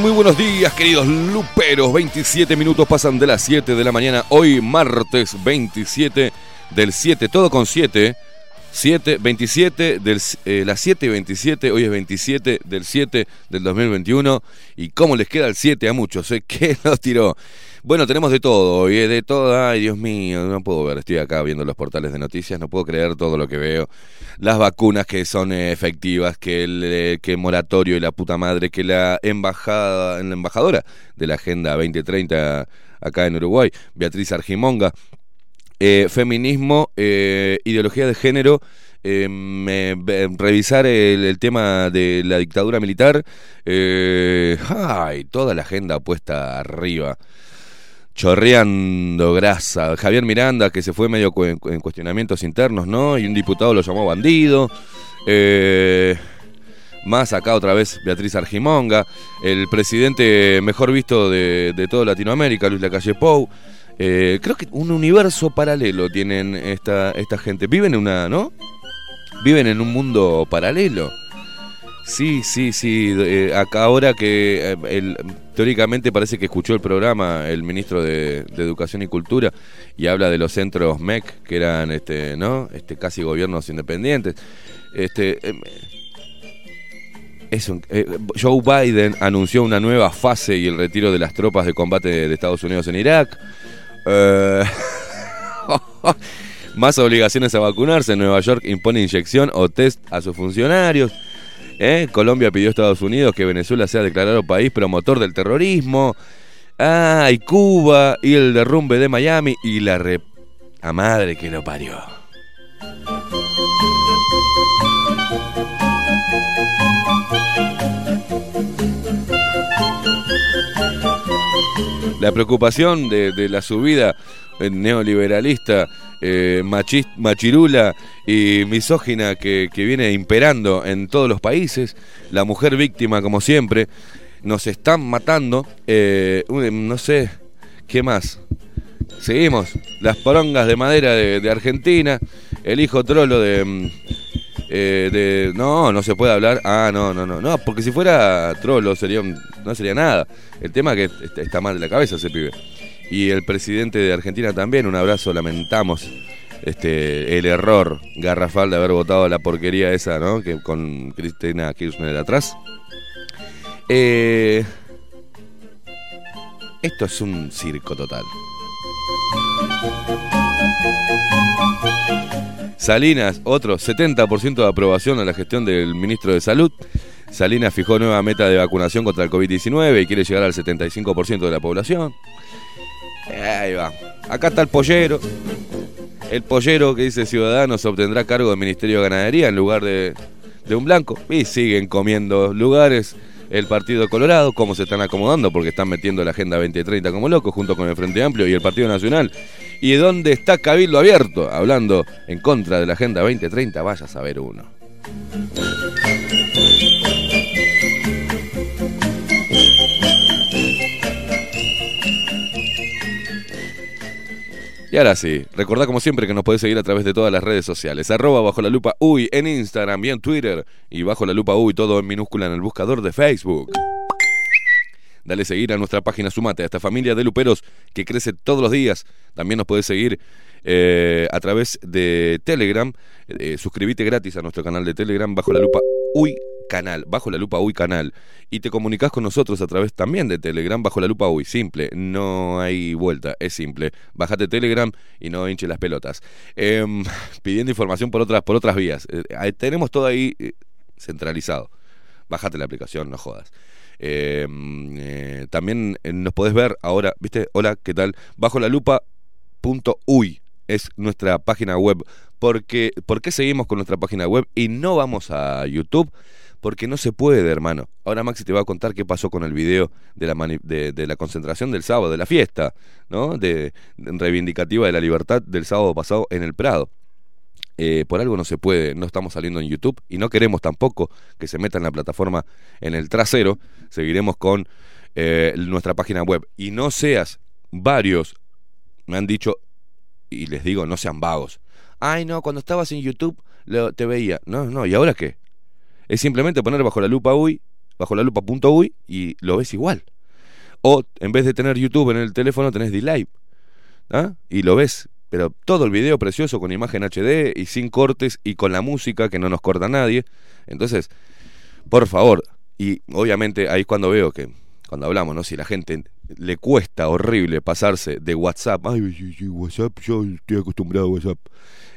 Muy buenos días, queridos luperos. 27 minutos pasan de las 7 de la mañana. Hoy martes 27 del 7, todo con 7. 7, 27 del eh, las 7 y 27, hoy es 27 del 7 del 2021 y cómo les queda el 7 a muchos, ¿eh? ¿Qué los tiró? Bueno, tenemos de todo, hoy es de todo, ay Dios mío, no puedo ver, estoy acá viendo los portales de noticias, no puedo creer todo lo que veo, las vacunas que son eh, efectivas, que el eh, que moratorio y la puta madre, que la embajada, la embajadora de la Agenda 2030 acá en Uruguay, Beatriz Argimonga, eh, feminismo, eh, ideología de género, eh, revisar el, el tema de la dictadura militar, eh, ay, toda la agenda puesta arriba, chorreando grasa. Javier Miranda, que se fue medio en cuestionamientos internos, ¿no? Y un diputado lo llamó bandido. Eh, más acá otra vez Beatriz Argimonga, el presidente mejor visto de, de toda Latinoamérica, Luis Lacalle Pou. Eh, creo que un universo paralelo tienen esta, esta gente. Viven en una, ¿no? Viven en un mundo paralelo. Sí, sí, sí. eh, acá ahora que eh, el- teóricamente parece que escuchó el programa el ministro de, Educación y Cultura y habla de los centros MEC que eran, este, ¿no? Este, casi gobiernos independientes. Este, em, eso, eh, Joe Biden anunció una nueva fase y el retiro de las tropas de combate de Estados Unidos en Irak. Eh, más obligaciones a vacunarse. Nueva York impone inyección o test a sus funcionarios. Eh, Colombia pidió a Estados Unidos que Venezuela sea declarado país promotor del terrorismo. Ah, y Cuba, y el derrumbe de Miami, y la re... a madre que lo parió. La preocupación de, la subida neoliberalista, eh, machirula y misógina que, viene imperando en todos los países, la mujer víctima como siempre, nos están matando, eh, no sé, ¿qué más? Seguimos, las porongas de madera de, Argentina, el hijo trolo de... mm, eh, de no, no se puede hablar. Ah, no, no, no, no, porque si fuera trolo sería no sería nada. El tema es que está mal de la cabeza ese pibe. Y el presidente de Argentina también, un abrazo, lamentamos este el error garrafal de haber votado la porquería esa, ¿no? Que con Cristina Kirchner atrás. Eh, esto es un circo total. Salinas, otro 70% de aprobación a la gestión del ministro de Salud. Salinas fijó nueva meta de vacunación contra el COVID-19 y quiere llegar al 75% de la población. Ahí va. Acá está el pollero. El pollero que dice Ciudadanos obtendrá cargo del Ministerio de Ganadería en lugar de, de un blanco. Y siguen comiendo lugares. El Partido Colorado, cómo se están acomodando, porque están metiendo la Agenda 2030 como locos, junto con el Frente Amplio y el Partido Nacional. ¿Y dónde está Cabildo Abierto? Hablando en contra de la Agenda 2030, vaya a saber uno. Y ahora sí, recordá como siempre que nos podés seguir a través de todas las redes sociales. Arroba bajo la lupa uy en Instagram y en Twitter. Y bajo la lupa uy todo en minúscula en el buscador de Facebook. Dale seguir a nuestra página Sumate, a esta familia de luperos que crece todos los días. También nos podés seguir eh, a través de Telegram. Eh, suscribite gratis a nuestro canal de Telegram bajo la lupa Uy Canal, bajo la lupa Uy Canal. Y te comunicas con nosotros a través también de Telegram bajo la lupa Uy. Simple, no hay vuelta, es simple. Bájate Telegram y no hinche las pelotas. Em, pidiendo información por otras, por otras vías. Eh, ahí tenemos todo ahí eh, centralizado. Bájate la aplicación, no jodas. Eh, eh, también eh, nos podés ver ahora, ¿viste? Hola, ¿qué tal? Bajo la lupa punto es nuestra página web. Porque, ¿Por qué seguimos con nuestra página web y no vamos a YouTube? Porque no se puede, hermano. Ahora Maxi te va a contar qué pasó con el video de la, de, la concentración del sábado, de la fiesta, ¿no? De, reivindicativa de la libertad del sábado pasado en el Prado. Eh, por algo no se puede, no estamos saliendo en YouTube y no queremos tampoco que se meta en la plataforma en el trasero. Seguiremos con eh, nuestra página web. Y no seas varios, me han dicho, y les digo, no sean vagos. Ay, no, cuando estabas en YouTube te veía. No, no, ¿y ahora qué? Es simplemente poner bajo la lupa uy, bajo la lupa uy y lo ves igual. O en vez de tener YouTube en el teléfono tenés D-Live. ¿ah? Y lo ves. Pero todo el video precioso con imagen HD y sin cortes y con la música que no nos corta nadie. Entonces, por favor, y obviamente ahí es cuando veo que, cuando hablamos, ¿no? Si la gente le cuesta horrible pasarse de WhatsApp, ay, WhatsApp, yo estoy acostumbrado a WhatsApp.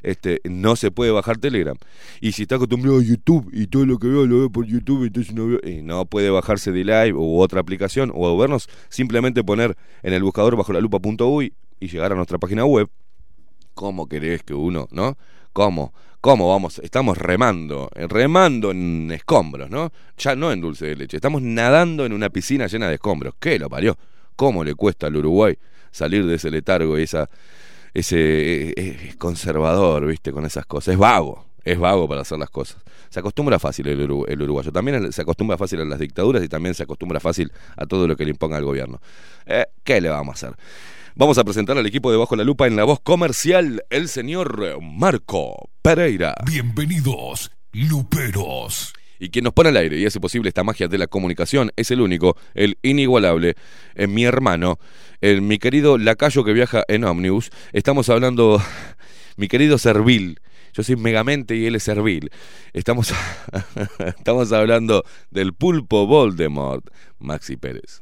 Este, no se puede bajar Telegram. Y si está acostumbrado a YouTube y todo lo que veo lo veo por YouTube, entonces no veo, y no puede bajarse de Live u otra aplicación o vernos, simplemente poner en el buscador bajo la lupa punto uy y llegar a nuestra página web. ¿Cómo querés que uno, no? ¿Cómo? ¿Cómo vamos? Estamos remando, remando en escombros, ¿no? Ya no en dulce de leche, estamos nadando en una piscina llena de escombros. ¿Qué lo parió? ¿Cómo le cuesta al Uruguay salir de ese letargo y esa, ese eh, eh, conservador, viste, con esas cosas? Es vago, es vago para hacer las cosas. Se acostumbra fácil el, urugu- el uruguayo, también se acostumbra fácil a las dictaduras y también se acostumbra fácil a todo lo que le imponga el gobierno. Eh, ¿Qué le vamos a hacer? Vamos a presentar al equipo de Bajo la Lupa en la voz comercial, el señor Marco Pereira. Bienvenidos, Luperos. Y quien nos pone al aire y hace posible esta magia de la comunicación es el único, el inigualable, eh, mi hermano, el, mi querido lacayo que viaja en Omnibus. Estamos hablando, mi querido Servil. Yo soy Megamente y él es Servil. Estamos, estamos hablando del pulpo Voldemort, Maxi Pérez.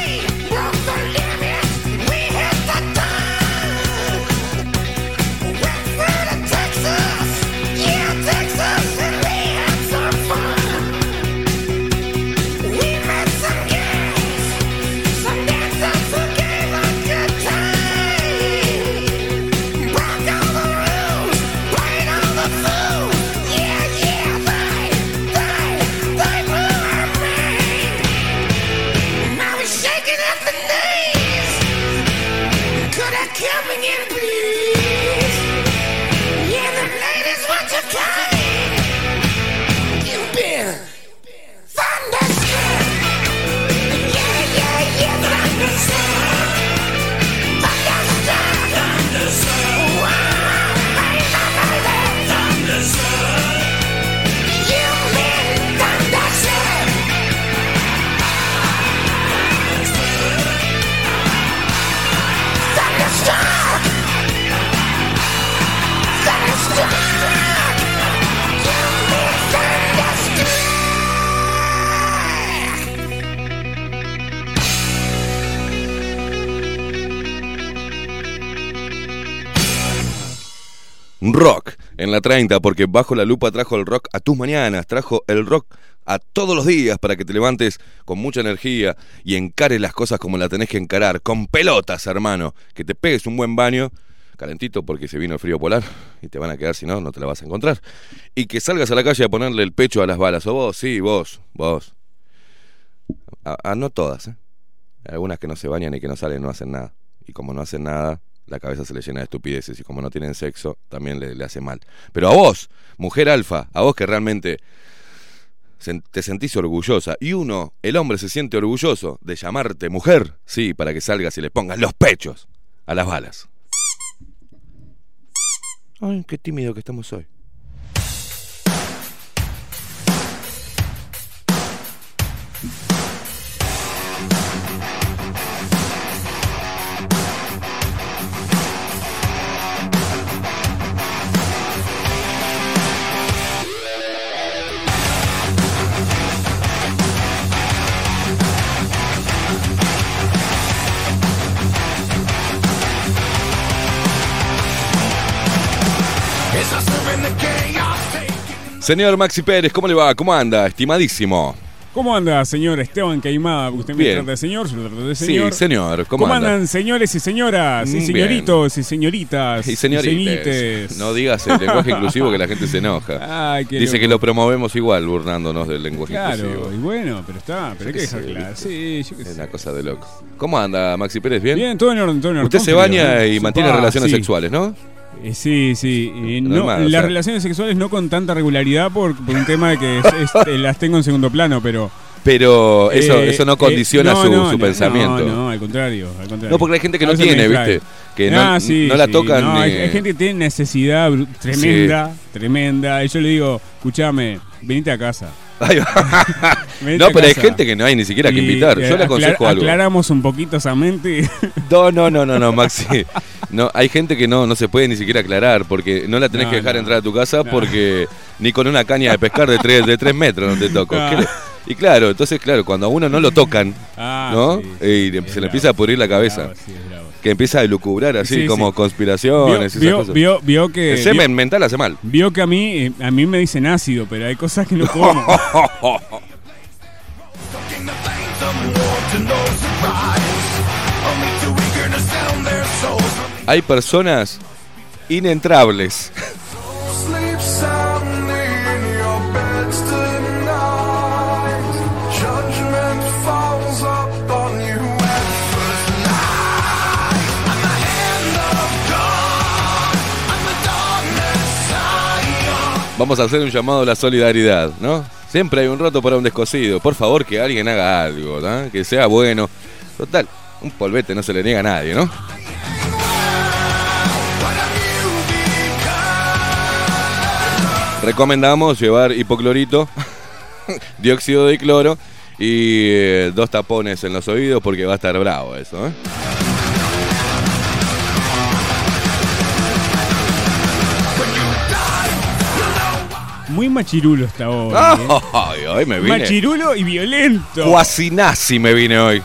Rock en la 30, porque Bajo la Lupa trajo el rock a tus mañanas, trajo el rock a todos los días para que te levantes con mucha energía y encares las cosas como la tenés que encarar, con pelotas, hermano, que te pegues un buen baño, calentito porque se vino el frío polar y te van a quedar, si no, no te la vas a encontrar, y que salgas a la calle a ponerle el pecho a las balas, o vos, sí, vos, vos. A, no todas, ¿eh? Algunas que no se bañan y que no salen, no hacen nada. Y como no hacen nada, la cabeza se le llena de estupideces y como no tienen sexo, también le, le hace mal. Pero a vos, mujer alfa, a vos que realmente te sentís orgullosa y uno, el hombre se siente orgulloso de llamarte mujer, sí, para que salgas y le pongas los pechos a las balas. Ay, qué tímido que estamos hoy. Señor Maxi Pérez, ¿cómo le va? ¿Cómo anda? Estimadísimo. ¿Cómo anda, señor Esteban Caimada? Usted me Bien. trata de señor, yo lo trato de señor. Sí, señor, ¿cómo, ¿Cómo, anda? andan, señores y señoras? Mm, Y señoritos y señoritas. Y señorites. señorites? No digas el lenguaje inclusivo que la gente se enoja. Ay, qué Dice loco. que lo promovemos igual, burlándonos del lenguaje Claro, inclusivo. y bueno, pero está, pero hay que qué dejar sé, claro. ¿viste? Sí, yo qué Es sé. una cosa de loco. ¿Cómo anda, Maxi Pérez? ¿Bien? Bien, todo en orden, todo en orden. Usted se Confío, baña y mantiene relaciones sí. sexuales, ¿no? Eh, sí, sí. eh, no, las sea. relaciones sexuales no con tanta regularidad por, por un tema de que es- es- las tengo en segundo plano, pero... Pero eso, eh, eso no eh, condiciona no, su, no, su no, pensamiento. No, no, al contrario, al contrario. No, porque hay gente que no tiene. ¿viste? Que no, Ah, sí, la sí, tocan. no, hay, hay gente que tiene necesidad tremenda, tremenda. Y yo le digo, escúchame, venite a casa. No, pero hay casa". gente que no hay ni siquiera que invitar. eh, Yo le aclar- aconsejo algo. Aclaramos un poquito esa mente. No, no, no, no, no, Maxi. No, hay gente que no, no se puede ni siquiera aclarar porque no la tenés que dejar entrar a tu casa porque ni con una caña de pescar de tres, de tres metros no te toco. No. ¿Qué le- Y claro, entonces, claro, cuando a uno no lo tocan, Ah, ¿no? Y le- se le empieza a pudrir la cabeza. Que empieza a lucubrar así, Sí, como sí. conspiraciones y Vio, esas vio, cosas. vio, vio que El semen mental hace mal. vio que a mí eh, a mí me dicen ácido, pero hay cosas que no como. Hay personas inentrables. Vamos a hacer un llamado a la solidaridad, ¿no? Siempre hay un roto para un descosido. Por favor, que alguien haga algo, ¿no? Que sea bueno. Total, un polvete no se le niega a nadie, ¿no? Recomendamos llevar hipoclorito, dióxido de cloro y eh, dos tapones en los oídos porque va a estar bravo eso, ¿eh? Muy machirulo está hoy. ¿eh? Ay, hoy me vine. Machirulo y violento. Cuasi nazi me vine hoy.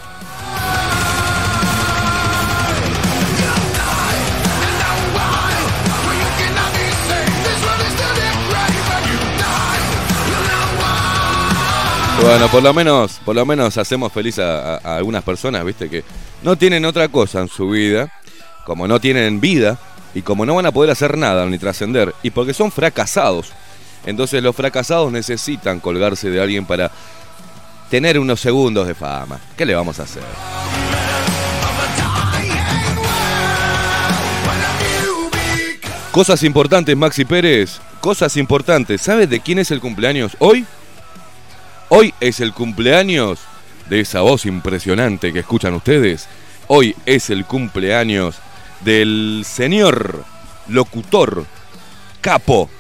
Bueno, por lo menos, por lo menos hacemos feliz a, a- a algunas personas, viste, que no tienen otra cosa en su vida, como no tienen vida, y como no van a poder hacer nada ni trascender, y porque son fracasados. Entonces los fracasados necesitan colgarse de alguien para tener unos segundos de fama. ¿Qué le vamos a hacer? Cosas importantes, Maxi Pérez. Cosas importantes. ¿Sabes de quién es el cumpleaños hoy? Hoy es el cumpleaños de esa voz impresionante que escuchan ustedes. Hoy es el cumpleaños del señor locutor capo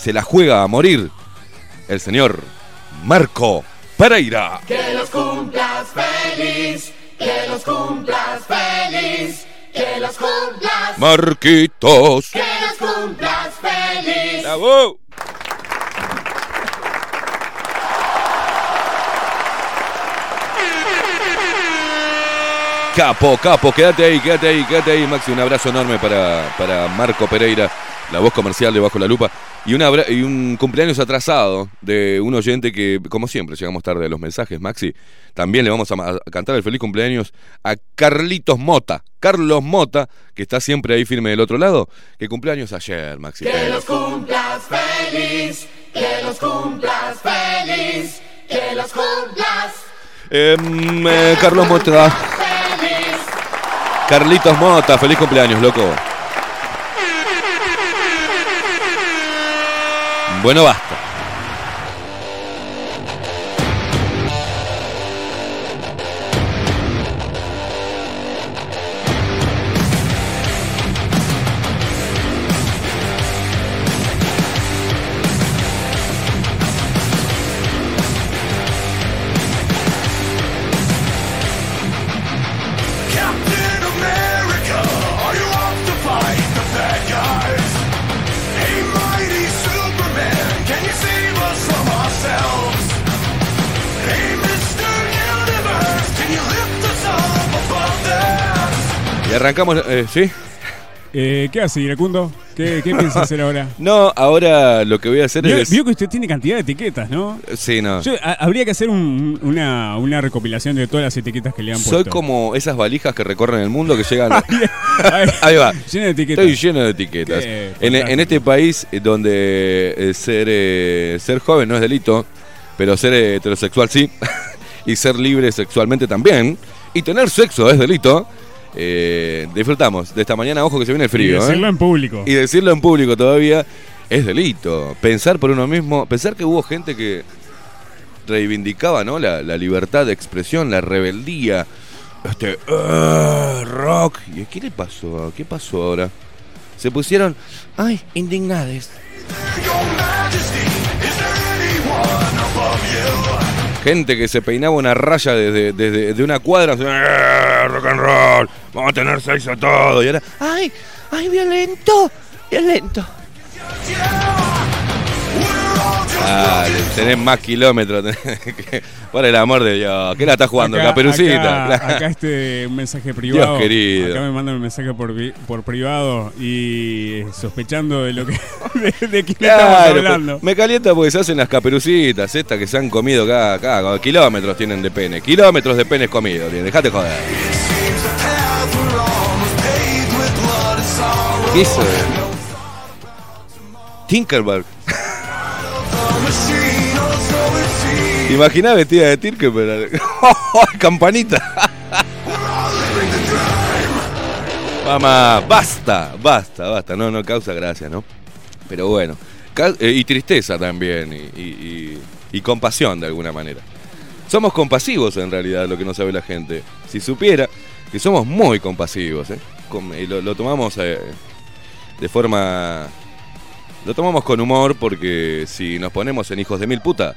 se la juega a morir. El señor Marco Pereira. Que los cumplas feliz, que los cumplas feliz, que los cumplas, Marquitos. que los cumplas feliz. ¡Bravo! Capo, capo, quédate ahí, quédate ahí, quédate ahí, Maxi. Un abrazo enorme para, para Marco Pereira, la voz comercial de Bajo la Lupa. Y, un abra- y un cumpleaños atrasado de un oyente que, como siempre, llegamos tarde a los mensajes, Maxi. También le vamos a cantar el feliz cumpleaños a Carlitos Mota. Carlos Mota, que está siempre ahí firme del otro lado, que cumpleaños ayer, Maxi. Que los cumplas feliz, que los cumplas feliz, que los cumplas Em, eh, Carlos Mota. feliz. Carlitos Mota, feliz cumpleaños, loco. Bueno, basta. Arrancamos, eh, ¿sí? Eh, ¿Qué hace, Iracundo? ¿Qué, qué piensa hacer ahora? No, ahora lo que voy a hacer Vio, es... vio que usted tiene cantidad de etiquetas, ¿no? Sí, no. Yo- a- habría que hacer un- una, una recopilación de todas las etiquetas que le han Soy puesto. como esas valijas que recorren el mundo que llegan... Ahí va. Llena de etiquetas. Estoy lleno de etiquetas. Qué En, en este país eh, donde eh, ser, eh, ser joven no es delito, pero ser heterosexual sí, y ser libre sexualmente también, y tener sexo es delito, eh, disfrutamos de esta mañana, ojo que se viene el frío. y decirlo ¿eh? en público. Y decirlo en público todavía es delito. Pensar por uno mismo, pensar que hubo gente que reivindicaba ¿no? la, la libertad de expresión, la rebeldía. Este, "Ah, rock. ¿Y qué le pasó? ¿Qué pasó ahora? Se pusieron, ay, indignades. Gente que se peinaba una raya desde, desde de una cuadra, "Eh, rock and roll, vamos a tener sexo todo. Y ahora, ay, ay, violento, violento. Dale, tenés más kilómetros. Por el amor de Dios, ¿qué la estás jugando? Acá- Caperucita. Acá, acá este mensaje privado. querido. Acá me mandan un mensaje por, por privado y sospechando de lo que de, de quién estamos Claro, hablando. me calienta porque se hacen las caperucitas, estas que se han comido cada, cada kilómetros tienen de pene. Kilómetros de penes comidos, dejate joder. ¿Qué hizo? Tinkerbell. Imaginá vestida de Tinkerbell. Campanita. Mamá, basta, basta, basta. No, no causa gracia, ¿no? Pero bueno. Eh, y tristeza también. Y, y- y- compasión de alguna manera. Somos compasivos en realidad, lo que no sabe la gente. Si supiera que somos muy compasivos, ¿eh? Y lo, lo tomamos eh, de forma... Lo tomamos con humor porque si nos ponemos en hijos de mil puta,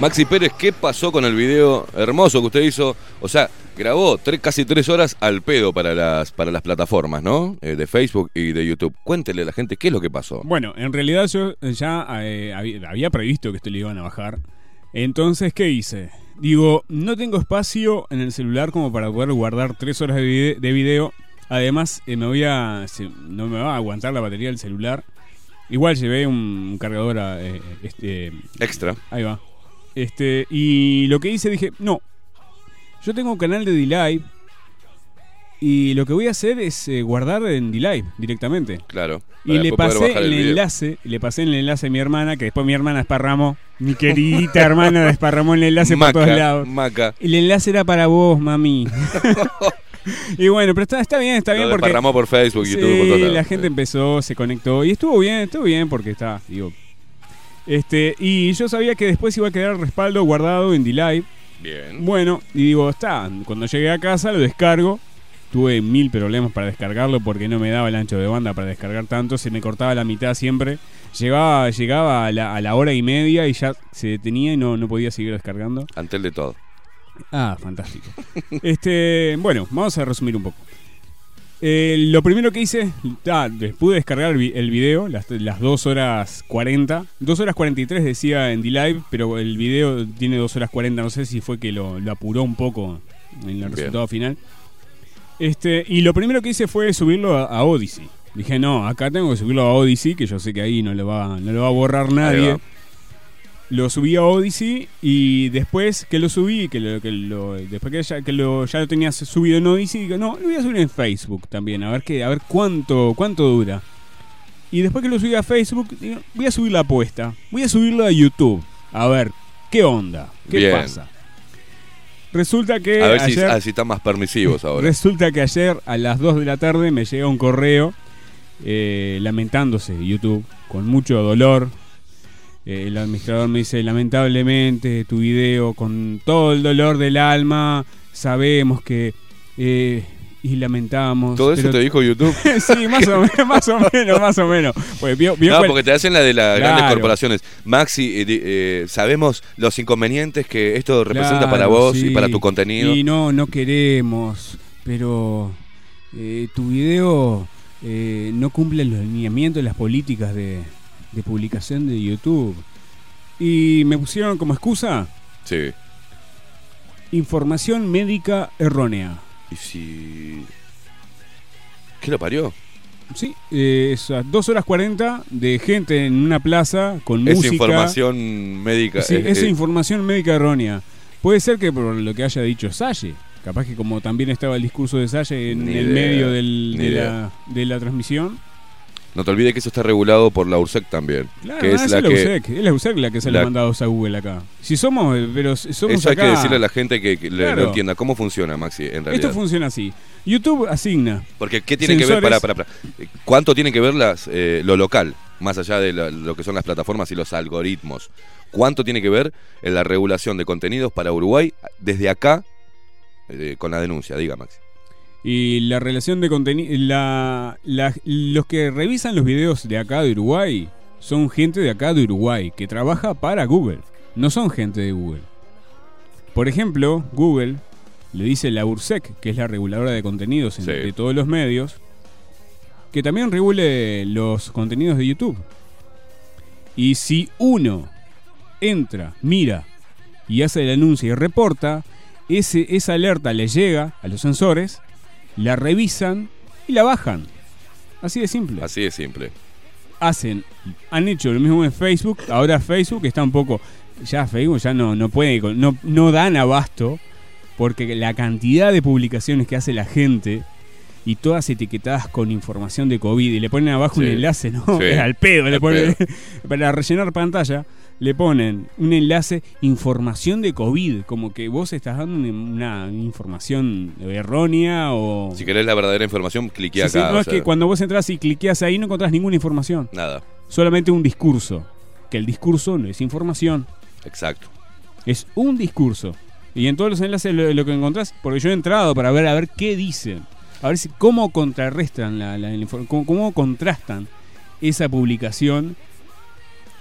Maxi Pérez, ¿qué pasó con el video hermoso que usted hizo? O sea, grabó tres, casi tres horas al pedo para las, para las plataformas, ¿no? Eh, de Facebook y de YouTube. Cuéntele a la gente qué es lo que pasó. Bueno, en realidad yo ya eh, había, previsto que esto le iban a bajar. Entonces, ¿qué hice? Digo, no tengo espacio en el celular como para poder guardar tres horas de, vide- de video. Además, eh, me voy a, se- no me va a aguantar la batería del celular. Igual llevé un cargador a, este, Extra. Ahí va. Este, y lo que hice dije, no. Yo tengo un canal de D-Live. Y lo que voy a hacer es eh, guardar en D-Live directamente. Claro. Y le pasé el, enlace, le pasé el enlace a mi hermana, que después mi hermana desparramó, mi queridita hermana desparramó el enlace por todos Maca, lados. Maca. El enlace era para vos, mami. y bueno, pero está, está bien, está bien porque por Facebook, YouTube, por Sí, lados. la gente empezó, se conectó y estuvo bien, estuvo bien porque está, digo. Este, y yo sabía que después iba a quedar el respaldo guardado en D-Live. Bien. Bueno, y digo, está, cuando llegué a casa lo descargo. Tuve mil problemas para descargarlo porque no me daba el ancho de banda para descargar tanto, se me cortaba la mitad siempre. Llegaba, llegaba a la, a la hora y media y ya se detenía y no, no podía seguir descargando. Antel de todo. Ah, fantástico. este, bueno, vamos a resumir un poco. Eh, lo primero que hice, ah, pude descargar el, vi- el video, las, las 2 horas 40. 2 horas 43 decía en D-Live, pero el video tiene 2 horas 40. No sé si fue que lo, lo apuró un poco en el Bien. resultado final. Este, y lo primero que hice fue subirlo a, a Odyssey. Dije, no, acá tengo que subirlo a Odyssey, que yo sé que ahí no lo va, no lo va a borrar nadie. Lo subí a Odyssey y después que lo subí, que lo, que lo- después que ya, que lo, ya lo tenías subido en Odyssey, digo, no, lo voy a subir en Facebook también, a ver qué, a ver cuánto, cuánto dura. Y después que lo subí a Facebook, digo, voy a subir la apuesta, voy a subirlo a YouTube, a ver qué onda, qué Bien. pasa. Resulta que A ver si, ayer, ah, si están más permisivos ahora. resulta que ayer a las 2 de la tarde me llega un correo eh, lamentándose YouTube con mucho dolor. Eh, el administrador me dice, lamentablemente tu video con todo el dolor del alma, sabemos que... eh, y lamentamos. ¿Todo eso te dijo YouTube? sí, más o, menos, más o menos, más o menos. Pues vio- vio No, cuál- porque te hacen la de las grandes corporaciones. Maxi, eh, eh, sabemos los inconvenientes que esto representa Claro, para vos sí. y para tu contenido. Y no, no queremos, pero eh, tu video eh, no cumple los lineamientos, las políticas de, de publicación de YouTube. Y me pusieron como excusa Sí. información médica errónea. Y si. ¿Qué lo parió? Sí, eh, esas 2 horas 40 de gente en una plaza con Es música. información médica. Sí, es información médica errónea. Puede ser que por lo que haya dicho Salle. Capaz que como también estaba el discurso de Salle en Ni el idea, medio del- ni de, idea. la, de la transmisión. No te olvides que eso está regulado por la URSEC también. Claro, que ah, es es la que, USEC, es la USEC la que se la- le mandados a Google acá. Si somos, eh, pero somos Eso hay que decirle a la gente que, que Claro. lo entienda. ¿Cómo funciona, Maxi, en realidad? Esto funciona así. YouTube asigna. Porque ¿qué tiene que ver? Para, para, para. ¿Cuánto tiene que ver las, eh, lo local, más allá de la- lo que son las plataformas y los algoritmos? ¿Cuánto tiene que ver en la regulación de contenidos para Uruguay desde acá eh, con la denuncia? Diga, Maxi. Y la relación de contenido. La, la- los que revisan los videos de acá de Uruguay son gente de acá de Uruguay que trabaja para Google. No son gente de Google. Por ejemplo, Google le dice la URSEC, que es la reguladora de contenidos en- Sí. de todos los medios, que también regule los contenidos de YouTube. Y si uno entra, mira y hace el anuncio y reporta, ese, esa alerta le llega a los sensores, la revisan y la bajan. Así de simple. Así de simple. Hacen, han hecho lo mismo en Facebook, ahora Facebook está un poco, ya Facebook ya no, no puede, no, no dan abasto, porque la cantidad de publicaciones que hace la gente y todas etiquetadas con información de COVID y le ponen abajo un enlace, ¿no? Sí. Al pedo, le ponen, para rellenar pantalla, le ponen un enlace, información de COVID, como que vos estás dando una, una información errónea o... Si querés la verdadera información, clique Sí, sí, acá. no o es sea, que cuando vos entras y cliqueas ahí no encontrás ninguna información, Nada, solamente un discurso, que el discurso no es información, exacto. es un discurso. Y en todos los enlaces lo, lo que encontrás, porque yo he entrado para ver a ver qué dicen, a ver si cómo contrarrestan la, la- la infor- cómo, cómo contrastan esa publicación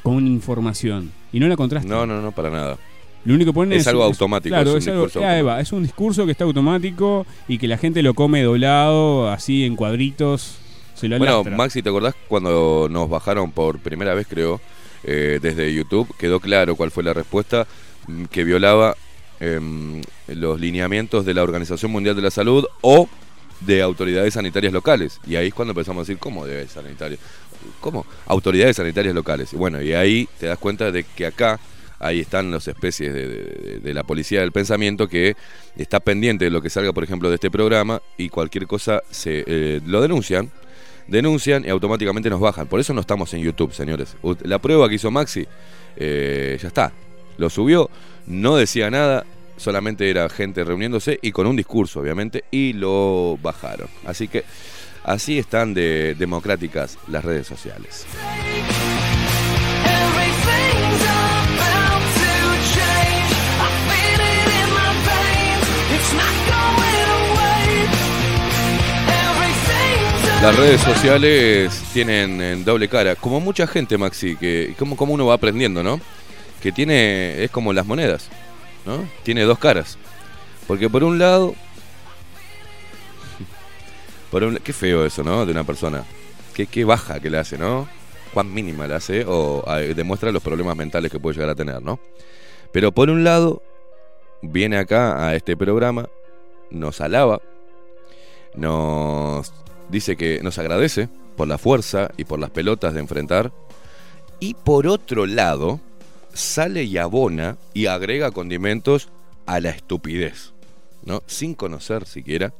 con información. Y no la contrastan. No, no, no, para nada. Lo único que ponen Es algo automático, Claro, es un es, algo, discurso ah, ahí va, automático. es un discurso que está automático y que la gente lo come doblado, así en cuadritos. Se lo Bueno. Maxi, ¿te acordás cuando nos bajaron por primera vez, creo, eh, desde YouTube? Quedó claro cuál fue la respuesta mm, que violaba em, los lineamientos de la Organización Mundial de la Salud o de autoridades sanitarias locales. Y ahí es cuando empezamos a decir, ¿cómo de sanitarias? ¿Cómo? Autoridades sanitarias locales. Bueno, y ahí te das cuenta de que acá, ahí están las especies de, la policía del pensamiento que está pendiente de lo que salga, por ejemplo, de este programa y cualquier cosa se eh, lo denuncian denuncian y automáticamente nos bajan. Por eso no estamos en YouTube, señores. La prueba que hizo Maxi, eh, ya está. Lo subió, no decía nada, solamente era gente reuniéndose y con un discurso, obviamente, y lo bajaron. Así que así están de democráticas las redes sociales. Las redes sociales tienen en doble cara, como mucha gente, Maxi, que como, como uno va aprendiendo, ¿no? Que tiene, es como las monedas, ¿no? Tiene dos caras. Porque por un lado, por qué feo eso, ¿no? De una persona. Qué, qué baja que le hace, ¿no? Cuán mínima le hace o ah, demuestra los problemas mentales que puede llegar a tener, ¿no? Pero por un lado, viene acá a este programa, nos alaba, nos dice que nos agradece por la fuerza y por las pelotas de enfrentar. Y por otro lado, sale y abona y agrega condimentos a la estupidez, ¿no? Sin conocer siquiera.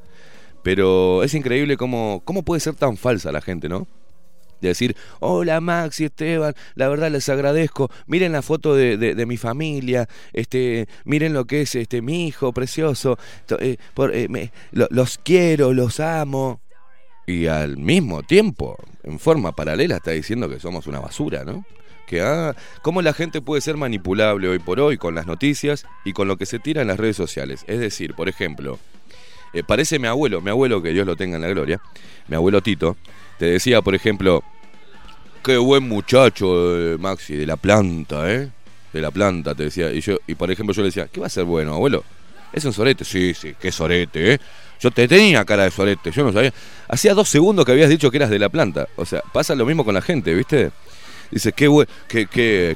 Pero es increíble cómo, cómo puede ser tan falsa la gente, ¿no? De decir, hola Maxi, Esteban, la verdad les agradezco, miren la foto de, de- mi familia, este, miren lo que es este mi hijo precioso, eh, por- eh, me- lo- los quiero, los amo. Y al mismo tiempo, en forma paralela, está diciendo que somos una basura, ¿no? Que, ah, cómo la gente puede ser manipulable hoy por hoy con las noticias y con lo que se tira en las redes sociales. Es decir, por ejemplo, eh, parece mi abuelo, mi abuelo, que Dios lo tenga en la gloria, mi abuelo Tito, te decía, por ejemplo, qué buen muchacho, eh, Maxi, de la planta, ¿eh? De la planta, te decía. Y yo, y por ejemplo, yo le decía, ¿qué va a ser bueno, abuelo? Es un sorete, sí, sí, qué sorete, ¿eh? Yo te tenía cara de sorete, yo no sabía. Hacía dos segundos que habías dicho que eras de la planta. O sea, pasa lo mismo con la gente, ¿viste? Dice, qué, bue- qué,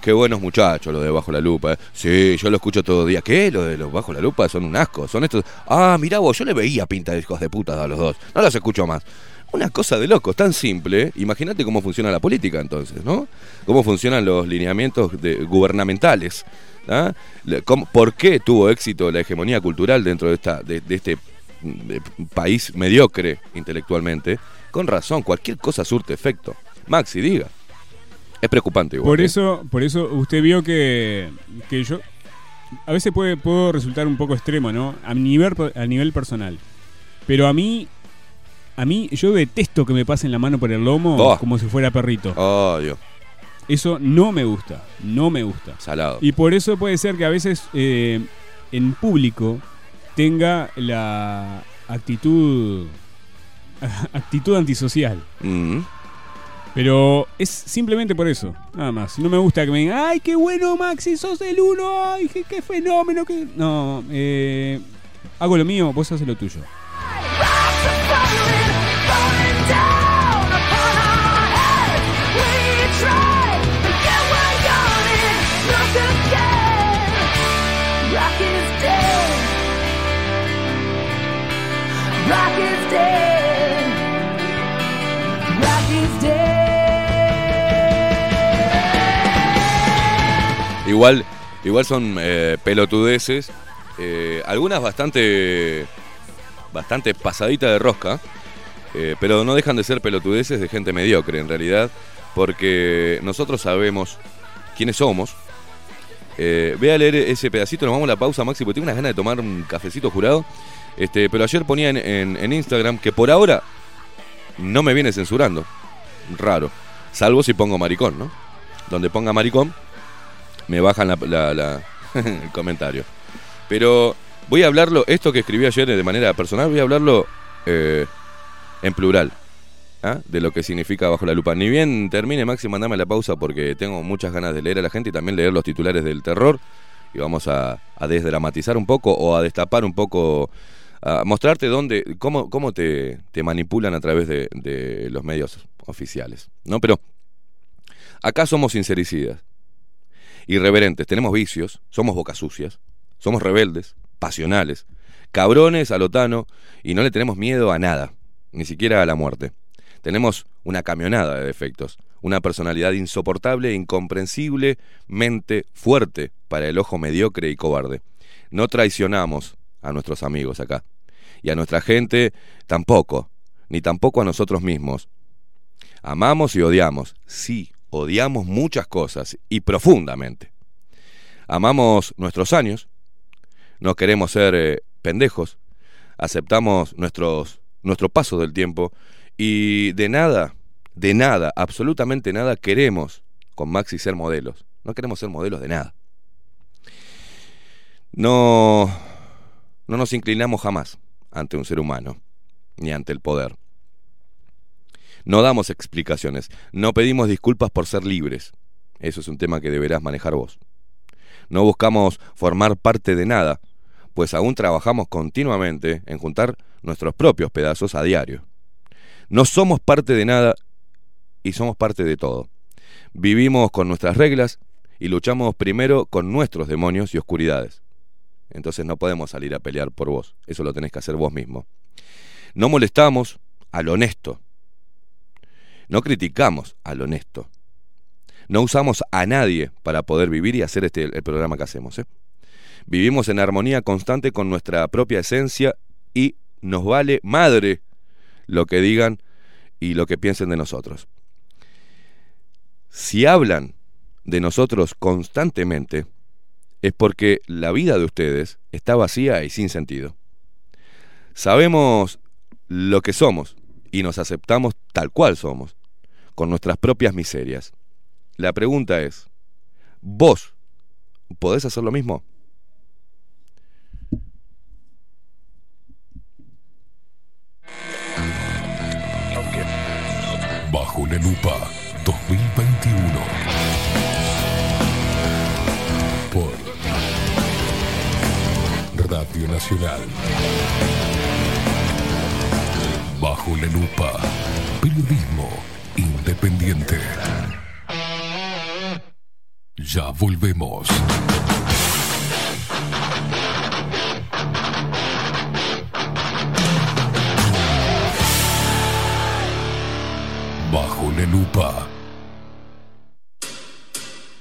qué, buenos muchachos los de Bajo la Lupa. ¿eh? Sí, yo lo escucho todo el día. ¿Qué? Los de los Bajo la Lupa son un asco. Son estos. Ah, mirá vos, yo le veía pinta de hijos de puta a los dos. No los escucho más. Una cosa de locos, tan simple. Imagínate cómo funciona la política entonces, ¿no? Cómo funcionan los lineamientos de- gubernamentales. ¿ah? ¿Por qué tuvo éxito la hegemonía cultural dentro de, esta, de, de este país mediocre intelectualmente? Con razón, cualquier cosa surte efecto. Maxi, diga. Es preocupante igual. Por ¿eh? eso, por eso usted vio que, que yo a veces puede, puedo resultar un poco extremo, ¿no? A nivel, a nivel personal. Pero a mí, a mí, yo detesto que me pasen la mano por el lomo Oh. como si fuera perrito. Oh, Dios. Eso no me gusta, no me gusta. Salado. Y por eso puede ser que a veces eh, en público tenga la actitud actitud antisocial. Mm. Pero es simplemente por eso, nada más. No me gusta que me digan, ay, qué bueno, Maxi, sos el uno, ay, qué, fenómeno. Qué... No, eh, hago lo mío, vos haces lo tuyo. Igual, igual son eh, pelotudeces. eh, algunas bastante. Bastante pasadita de rosca. eh, pero no dejan de ser pelotudeces de gente mediocre en realidad. Porque nosotros sabemos quiénes somos. Voy a leer ese pedacito, nos vamos a la pausa, Maxi, porque tengo unas ganas de tomar un cafecito jurado. Este, pero ayer ponía en- en Instagram que por ahora no me viene censurando. Raro. Salvo si pongo maricón, ¿no? Donde ponga maricón, me bajan la, el comentario. Pero voy a hablarlo, esto que escribí ayer de manera personal, voy a hablarlo eh, en plural. ¿ah? De lo que significa bajo la lupa. Ni bien termine, Maxi, mandame la pausa porque tengo muchas ganas de leer a la gente y también leer los titulares del terror. Y vamos a, a desdramatizar un poco o a destapar un poco, a mostrarte dónde, cómo, cómo te, te manipulan a través de, de los medios oficiales. ¿no? Pero acá somos sincericidas irreverentes, tenemos vicios, somos bocas sucias, somos rebeldes, pasionales, cabrones a lotano y no le tenemos miedo a nada, ni siquiera a la muerte. Tenemos una camionada de defectos, una personalidad insoportable e incomprensiblemente fuerte para el ojo mediocre y cobarde. No traicionamos a nuestros amigos acá, y a nuestra gente tampoco, ni tampoco a nosotros mismos. Amamos y odiamos, sí, odiamos muchas cosas y profundamente. Amamos nuestros años, no queremos ser eh, pendejos, aceptamos nuestros, nuestro paso del tiempo y de nada, de nada, absolutamente nada queremos con Maxi ser modelos. No queremos ser modelos de nada. No, no nos inclinamos jamás ante un ser humano, ni ante el poder. No damos explicaciones, no pedimos disculpas por ser libres. Eso es un tema que deberás manejar vos. No buscamos formar parte de nada, pues aún trabajamos continuamente en juntar nuestros propios pedazos a diario. No somos parte de nada y somos parte de todo. Vivimos con nuestras reglas y luchamos primero con nuestros demonios y oscuridades. Entonces no podemos salir a pelear por vos, eso lo tenés que hacer vos mismo. No molestamos al honesto, no criticamos al honesto. No usamos a nadie para poder vivir y hacer este el programa que hacemos. ¿eh? Vivimos en armonía constante con nuestra propia esencia y nos vale madre lo que digan y lo que piensen de nosotros. Si hablan de nosotros constantemente, es porque la vida de ustedes está vacía y sin sentido. Sabemos lo que somos y nos aceptamos tal cual somos, con nuestras propias miserias. La pregunta es, ¿vos podés hacer lo mismo? Bajo la lupa 2021. Por Radio Nacional. Bajo la lupa. Periodismo independiente. Ya volvemos. Bajo la lupa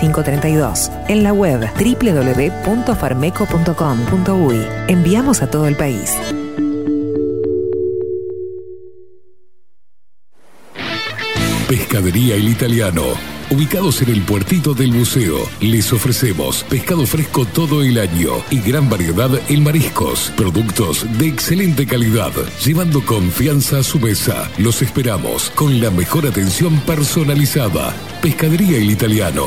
45 32. En la web www.farmeco.com.uy. Enviamos a todo el país. Pescadería El Italiano. Ubicados en el puertito del buceo, les ofrecemos pescado fresco todo el año y gran variedad en mariscos, productos de excelente calidad, llevando confianza a su mesa. Los esperamos con la mejor atención personalizada. Pescadería El Italiano,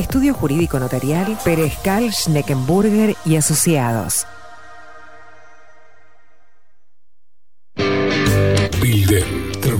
Estudio Jurídico Notarial, Perezcal, Schneckenburger y Asociados.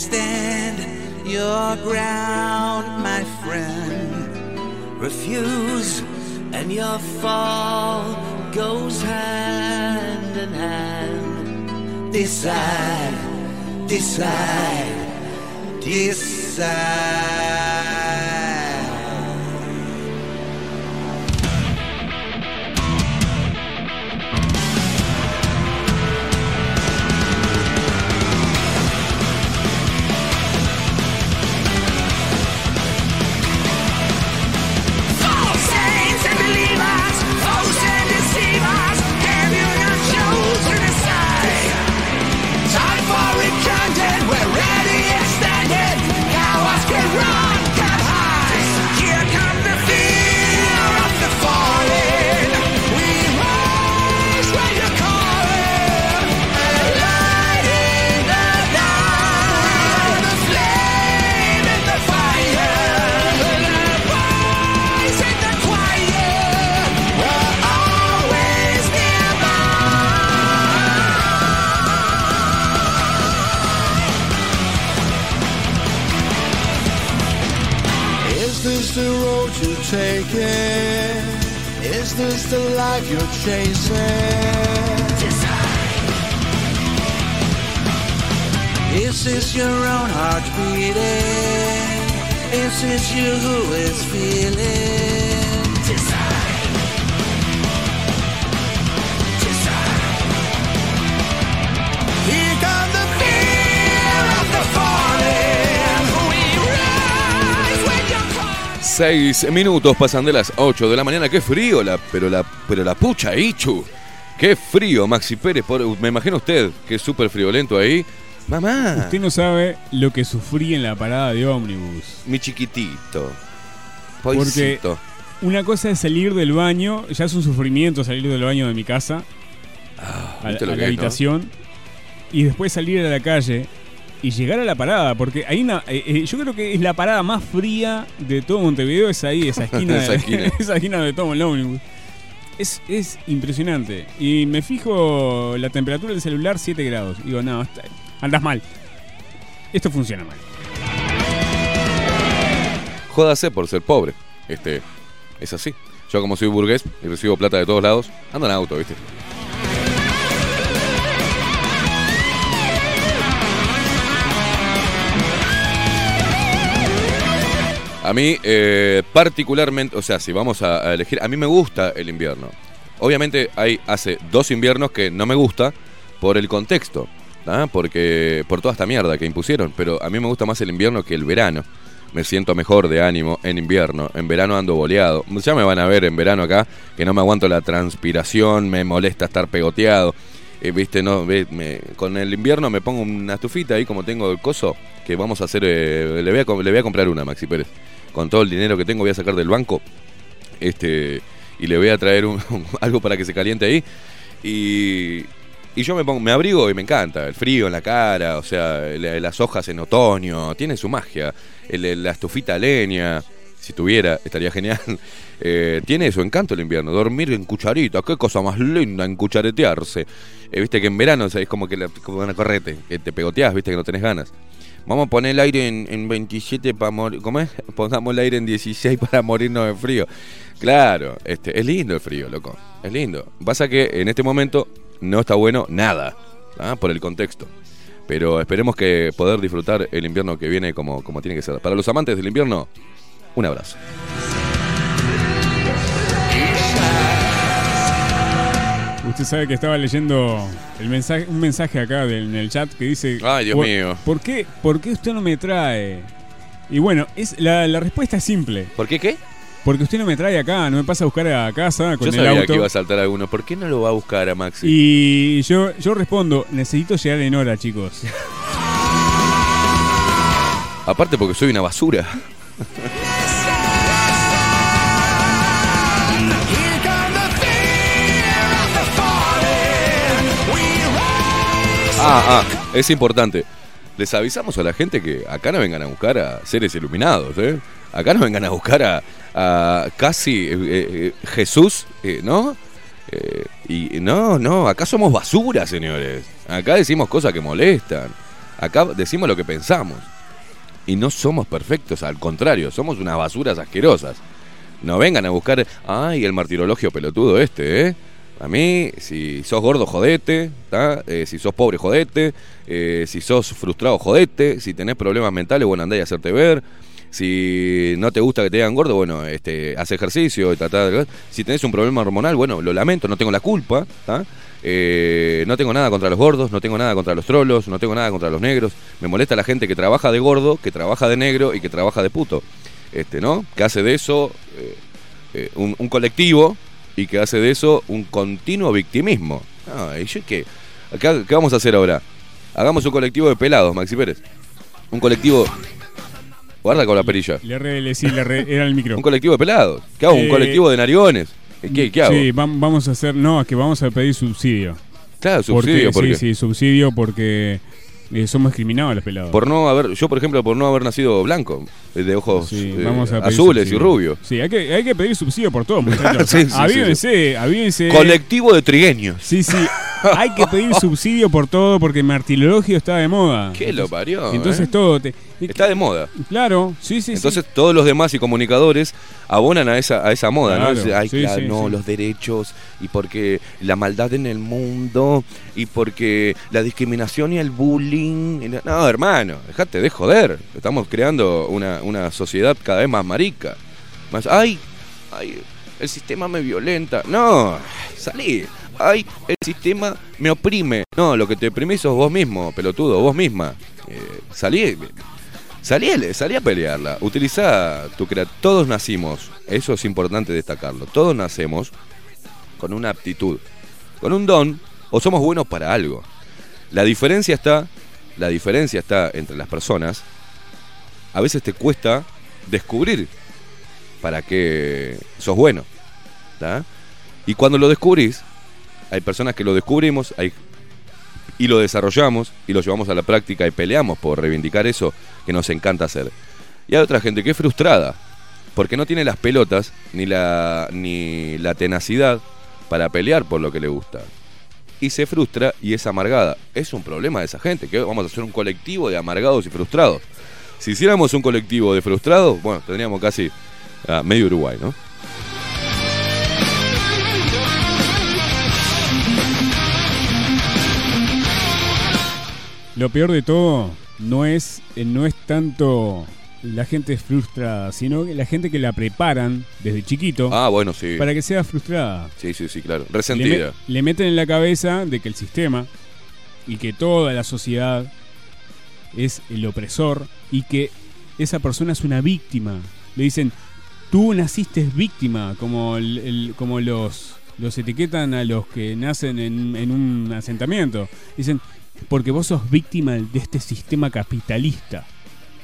Stand your ground, my friend. Refuse, and your fall goes hand in hand. Decide, decide, decide. This the road you're taking? Is this the life you're chasing? Is this your own heart beating? Is this you who is feeling? 6 minutos pasan de las 8 de la mañana. Qué frío, la, pero, la, pero la pucha, Ichu. Qué frío, Maxi Pérez. Me imagino usted, que es súper friolento ahí. Mamá. Usted no sabe lo que sufrí en la parada de ómnibus. Mi chiquitito. Porque una cosa es salir del baño, ya es un sufrimiento salir del baño de mi casa, ah, a, a la habitación, y después salir a la calle y llegar a la parada, porque hay una, eh, eh, yo creo que es la parada más fría de todo Montevideo, es ahí, esa esquina, Esa de- esquina. esa esquina donde tomo el ómnibus. Es, es impresionante. Y me fijo la temperatura del celular 7 grados. Digo, no, está- andas mal. Esto funciona mal. Jódase por ser pobre. Este, es así. Yo como soy burgués y recibo plata de todos lados, ando en auto, ¿viste? A mí, eh, particularmente, o sea, si vamos a, elegir, a mí me gusta el invierno. Obviamente hay hace dos inviernos que no me gusta por el contexto, ¿ah? porque por toda esta mierda que impusieron, pero a mí me gusta más el invierno que el verano. me siento mejor de ánimo en invierno. En verano ando boleado. Ya me van a ver en verano acá, que no me aguanto la transpiración, me molesta estar pegoteado. Eh, Viste, no, me- con el invierno me pongo una estufita ahí como tengo el coso, que vamos a hacer, eh, le, voy a, le voy a comprar una, Maxi Pérez. Con todo el dinero que tengo voy a sacar del banco este y le voy a traer un- algo para que se caliente ahí. Y, y yo me pongo, me abrigo y me encanta. El frío en la cara, o sea, la- las hojas en otoño, tiene su magia. El- la estufita leña, si tuviera, estaría genial. Eh, tiene su encanto el invierno. Dormir en cucharita, qué cosa más linda en cucharetearse. Eh, viste que en verano o es como que la, como una correte, que te pegoteás, viste que no tenés ganas. Vamos a poner el aire en, en 27 para morir. ¿Cómo es? Pongamos el aire en 16 para morirnos de frío. Claro, este, es lindo el frío, loco. Es lindo. Pasa que en este momento no está bueno nada, ¿ah? por el contexto. Pero esperemos que poder disfrutar el invierno que viene como, como tiene que ser. Para los amantes del invierno, un abrazo. Usted sabe que estaba leyendo el mensaje, un mensaje acá en el chat que dice... Ay, Dios "¿Por- mío. ¿por qué, ¿Por qué usted no me trae? Y bueno, es la, la respuesta es simple. ¿Por qué qué? Porque usted no me trae acá, no me pasa a buscar a casa con Yo el sabía auto. que iba a saltar alguno. ¿Por qué no lo va a buscar a Maxi? Y yo, yo respondo, necesito llegar en hora, chicos. Aparte porque soy una basura. Ah, ah, es importante. Les avisamos a la gente que acá no vengan a buscar a seres iluminados, ¿eh? Acá no vengan a buscar a, a casi eh, eh, Jesús, eh, ¿no? Eh, y no, no, acá somos basura, señores. Acá decimos cosas que molestan. Acá decimos lo que pensamos. Y no somos perfectos, al contrario, somos unas basuras asquerosas. No vengan a buscar, ay, el martirologio pelotudo este, ¿eh? A mí, si sos gordo, jodete. Eh, si sos pobre, jodete, eh, si sos frustrado, jodete, si tenés problemas mentales, bueno, andá y hacerte ver. Si no te gusta que te digan gordo, bueno, este, haz ejercicio y tratá de... Si tenés un problema hormonal, bueno, lo lamento, no tengo la culpa. Eh, no tengo nada contra los gordos, no tengo nada contra los trolos, no tengo nada contra los negros. Me molesta la gente que trabaja de gordo, que trabaja de negro y que trabaja de puto. Este, ¿no? Que hace de eso un colectivo y que hace de eso un continuo victimismo. Ah, ¿y yo qué? ¿Qué vamos a hacer ahora? Hagamos un colectivo de pelados, Maxi Pérez. Un colectivo. Guarda con la perilla. Le sí, re- era el micro. Un colectivo de pelados. ¿Qué hago? ¿Un Eh, colectivo de narigones? ¿Qué, qué hago? Sí, vam- vamos a hacer, no, es que vamos a pedir subsidio. Claro, subsidio, porque, porque Sí, sí, subsidio porque eh, somos discriminados los pelados. por no haber, yo por ejemplo, por no haber nacido blanco, de ojos Sí, eh, vamos azules y rubios. Sí, hay que, hay que pedir subsidio por todo, muchachos. Sí, sí, sí, avívense, avívense. Colectivo de trigueños. Sí, sí. Hay que pedir subsidio por todo porque martirologio está de moda. ¿Qué lo parió? Entonces eh? todo te- Está de moda. Claro, sí, sí, Entonces todos los demás y comunicadores abonan a esa, a esa moda, Claro, ¿no? Ay, claro, no, los derechos y porque la maldad en el mundo y porque la discriminación y el bullying. y la- No, hermano, dejate de joder. Estamos creando una, una sociedad cada vez más marica. Más, ay, ay, el sistema me violenta. No, salí. Ay, el sistema me oprime. No, lo que te oprime sos vos mismo, pelotudo, vos misma. Eh, salí, Salí, salí a pelearla. Utiliza tu crea. Todos nacimos, eso es importante destacarlo. Todos nacemos con una aptitud, con un don, o somos buenos para algo. La diferencia está, la diferencia está entre las personas. A veces te cuesta descubrir para qué sos bueno. Y cuando lo descubrís, hay personas que lo descubrimos, y lo desarrollamos y lo llevamos a la práctica y peleamos por reivindicar eso que nos encanta hacer. Y hay otra gente que es frustrada porque no tiene las pelotas ni la, ni la tenacidad para pelear por lo que le gusta. Y se frustra y es amargada. Es un problema de esa gente, que vamos a hacer un colectivo de amargados y frustrados. Si hiciéramos un colectivo de frustrados, bueno, tendríamos casi ah, medio Uruguay, ¿no? Lo peor de todo no es, eh, no es tanto la gente frustrada, sino la gente que la preparan desde chiquito Ah, bueno, sí. para que sea frustrada. Sí, sí, sí, claro. Le, Resentida. le meten en la cabeza de que el sistema y que toda la sociedad es el opresor y que esa persona es una víctima. Le dicen, tú naciste víctima, como, el- el- como los, los etiquetan a los que nacen en, en un asentamiento. Dicen, porque vos sos víctima de este sistema capitalista.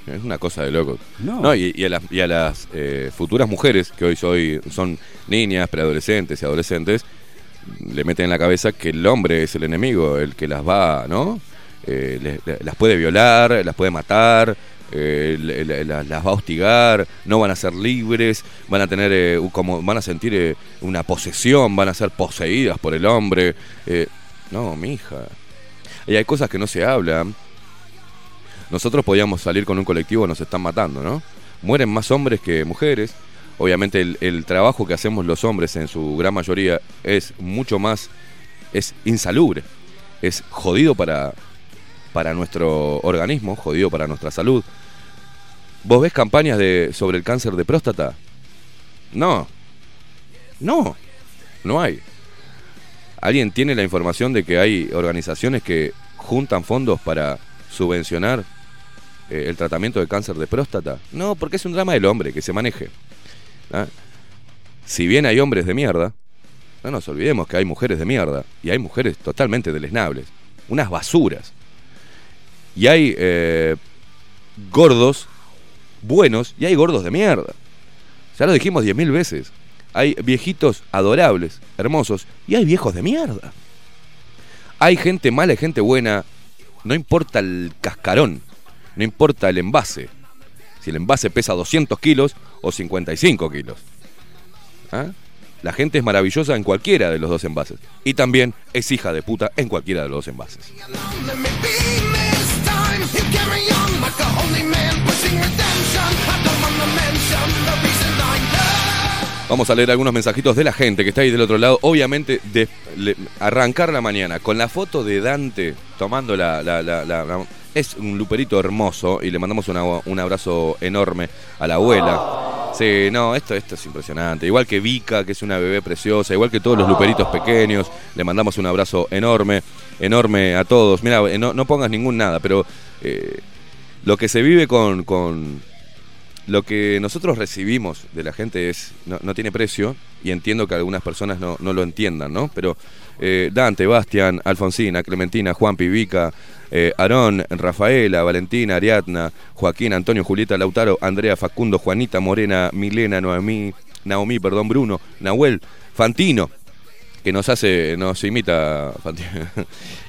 Es una cosa de loco. No. No, y, y a las, y a las, eh, futuras mujeres, que hoy soy, son niñas, preadolescentes y adolescentes, le meten en la cabeza que el hombre es el enemigo, el que las va, ¿no? Eh, las puede violar, las puede matar, eh, las va a hostigar, no van a ser libres, van a tener eh, como van a sentir una posesión, van a ser poseídas por el hombre. no, mi hija. Y hay cosas que no se hablan. Nosotros podíamos salir con un colectivo, nos están matando, ¿no? Mueren más hombres que mujeres. Obviamente el trabajo que hacemos los hombres en su gran mayoría es mucho más, es insalubre, es jodido para, para nuestro organismo, jodido para nuestra salud. ¿Vos ves campañas de, sobre el cáncer de próstata? No, no, no hay. ¿Alguien tiene la información de que hay organizaciones que juntan fondos para subvencionar eh, el tratamiento de cáncer de próstata? No, porque es un drama del hombre que se maneje. ¿ah? Si bien hay hombres de mierda, no nos olvidemos que hay mujeres de mierda y hay mujeres totalmente deleznables, unas basuras. Y hay eh, gordos buenos y hay gordos de mierda. Ya lo dijimos diez mil veces. Hay viejitos adorables, hermosos, y hay viejos de mierda. Hay gente mala y gente buena. No importa el cascarón, no importa el envase. Si el envase pesa 200 kilos o 55 kilos. ¿Ah? La gente es maravillosa en cualquiera de los dos envases. Y también es hija de puta en cualquiera de los dos envases. Vamos a leer algunos mensajitos de la gente que está ahí del otro lado. Obviamente, arrancar la mañana con la foto de Dante tomando la- Es un luperito hermoso y le mandamos una- un abrazo enorme a la abuela. Sí, no, esto, esto es impresionante. Igual que Vika, que es una bebé preciosa, igual que todos los luperitos pequeños, le mandamos un abrazo enorme, enorme a todos. Mira, eh, no, no pongas ningún nada, pero eh, lo que se vive con, con, lo que nosotros recibimos de la gente es no, no tiene precio y entiendo que algunas personas no, no lo entiendan, ¿no? Pero eh, Dante, Bastian, Alfonsina, Clementina, Juan Pivica, eh, Aarón, Rafaela, Valentina, Ariadna, Joaquín, Antonio, Julieta, Lautaro, Andrea, Facundo, Juanita, Morena, Milena, Noemí, Naomi, perdón, Bruno, Nahuel, Fantino, que nos hace, nos imita.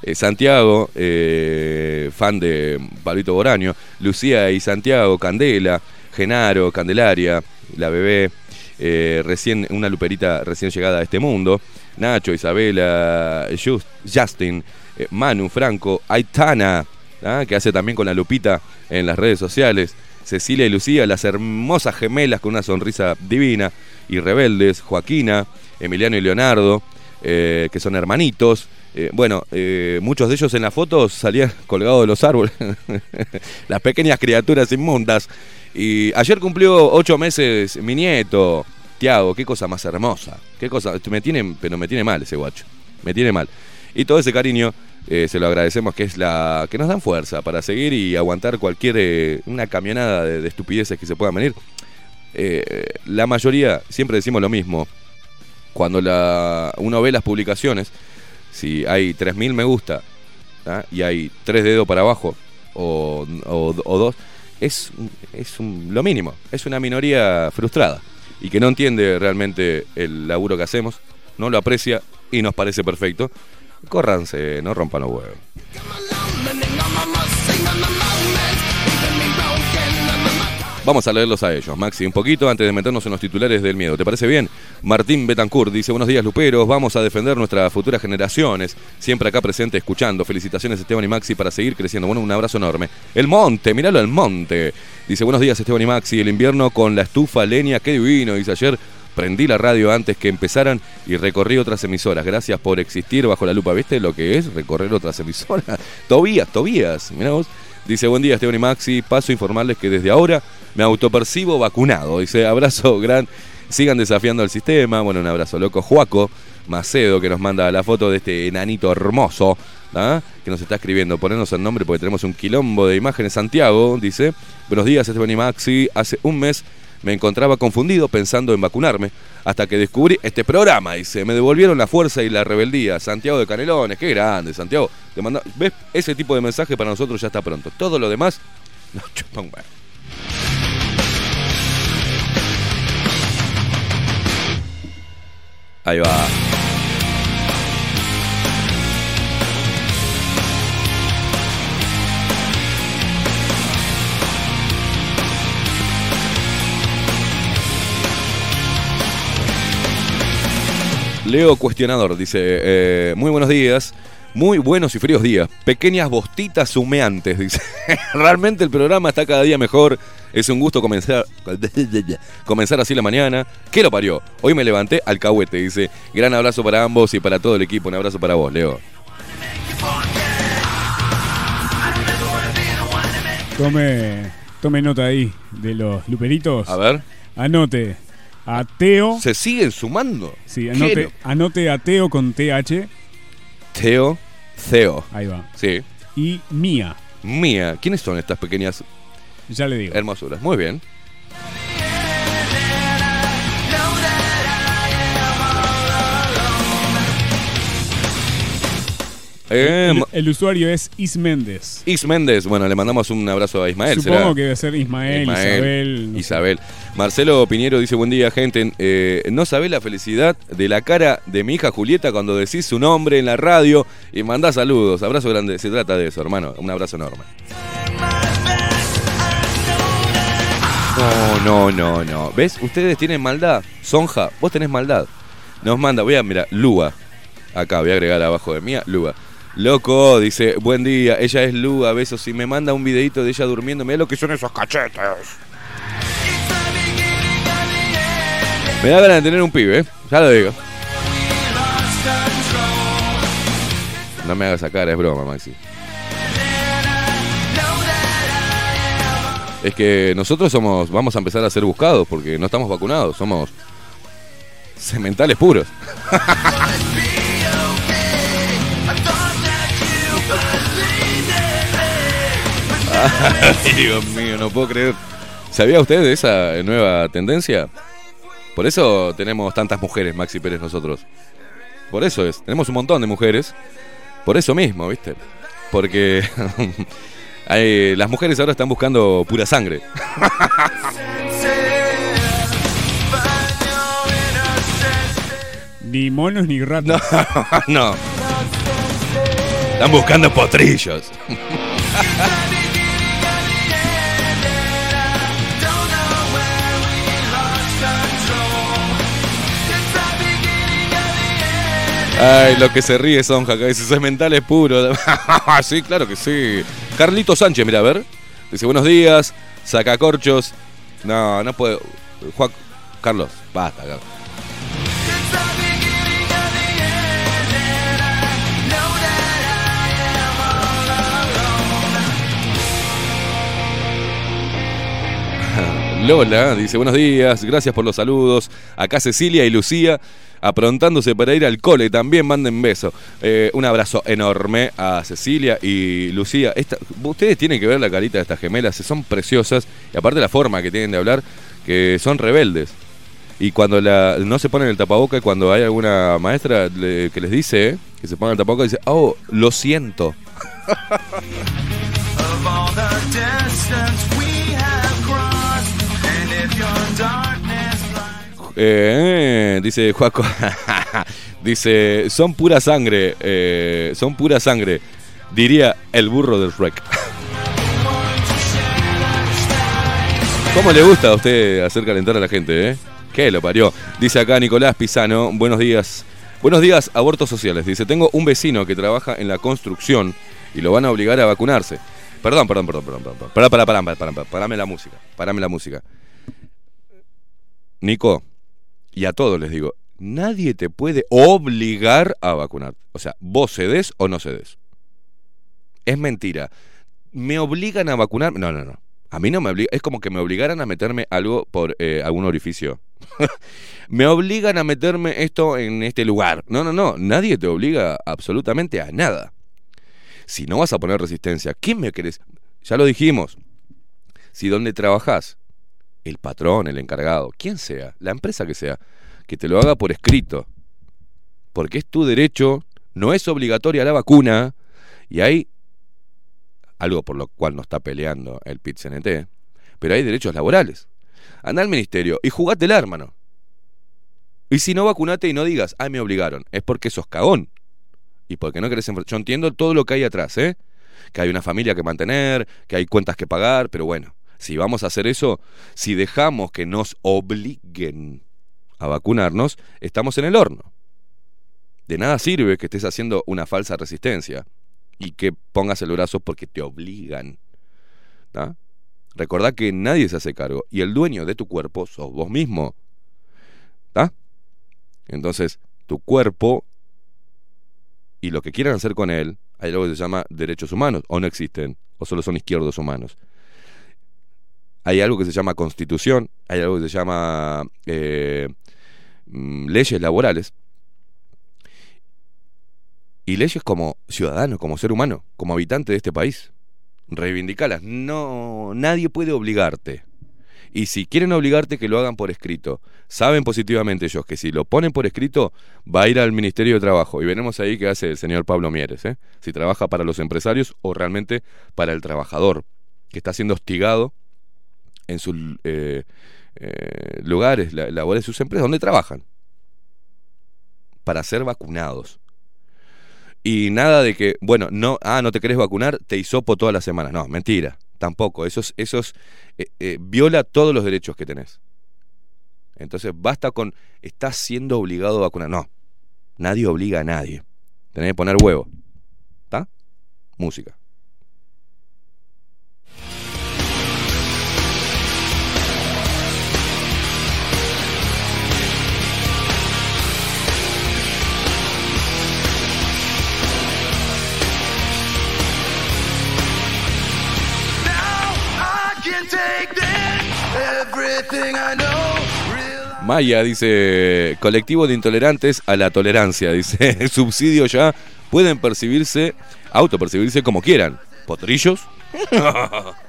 Eh, Santiago, eh, fan de Pablito Boraño, Lucía y Santiago, Candela, Genaro, Candelaria, la bebé, eh, recién, una luperita recién llegada a este mundo, Nacho, Isabela, Just- Justin, Manu, Franco, Aitana, ¿ah? que hace también con la lupita en las redes sociales, Cecilia y Lucía, las hermosas gemelas con una sonrisa divina, y rebeldes, Joaquina, Emiliano y Leonardo, eh, que son hermanitos. Eh, bueno, eh, muchos de ellos en la foto salían colgados de los árboles, las pequeñas criaturas inmundas. Y ayer cumplió ocho meses mi nieto, Tiago, qué cosa más hermosa, qué cosa, me tiene, pero me tiene mal ese guacho, me tiene mal. Y todo ese cariño se lo agradecemos que es la que nos dan fuerza para seguir y aguantar cualquier una camionada de, de estupideces que se puedan venir. La mayoría siempre decimos lo mismo. Cuando la, uno ve las publicaciones, si hay 3.000 me gusta ¿ah? y hay tres dedos para abajo o, o- dos, es, es lo mínimo. Es una minoría frustrada y que no entiende realmente el laburo que hacemos, no lo aprecia y nos parece perfecto. Córranse, no rompan los huevos. Vamos a leerlos a ellos, Maxi, un poquito antes de meternos en los titulares del miedo. ¿Te parece bien? Martín Betancourt dice, buenos días Luperos, vamos a defender nuestras futuras generaciones. Siempre acá presente, escuchando. Felicitaciones Esteban y Maxi para seguir creciendo. Bueno, un abrazo enorme. El monte, míralo el monte. Dice, buenos días Esteban y Maxi, el invierno con la estufa leña, qué divino. Dice ayer, prendí la radio antes que empezaran y recorrí otras emisoras. Gracias por existir bajo la lupa. ¿Viste lo que es recorrer otras emisoras? Tobías, Tobías, mirá vos. Dice, buen día Esteban y Maxi, paso a informarles que desde ahora me autopercibo vacunado. Dice, abrazo gran, sigan desafiando el sistema. Bueno, un abrazo loco. Juaco Macedo que nos manda la foto de este enanito hermoso ¿ah? que nos está escribiendo. Ponernos el nombre porque tenemos un quilombo de imágenes. Santiago dice: Buenos días, Esteban y Maxi. Hace un mes me encontraba confundido pensando en vacunarme hasta que descubrí este programa. Dice: Me devolvieron la fuerza y la rebeldía. Santiago de Canelones, qué grande, Santiago. Te manda- ¿Ves? Ese tipo de mensaje para nosotros ya está pronto. Todo lo demás, nos chupan. Ahí va. Leo Cuestionador dice, eh, muy buenos días, muy buenos y fríos días, pequeñas bostitas humeantes, dice. Realmente el programa está cada día mejor, es un gusto comenzar, comenzar así la mañana. ¿Qué lo parió? Hoy me levanté alcahuete, dice. Gran abrazo para ambos y para todo el equipo, un abrazo para vos, Leo. Tome, tome nota ahí de los luperitos. A ver, Anote a Teo. ¿se siguen sumando? Sí, ¿Qué anote, lo- anote a Teo con TH. Teo, Ceo, Ahí va. sí. Y Mía. Mía, ¿quiénes son estas pequeñas Ya le digo. hermosuras? Muy bien. Eh, El, usuario es Is Méndez. Is Méndez, bueno, le mandamos un abrazo a Ismael. Supongo ¿será? que debe ser Ismael, Ismael, Isabel. no sé. Isabel. Marcelo Piñero dice, buen día, gente. Eh, no sabés la felicidad de la cara de mi hija Julieta cuando decís su nombre en la radio y mandás saludos. Abrazo grande. Se trata de eso, hermano. Un abrazo enorme. No, no, no, no. ¿Ves? Ustedes tienen maldad. Sonja, vos tenés maldad. Nos manda, voy a, mira, Lua. Acá, voy a agregar abajo de mía, Lua. Loco, dice, buen día, ella es Lua, besos. Y me manda un videito de ella durmiendo. Mira lo que son esos cachetes. Me da ganas de tener un pibe, ¿eh? ya lo digo. No me hagas esa cara, es broma, Maxi. Es que nosotros somos, vamos a empezar a ser buscados porque no estamos vacunados, somos sementales puros. Ay, Dios mío, no puedo creer. ¿Sabía usted de esa nueva tendencia? Por eso tenemos tantas mujeres, Maxi Pérez, nosotros. Por eso es. Tenemos un montón de mujeres. Por eso mismo, ¿viste? Porque hay- las mujeres ahora están buscando pura sangre. Ni monos ni ratas. no. Están buscando potrillos. Ay, lo que se ríe Sonja, que dice, es mental es puro. sí, claro que sí. Carlito Sánchez, mira, a ver. Dice, buenos días, sacacorchos. No, no puedo. Juan Carlos, basta. Lola dice buenos días, gracias por los saludos. Acá Cecilia y Lucía aprontándose para ir al cole, también manden beso. Eh, un abrazo enorme a Cecilia y Lucía. Esta- ustedes tienen que ver la carita de estas gemelas, son preciosas y aparte la forma que tienen de hablar, que son rebeldes. Y cuando la, no se ponen el tapaboca, cuando hay alguna maestra que les dice eh, que se pongan el tapaboca, dice, oh, lo siento. Eh, dice Juaco. dice, son pura sangre. eh, son pura sangre. Diría el burro del Shrek. ¿Cómo le gusta a usted hacer calentar a la gente, eh? ¿Qué lo parió? Dice acá Nicolás Pisano. Buenos días. Buenos días, abortos sociales. Dice, tengo un vecino que trabaja en la construcción y lo van a obligar a vacunarse. Perdón, perdón, perdón, perdón, perdón. Pará, pará, pará, pará, pará, parame la música. Parame la música. Nico, y a todos les digo, nadie te puede obligar a vacunar. O sea, vos cedes o no cedes. Es mentira. ¿Me obligan a vacunar? No, no, no. A mí no me obliga. Es como que me obligaran a meterme algo por eh, algún orificio. me obligan a meterme esto en este lugar. No, no, no. Nadie te obliga absolutamente a nada. Si no vas a poner resistencia, ¿quién me querés? Ya lo dijimos. Si donde trabajás, el patrón, el encargado, quien sea, la empresa que sea, que te lo haga por escrito. Porque es tu derecho, no es obligatoria la vacuna, y hay algo por lo cual no está peleando el pit -CNT, pero hay derechos laborales. Anda al ministerio y jugátela, hermano. Y si no vacunate y no digas, ay, me obligaron, es porque sos cagón. Y porque no querés... Yo entiendo todo lo que hay atrás, ¿eh? Que hay una familia que mantener, que hay cuentas que pagar, pero bueno, si vamos a hacer eso, si dejamos que nos obliguen a vacunarnos, estamos en el horno. De nada sirve que estés haciendo una falsa resistencia y que pongas el brazo porque te obligan. ¿tá? Recordá que nadie se hace cargo y el dueño de tu cuerpo sos vos mismo. ¿tá? Entonces, tu cuerpo y lo que quieran hacer con él, hay algo que se llama derechos humanos, o no existen, o solo son izquierdos humanos. Hay algo que se llama constitución, hay algo que se llama eh, mm, leyes laborales, y leyes como ciudadano, como ser humano, como habitante de este país. Reivindicalas. No, nadie puede obligarte. Y si quieren obligarte, que lo hagan por escrito. Saben positivamente ellos que si lo ponen por escrito, va a ir al Ministerio de Trabajo. Y veremos ahí qué hace el señor Pablo Mieres. ¿eh? Si trabaja para los empresarios o realmente para el trabajador, que está siendo hostigado en sus eh, eh, lugares, labores, sus empresas, donde trabajan, para ser vacunados. Y nada de que, bueno, no, ah, no te querés vacunar, te hisopo todas las semanas. No, mentira, tampoco. Eso, es, eso eh, eh, viola todos los derechos que tenés. Entonces basta con, estás siendo obligado a vacunar. No, nadie obliga a nadie. Tenés que poner huevo. ¿Está? Música. Maya dice, colectivo de intolerantes a la tolerancia, dice, subsidio ya, pueden percibirse, autopercibirse como quieran. ¿Potrillos?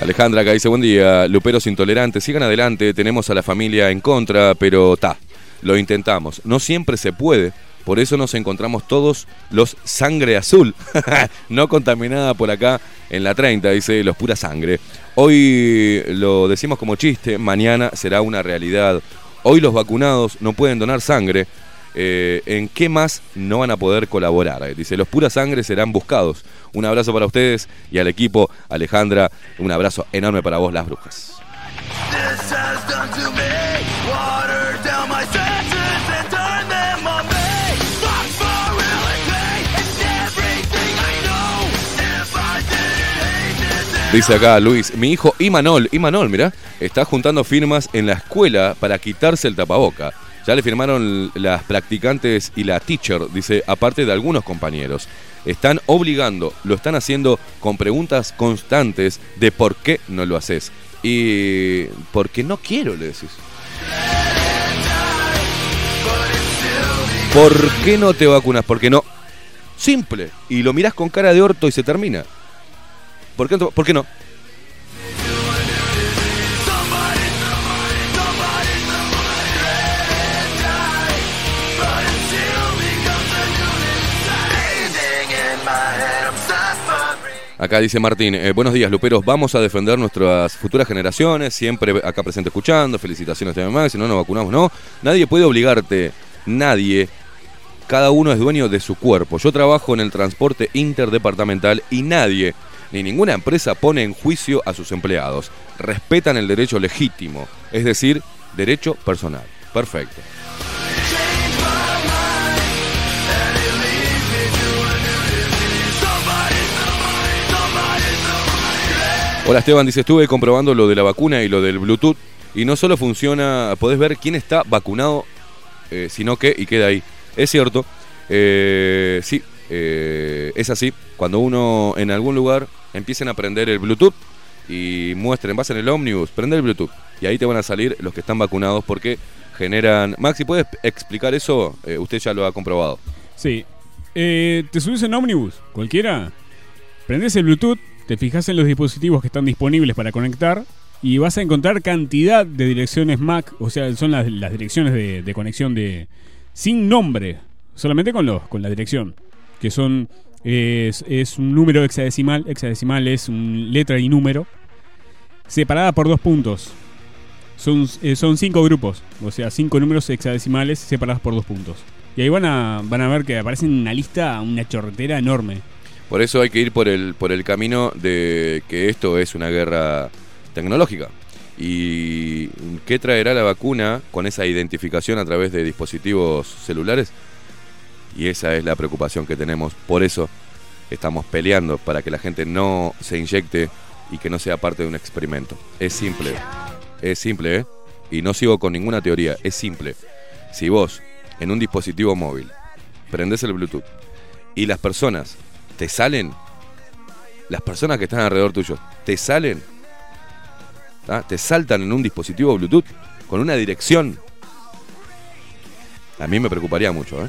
Alejandra acá dice, buen día, luperos intolerantes, sigan adelante, tenemos a la familia en contra, pero ta, lo intentamos. No siempre se puede, por eso nos encontramos todos los sangre azul, no contaminada por acá en la 30, dice los pura sangre. Hoy lo decimos como chiste, mañana será una realidad. Hoy los vacunados no pueden donar sangre. Eh, ¿En qué más no van a poder colaborar? Dice, los pura sangre serán buscados. Un abrazo para ustedes y al equipo. Alejandra, un abrazo enorme para vos, las brujas. Dice acá Luis, mi hijo Imanol, Imanol, mira, está juntando firmas en la escuela para quitarse el tapaboca. Ya le firmaron las practicantes y la teacher, dice, aparte de algunos compañeros. Están obligando, lo están haciendo con preguntas constantes de por qué no lo haces. Y porque no quiero, le decís. ¿Por qué no te vacunas? Porque no. Simple. Y lo mirás con cara de orto y se termina. ¿Por qué, ¿Por qué no? Acá dice Martín, eh, buenos días Luperos, vamos a defender nuestras futuras generaciones, siempre acá presente escuchando, felicitaciones mamá, si no nos vacunamos, no, nadie puede obligarte, nadie, cada uno es dueño de su cuerpo, yo trabajo en el transporte interdepartamental y nadie ni ninguna empresa pone en juicio a sus empleados. Respetan el derecho legítimo, es decir, derecho personal. Perfecto. Hola Esteban, dice, estuve comprobando lo de la vacuna y lo del Bluetooth y no solo funciona, podés ver quién está vacunado, eh, sino que, y queda ahí. Es cierto, eh, sí, eh, es así, cuando uno en algún lugar empiecen a prender el Bluetooth y muestren, vas en el ómnibus, prende el Bluetooth y ahí te van a salir los que están vacunados porque generan... Maxi, ¿puedes explicar eso? Eh, usted ya lo ha comprobado. Sí. Eh, te subís en ómnibus, cualquiera. Prendes el Bluetooth, te fijas en los dispositivos que están disponibles para conectar y vas a encontrar cantidad de direcciones MAC, o sea, son las, direcciones de, de conexión de sin nombre, solamente con los con la dirección, que son es, un número hexadecimal, hexadecimal es un letra y número separada por dos puntos. Son, eh, son cinco grupos, o sea, cinco números hexadecimales separados por dos puntos. Y ahí van a, van a ver que aparece en una lista una chorretera enorme. Por eso hay que ir por el, por el camino de que esto es una guerra tecnológica. ¿Y qué traerá la vacuna con esa identificación a través de dispositivos celulares? Y esa es la preocupación que tenemos. Por eso estamos peleando para que la gente no se inyecte y que no sea parte de un experimento. Es simple. Es simple, ¿eh? Y no sigo con ninguna teoría. Es simple. Si vos, en un dispositivo móvil, prendés el Bluetooth y las personas te salen, las personas que están alrededor tuyo, te salen, te saltan en un dispositivo Bluetooth con una dirección, a mí me preocuparía mucho, ¿eh?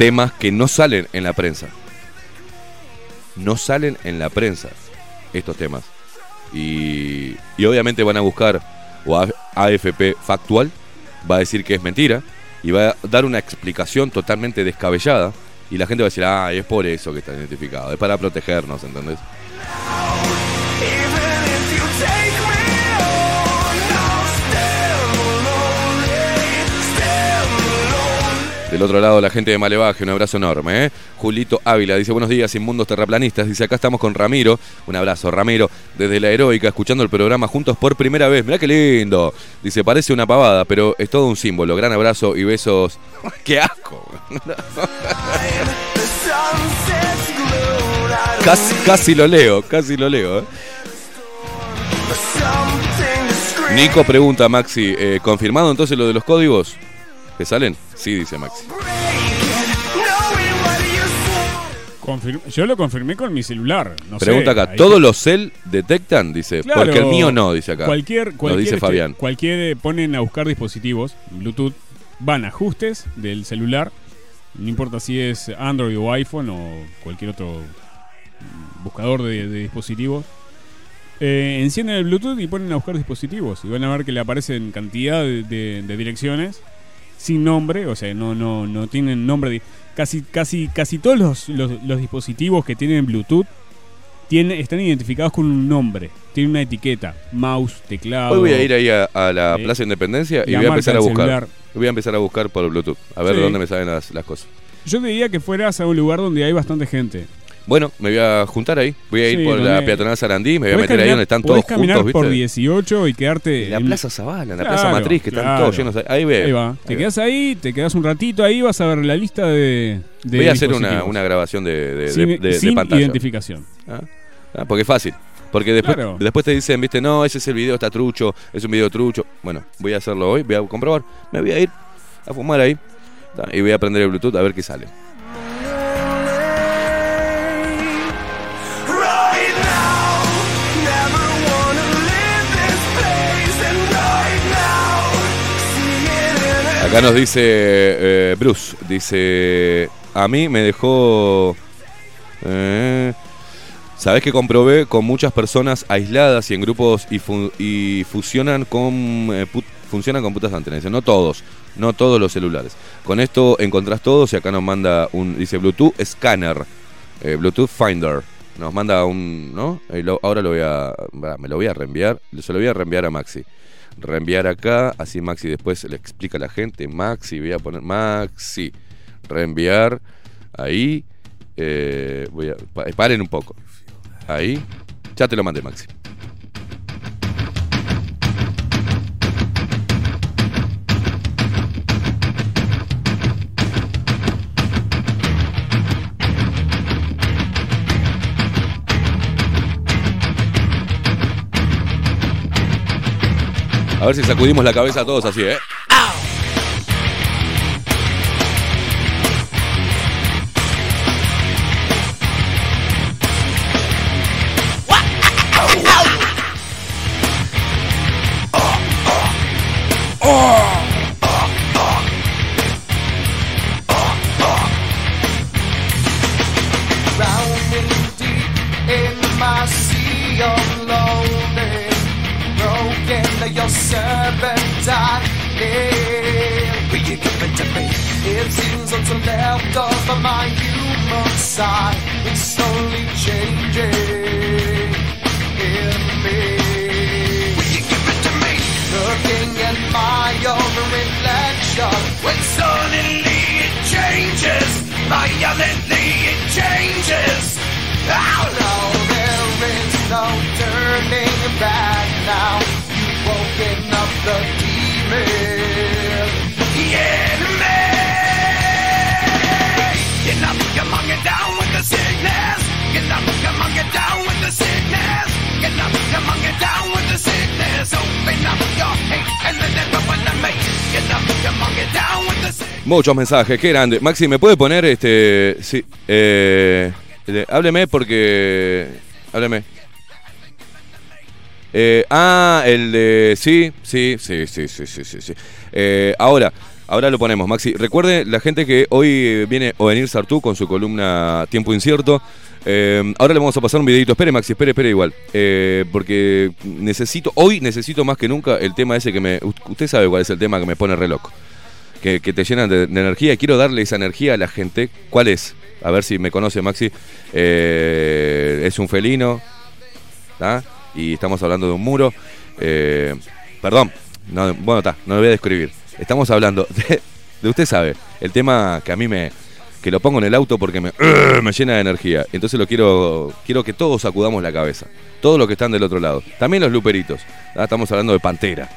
Temas que no salen en la prensa. No salen en la prensa estos temas. Y, y obviamente van a buscar, o AFP factual, va a decir que es mentira, y va a dar una explicación totalmente descabellada, y la gente va a decir, ah, es por eso que está identificado, es para protegernos, ¿entendés? Del otro lado, la gente de Malevaje, un abrazo enorme. ¿eh? Julito Ávila dice: Buenos días, inmundos terraplanistas. Dice: Acá estamos con Ramiro. Un abrazo, Ramiro, desde la heroica, escuchando el programa juntos por primera vez. Mirá qué lindo. Dice: Parece una pavada, pero es todo un símbolo. Gran abrazo y besos. ¡Qué asco! casi, casi lo leo, casi lo leo. ¿eh? Nico pregunta, Maxi: eh, ¿confirmado entonces lo de los códigos? ¿Que salen? Sí, dice Maxi. Yo lo confirmé con mi celular. No sé, Pregunta acá, ahí- ¿todos los cel detectan? Dice, Claro, porque el mío no, dice acá. Cualquier, cualquier, dice este, Fabián. cualquier eh, ponen a buscar dispositivos Bluetooth, van a ajustes del celular, no importa si es Android o iPhone o cualquier otro mm, buscador de, de dispositivos. Eh, encienden el Bluetooth y ponen a buscar dispositivos y van a ver que le aparecen cantidad de, de- de direcciones sin nombre, o sea, no, no, no tienen nombre. de- casi, casi, casi todos los, los- los dispositivos que tienen Bluetooth tienen, están identificados con un nombre, tienen una etiqueta, mouse, teclado. Hoy voy a ir ahí a, a la Eh, Plaza Independencia y voy a empezar a buscar. celular. Voy a empezar a buscar por Bluetooth, a ver Sí. dónde me salen las, las cosas. Yo te diría que fueras a un lugar donde hay bastante gente. Bueno, me voy a juntar ahí. Voy a ir Sí, por la peatonal Sarandí, me voy a meter ahí donde están todos caminar juntos, por ¿viste? 18 y quedarte En la en- Plaza Zavala, en la Claro, Plaza Matriz, que están todos llenos. de- Ahí ve. Ahí va. Te quedas ahí, te quedas un ratito ahí, vas a ver la lista de. de Voy a hacer una, grabación de, de, sin, de- sin pantalla. identificación. Ah, ah, porque es fácil. Porque después, Claro. después te dicen, viste, no, ese es el video, está trucho, es un video trucho. Bueno, voy a hacerlo hoy, voy a comprobar. Me voy a ir a fumar ahí y voy a prender el Bluetooth a ver qué sale. Acá nos dice eh, Bruce, dice, a mí me dejó... Eh, Sabes que comprobé con muchas personas aisladas y en grupos y, fu- y fusionan con eh, funcionan con putas antenas. No todos, no todos los celulares. Con esto encontrás todos y acá nos manda un, dice Bluetooth Scanner, eh, Bluetooth Finder. Nos manda un, ¿no? Ahora lo voy a, me lo voy a reenviar, se lo voy a reenviar a Maxi. Reenviar acá, así Maxi después le explica a la gente, Maxi, voy a poner Maxi, reenviar, ahí, eh, voy a, pa- paren un poco. Ahí. Ya te lo mandé, Maxi. A ver si sacudimos la cabeza todos así, ¿eh? Serpentine nail. Will you give it to me? It seems what's left of my human side is slowly changing in me. Will you give it to me? Looking at my own reflection when suddenly it changes, violently it changes. Oh no, there is no turning back Muchos mensajes, qué grande. Maxi, ¿me puede poner este. Sí. Eh, hábleme porque. Hábleme. Eh, ah, el de. Sí, sí, sí, sí, sí, sí, sí. sí. Eh, ahora, ahora lo ponemos, Maxi. Recuerde la gente que hoy viene Ovenir Sartú con su columna Tiempo Incierto. Eh, ahora le vamos a pasar un videito. Espere, Maxi, espere, espere igual. Eh, porque necesito, hoy necesito más que nunca el tema ese que me. Usted sabe cuál es el tema que me pone re loco que, te llenan de, de energía. Quiero darle esa energía a la gente. ¿Cuál es? A ver si me conoce Maxi. Eh, es un felino. ¿tá? Y estamos hablando de un muro. Eh, perdón. No, bueno, está. No lo voy a describir. Estamos hablando de, usted sabe. El tema que a mí me... Que lo pongo en el auto porque me, me llena de energía. Entonces lo quiero... Quiero que todos sacudamos la cabeza. Todos los que están del otro lado. También los luperitos. ¿tá? Estamos hablando de Pantera.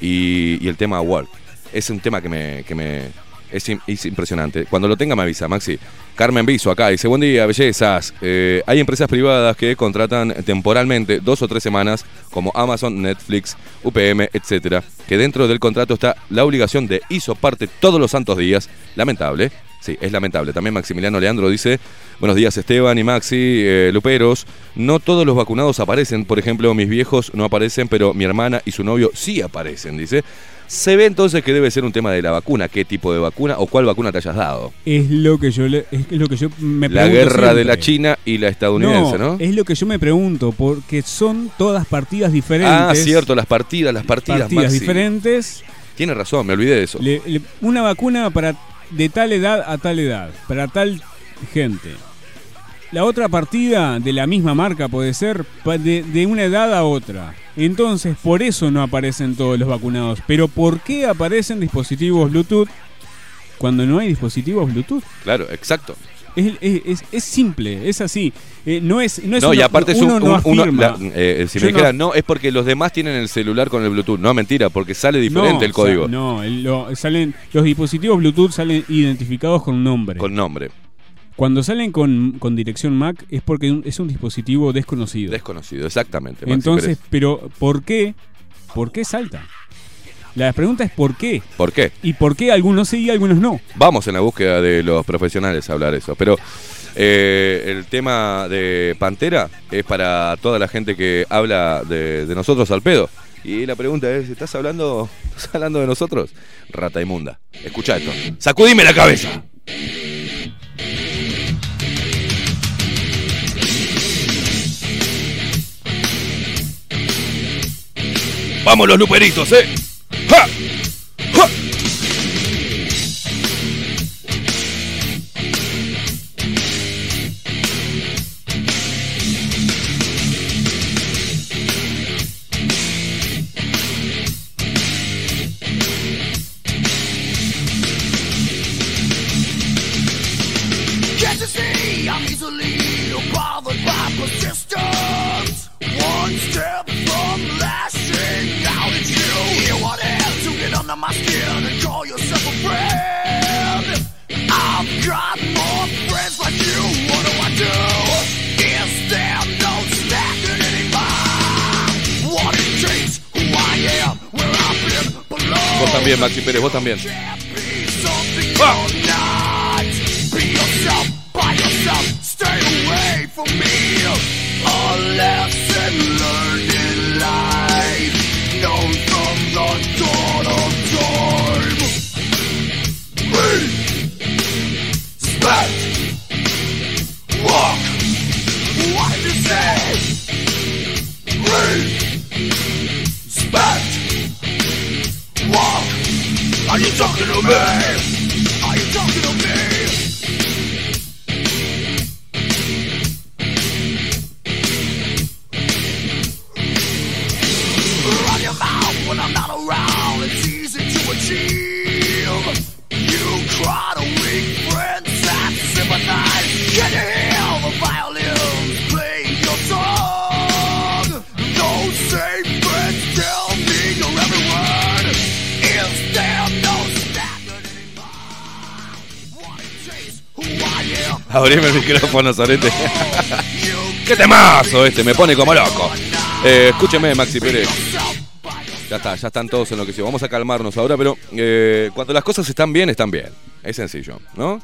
Y, y el tema Walk es un tema que me, que me es, es impresionante. Cuando lo tenga me avisa, Maxi. Carmen Viso acá dice, buen día, bellezas. Eh, hay empresas privadas que contratan temporalmente dos o tres semanas, como Amazon, Netflix, UPM, etcétera, que dentro del contrato está la obligación de parte todos los santos días. Lamentable. Sí, es lamentable. También Maximiliano Leandro dice, buenos días Esteban y Maxi, eh, Luperos. No todos los vacunados aparecen, por ejemplo, mis viejos no aparecen, pero mi hermana y su novio sí aparecen, dice. Se ve entonces que debe ser un tema de la vacuna, qué tipo de vacuna o cuál vacuna te hayas dado. Es lo que yo le- es lo que yo me La pregunto guerra de la. China y la estadounidense, ¿no? Es lo que yo me pregunto, porque son todas partidas diferentes. Ah, cierto, las partidas, las partidas, partidas Maxi. diferentes. Tiene razón, me olvidé de eso. Le- le- una vacuna para de tal edad a tal edad, para tal gente. La otra partida de la misma marca puede ser de, de una edad a otra. Entonces, por eso no aparecen todos los vacunados. Pero ¿por qué aparecen dispositivos Bluetooth cuando no hay dispositivos Bluetooth? Claro, exacto. Es, es- es- es simple, es así. Eh, no es, no es No, y aparte es uno un, no un- uno- afirma. la- eh, si Yo me no- dijera, no, es porque los demás tienen el celular con el Bluetooth. No, mentira, porque sale diferente el código. o sea, no, el- lo- salen, los dispositivos Bluetooth salen identificados con nombre. Con nombre. Cuando salen con, con dirección MAC es porque es un dispositivo desconocido. Desconocido, exactamente. Maxi Entonces, Pérez. pero ¿por qué? ¿Por qué salta? La pregunta es ¿por qué? ¿Por qué? ¿Y por qué algunos sí y algunos no? Vamos en la búsqueda de los profesionales a hablar eso. Pero eh, el tema de Pantera es para toda la gente que habla de, de nosotros al pedo. Y la pregunta es, ¿estás hablando, ¿estás hablando de nosotros? Rata inmunda. Escucha esto. ¡Sacudime la cabeza! ¡Vamos los luperitos, eh! ¡Ja! One step under my skin and call yourself a friend. I've got more friends like you. What do I do? Is there no standing anymore? What it takes, who I am, where I've been below. Vos también, Maxi Pérez, vos también. Ah. Be yourself, by yourself. Stay away from me. A lesson learned in Bend! Walk! What is you say? Spend! Walk! Are you talking to me? Are you talking to me? Run your mouth when I'm not around. It's easy to achieve. You cry. Abrime el micrófono, Sorete. ¡Qué temazo este! Me pone como loco. Eh, escúcheme, Maxi Pérez. Ya está, ya están todos enloquecidos. Vamos a calmarnos ahora, pero eh, cuando las cosas están bien, están bien. Es sencillo, ¿no?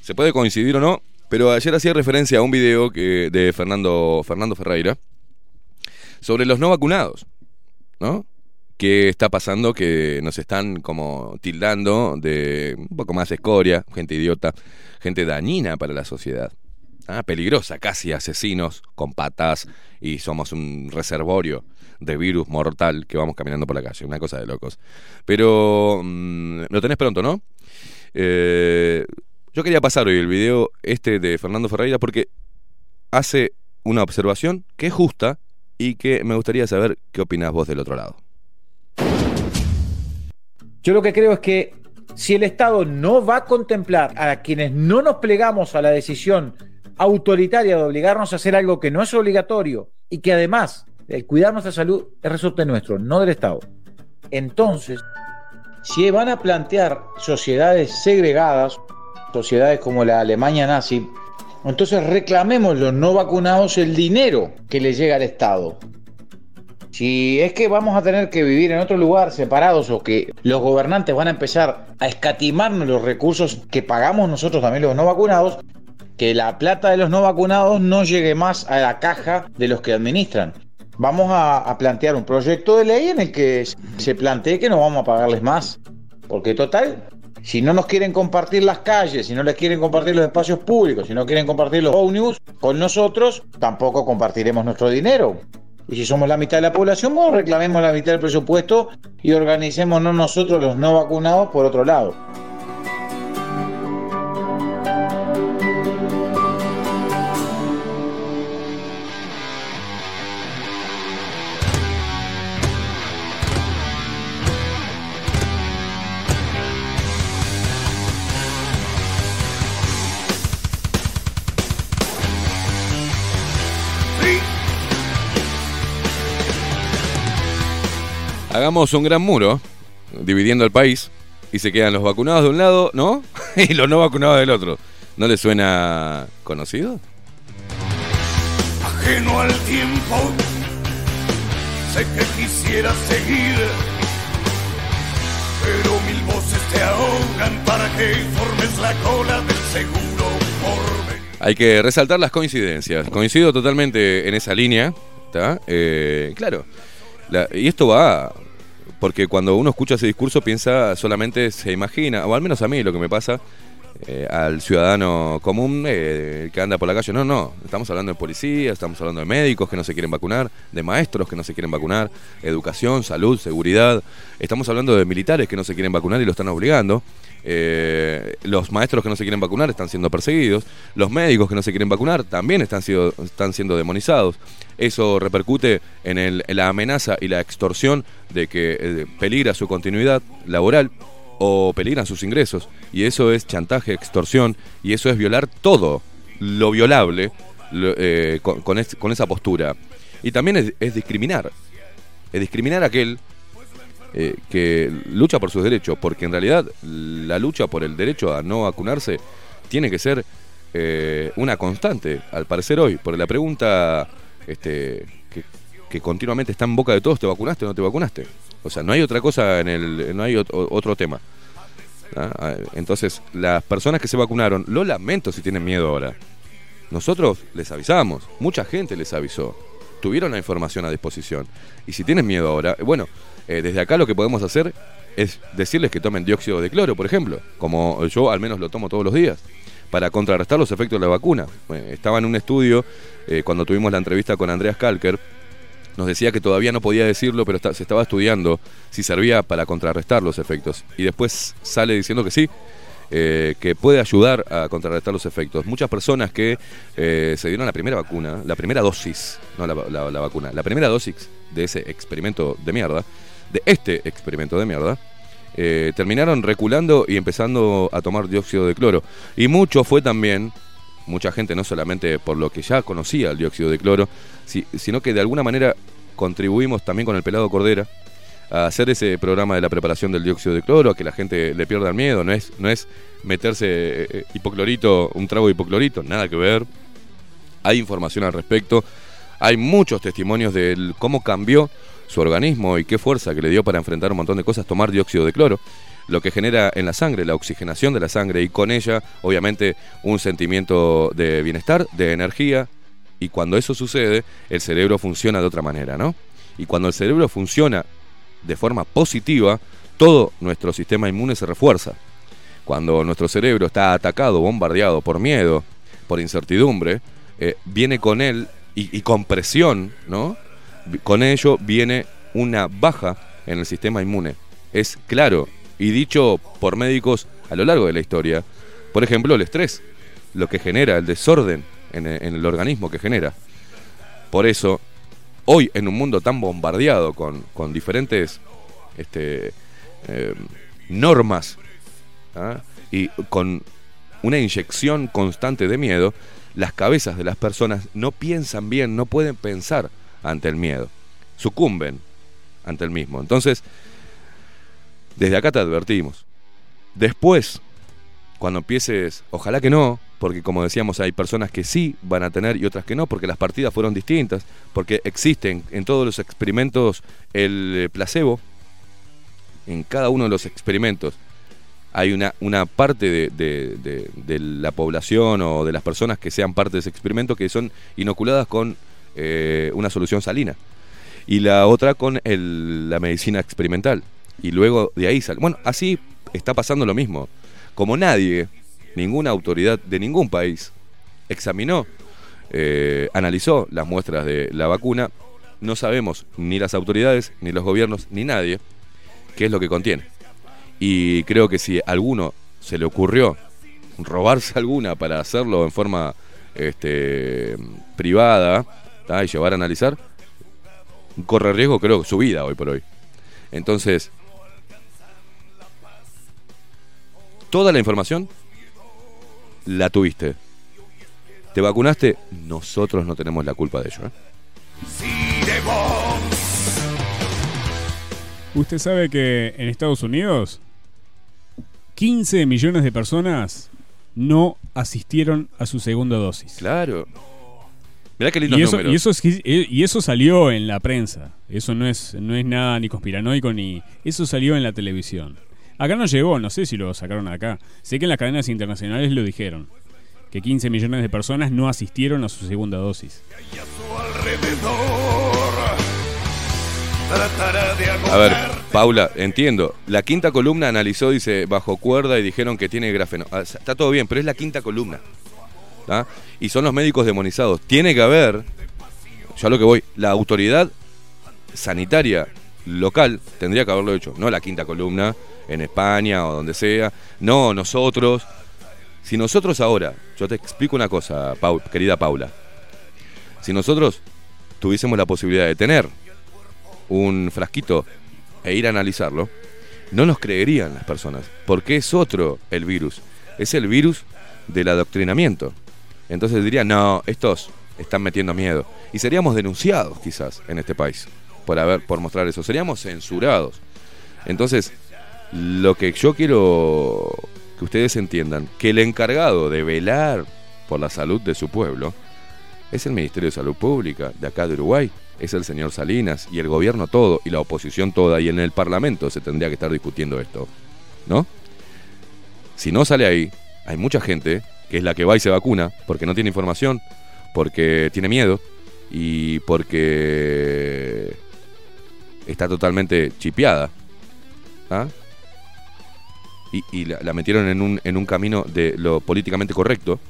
Se puede coincidir o no, pero ayer hacía referencia a un video de Fernando, Fernando Ferreira sobre los no vacunados, ¿no? ¿Qué está pasando? Que nos están como tildando de un poco más escoria, gente idiota, gente dañina para la sociedad. Ah, peligrosa, casi asesinos con patas y somos un reservorio de virus mortal que vamos caminando por la calle, una cosa de locos. Pero mm, lo tenés pronto, ¿no? Eh, yo quería pasar hoy el video este de Fernando Ferreira porque hace una observación que es justa y que me gustaría saber qué opinás vos del otro lado. Yo lo que creo es que si el Estado no va a contemplar a quienes no nos plegamos a la decisión autoritaria de obligarnos a hacer algo que no es obligatorio y que además el cuidar nuestra salud es resorte nuestro, no del Estado. Entonces, si van a plantear sociedades segregadas, sociedades como la Alemania nazi, entonces reclamemos los no vacunados el dinero que le llega al Estado. Si es que vamos a tener que vivir en otro lugar separados o que los gobernantes van a empezar a escatimarnos los recursos que pagamos nosotros también los no vacunados, que la plata de los no vacunados no llegue más a la caja de los que administran. Vamos a, a plantear un proyecto de ley en el que se plantee que no vamos a pagarles más. Porque total, si no nos quieren compartir las calles, si no les quieren compartir los espacios públicos, si no quieren compartir los ómnibus con nosotros, tampoco compartiremos nuestro dinero. Y si somos la mitad de la población, bueno, reclamemos la mitad del presupuesto y organicémonos nosotros los no vacunados por otro lado. Hagamos un gran muro dividiendo el país y se quedan los vacunados de un lado, ¿no? y los no vacunados del otro. ¿No le suena conocido? ajeno al tiempo. Sé que quisiera seguir, pero mil voces te ahogan para que formes la cola del seguro por. Hay que resaltar las coincidencias. Coincido totalmente en esa línea. ¿está? Eh, claro. La- y esto va. Porque cuando uno escucha ese discurso piensa solamente, se imagina, o al menos a mí lo que me pasa, eh, al ciudadano común eh, que anda por la calle. No, no. Estamos hablando de policías, estamos hablando de médicos que no se quieren vacunar, de maestros que no se quieren vacunar, educación, salud, seguridad. Estamos hablando de militares que no se quieren vacunar y lo están obligando. Eh, los maestros que no se quieren vacunar están siendo perseguidos. Los médicos que no se quieren vacunar también están, sido- están siendo demonizados. Eso repercute en, el- la amenaza y la extorsión de que eh, peligra su continuidad laboral o peligran sus ingresos. Y eso es chantaje, extorsión, y eso es violar todo lo violable eh, con, con esa postura. Y también es, es discriminar. Es discriminar a aquel eh, que lucha por sus derechos, porque en realidad la lucha por el derecho a no vacunarse tiene que ser eh, una constante, al parecer hoy, por la pregunta este, que, continuamente está en boca de todos, ¿te vacunaste o no te vacunaste? O sea, no hay otra cosa en el, no hay ot- otro tema. ¿ah? Ah, Entonces, las personas que se vacunaron, lo lamento si tienen miedo ahora. Nosotros les avisamos, mucha gente les avisó, tuvieron la información a disposición. Y si tienen miedo ahora, bueno, eh, desde acá lo que podemos hacer es decirles que tomen dióxido de cloro, por ejemplo, como yo al menos lo tomo todos los días, para contrarrestar los efectos de la vacuna. Eh, estaba en un estudio, eh, cuando tuvimos la entrevista con Andreas Kalker, nos decía que todavía no podía decirlo, pero se estaba estudiando si servía para contrarrestar los efectos. Y después sale diciendo que sí, que puede ayudar a contrarrestar los efectos. Muchas personas que se dieron la primera vacuna, la primera dosis, no la- la vacuna, la primera dosis de ese experimento de mierda, de este experimento de mierda, eh, terminaron reculando y empezando a tomar dióxido de cloro. Y mucho fue también, mucha gente no solamente por lo que ya conocía el dióxido de cloro, si- sino que de alguna manera contribuimos también con el pelado Cordera a hacer ese programa de la preparación del dióxido de cloro, a que la gente le pierda el miedo, no es, no es meterse eh, eh, hipoclorito, un trago de hipoclorito, nada que ver. Hay información al respecto, hay muchos testimonios de cómo cambió su organismo y qué fuerza que le dio para enfrentar un montón de cosas tomar dióxido de cloro, lo que genera en la sangre la oxigenación de la sangre y con ella, obviamente, un sentimiento de bienestar, de energía, y cuando eso sucede, el cerebro funciona de otra manera, ¿no? Y cuando el cerebro funciona de forma positiva, todo nuestro sistema inmune se refuerza. Cuando nuestro cerebro está atacado, bombardeado por miedo, por incertidumbre, eh, viene con él y, y con presión, ¿no? Con ello viene una baja en el sistema inmune. Es claro y dicho por médicos a lo largo de la historia. Por ejemplo, el estrés, lo que genera, el desorden en el organismo que genera. Por eso, hoy en un mundo tan bombardeado con, con diferentes este, eh, normas ¿ah? y con una inyección constante de miedo, las cabezas de las personas no piensan bien, no pueden pensar ante el miedo, sucumben ante el mismo. Entonces, desde acá te advertimos. Después, cuando empieces, ojalá que no, porque como decíamos, hay personas que sí van a tener y otras que no, porque las partidas fueron distintas, porque existen en todos los experimentos el eh, placebo, en cada uno de los experimentos hay una, una parte de, de- de- de la población o de las personas que sean parte de ese experimento que son inoculadas con eh, una solución salina y la otra con la medicina experimental. Y luego de ahí sale. Bueno, así está pasando lo mismo. Como nadie, ninguna autoridad de ningún país examinó, eh, analizó las muestras de la vacuna, no sabemos ni las autoridades, ni los gobiernos, ni nadie qué es lo que contiene. Y creo que si a alguno se le ocurrió robarse alguna para hacerlo en forma este, privada ¿tá? y llevar a analizar, corre riesgo, creo, su vida hoy por hoy. Entonces, toda la información la tuviste. ¿Te vacunaste? Nosotros no tenemos la culpa de ello. ¿eh? Usted sabe que en Estados Unidos 15 millones de personas no asistieron a su segunda dosis. Claro. Mirá qué lindos Y eso, números. y, eso es- y eso salió en la prensa. Eso no es, no es nada ni conspiranoico ni. Eso salió en la televisión. Acá no llegó, no sé si lo sacaron acá. Sé que en las cadenas internacionales lo dijeron. Que 15 millones de personas no asistieron a su segunda dosis. A ver, Paula, entiendo. La quinta columna analizó, dice, bajo cuerda y dijeron que tiene grafeno. Ah, Está todo bien, pero es la quinta columna. Y son los médicos demonizados. Tiene que haber, ya lo que voy, la autoridad sanitaria local tendría que haberlo hecho. No la quinta columna en España o donde sea. No, nosotros. Si nosotros ahora, yo te explico una cosa, querida Paula. Si nosotros tuviésemos la posibilidad de tener un frasquito e ir a analizarlo, no nos creerían las personas, porque es otro el virus, es el virus del adoctrinamiento. Entonces dirían, no, estos están metiendo miedo. Y seríamos denunciados quizás en este país por, haber, por mostrar eso, seríamos censurados. Entonces, lo que yo quiero que ustedes entiendan, que el encargado de velar por la salud de su pueblo es el Ministerio de Salud Pública de acá de Uruguay, es el señor Salinas y el gobierno todo y la oposición toda y en el Parlamento se tendría que estar discutiendo esto, ¿no? Si no sale ahí, hay mucha gente que es la que va y se vacuna porque no tiene información, porque tiene miedo y porque está totalmente chipeada. ¿ah? Y, la metieron en un, en un camino de lo políticamente correcto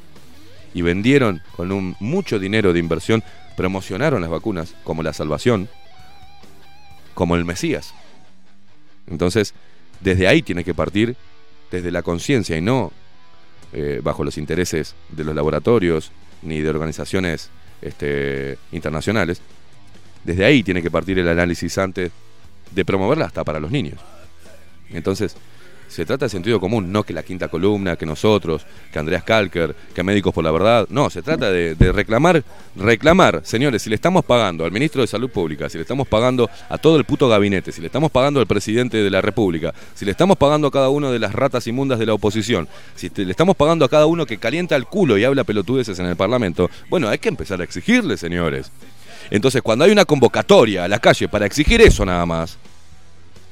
y vendieron con un mucho dinero de inversión, promocionaron las vacunas como la salvación, como el Mesías. Entonces, desde ahí tiene que partir, desde la conciencia y no eh, bajo los intereses de los laboratorios ni de organizaciones este, internacionales. Desde ahí tiene que partir el análisis antes de promoverla hasta para los niños. Entonces, se trata de sentido común, no que la quinta columna, que nosotros, que Andreas Kalker, que Médicos por la Verdad. No, se trata de, reclamar, reclamar, señores, si le estamos pagando al ministro de Salud Pública, si le estamos pagando a todo el puto gabinete, si le estamos pagando al presidente de la República, si le estamos pagando a cada uno de las ratas inmundas de la oposición, si le estamos pagando a cada uno que calienta el culo y habla pelotudeces en el Parlamento, bueno, hay que empezar a exigirle, señores. Entonces, cuando hay una convocatoria a la calle para exigir eso nada más,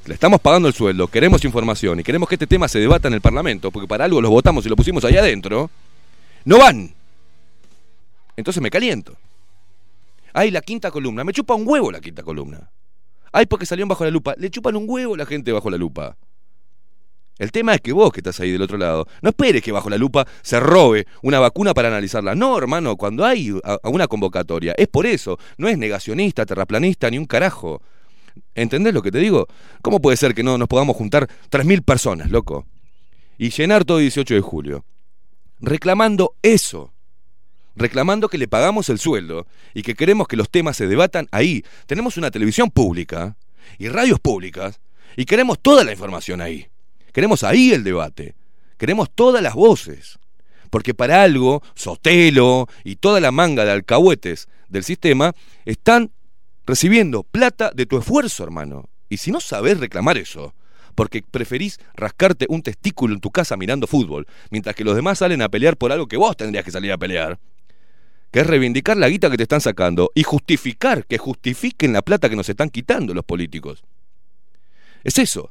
le estamos pagando el sueldo, queremos información y queremos que este tema se debata en el Parlamento, porque para algo los votamos y lo pusimos ahí adentro, no van. Entonces me caliento. Ay, la quinta columna, me chupa un huevo la quinta columna. Ay, porque salieron bajo la lupa, le chupan un huevo la gente bajo la lupa. El tema es que vos que estás ahí del otro lado, no esperes que bajo la lupa se robe una vacuna para analizarla. No, hermano, cuando hay a una convocatoria, es por eso. No es negacionista, terraplanista, ni un carajo. ¿Entendés lo que te digo? ¿Cómo puede ser que no nos podamos juntar 3.000 personas, loco? Y llenar todo 18 de julio. Reclamando eso. Reclamando que le pagamos el sueldo y que queremos que los temas se debatan ahí. Tenemos una televisión pública y radios públicas y queremos toda la información ahí. Queremos ahí el debate. Queremos todas las voces. Porque para algo, Sotelo y toda la manga de alcahuetes del sistema están recibiendo plata de tu esfuerzo, hermano. Y si no sabés reclamar eso, porque preferís rascarte un testículo en tu casa mirando fútbol, mientras que los demás salen a pelear por algo que vos tendrías que salir a pelear, que es reivindicar la guita que te están sacando y justificar, que justifiquen la plata que nos están quitando los políticos. Es eso.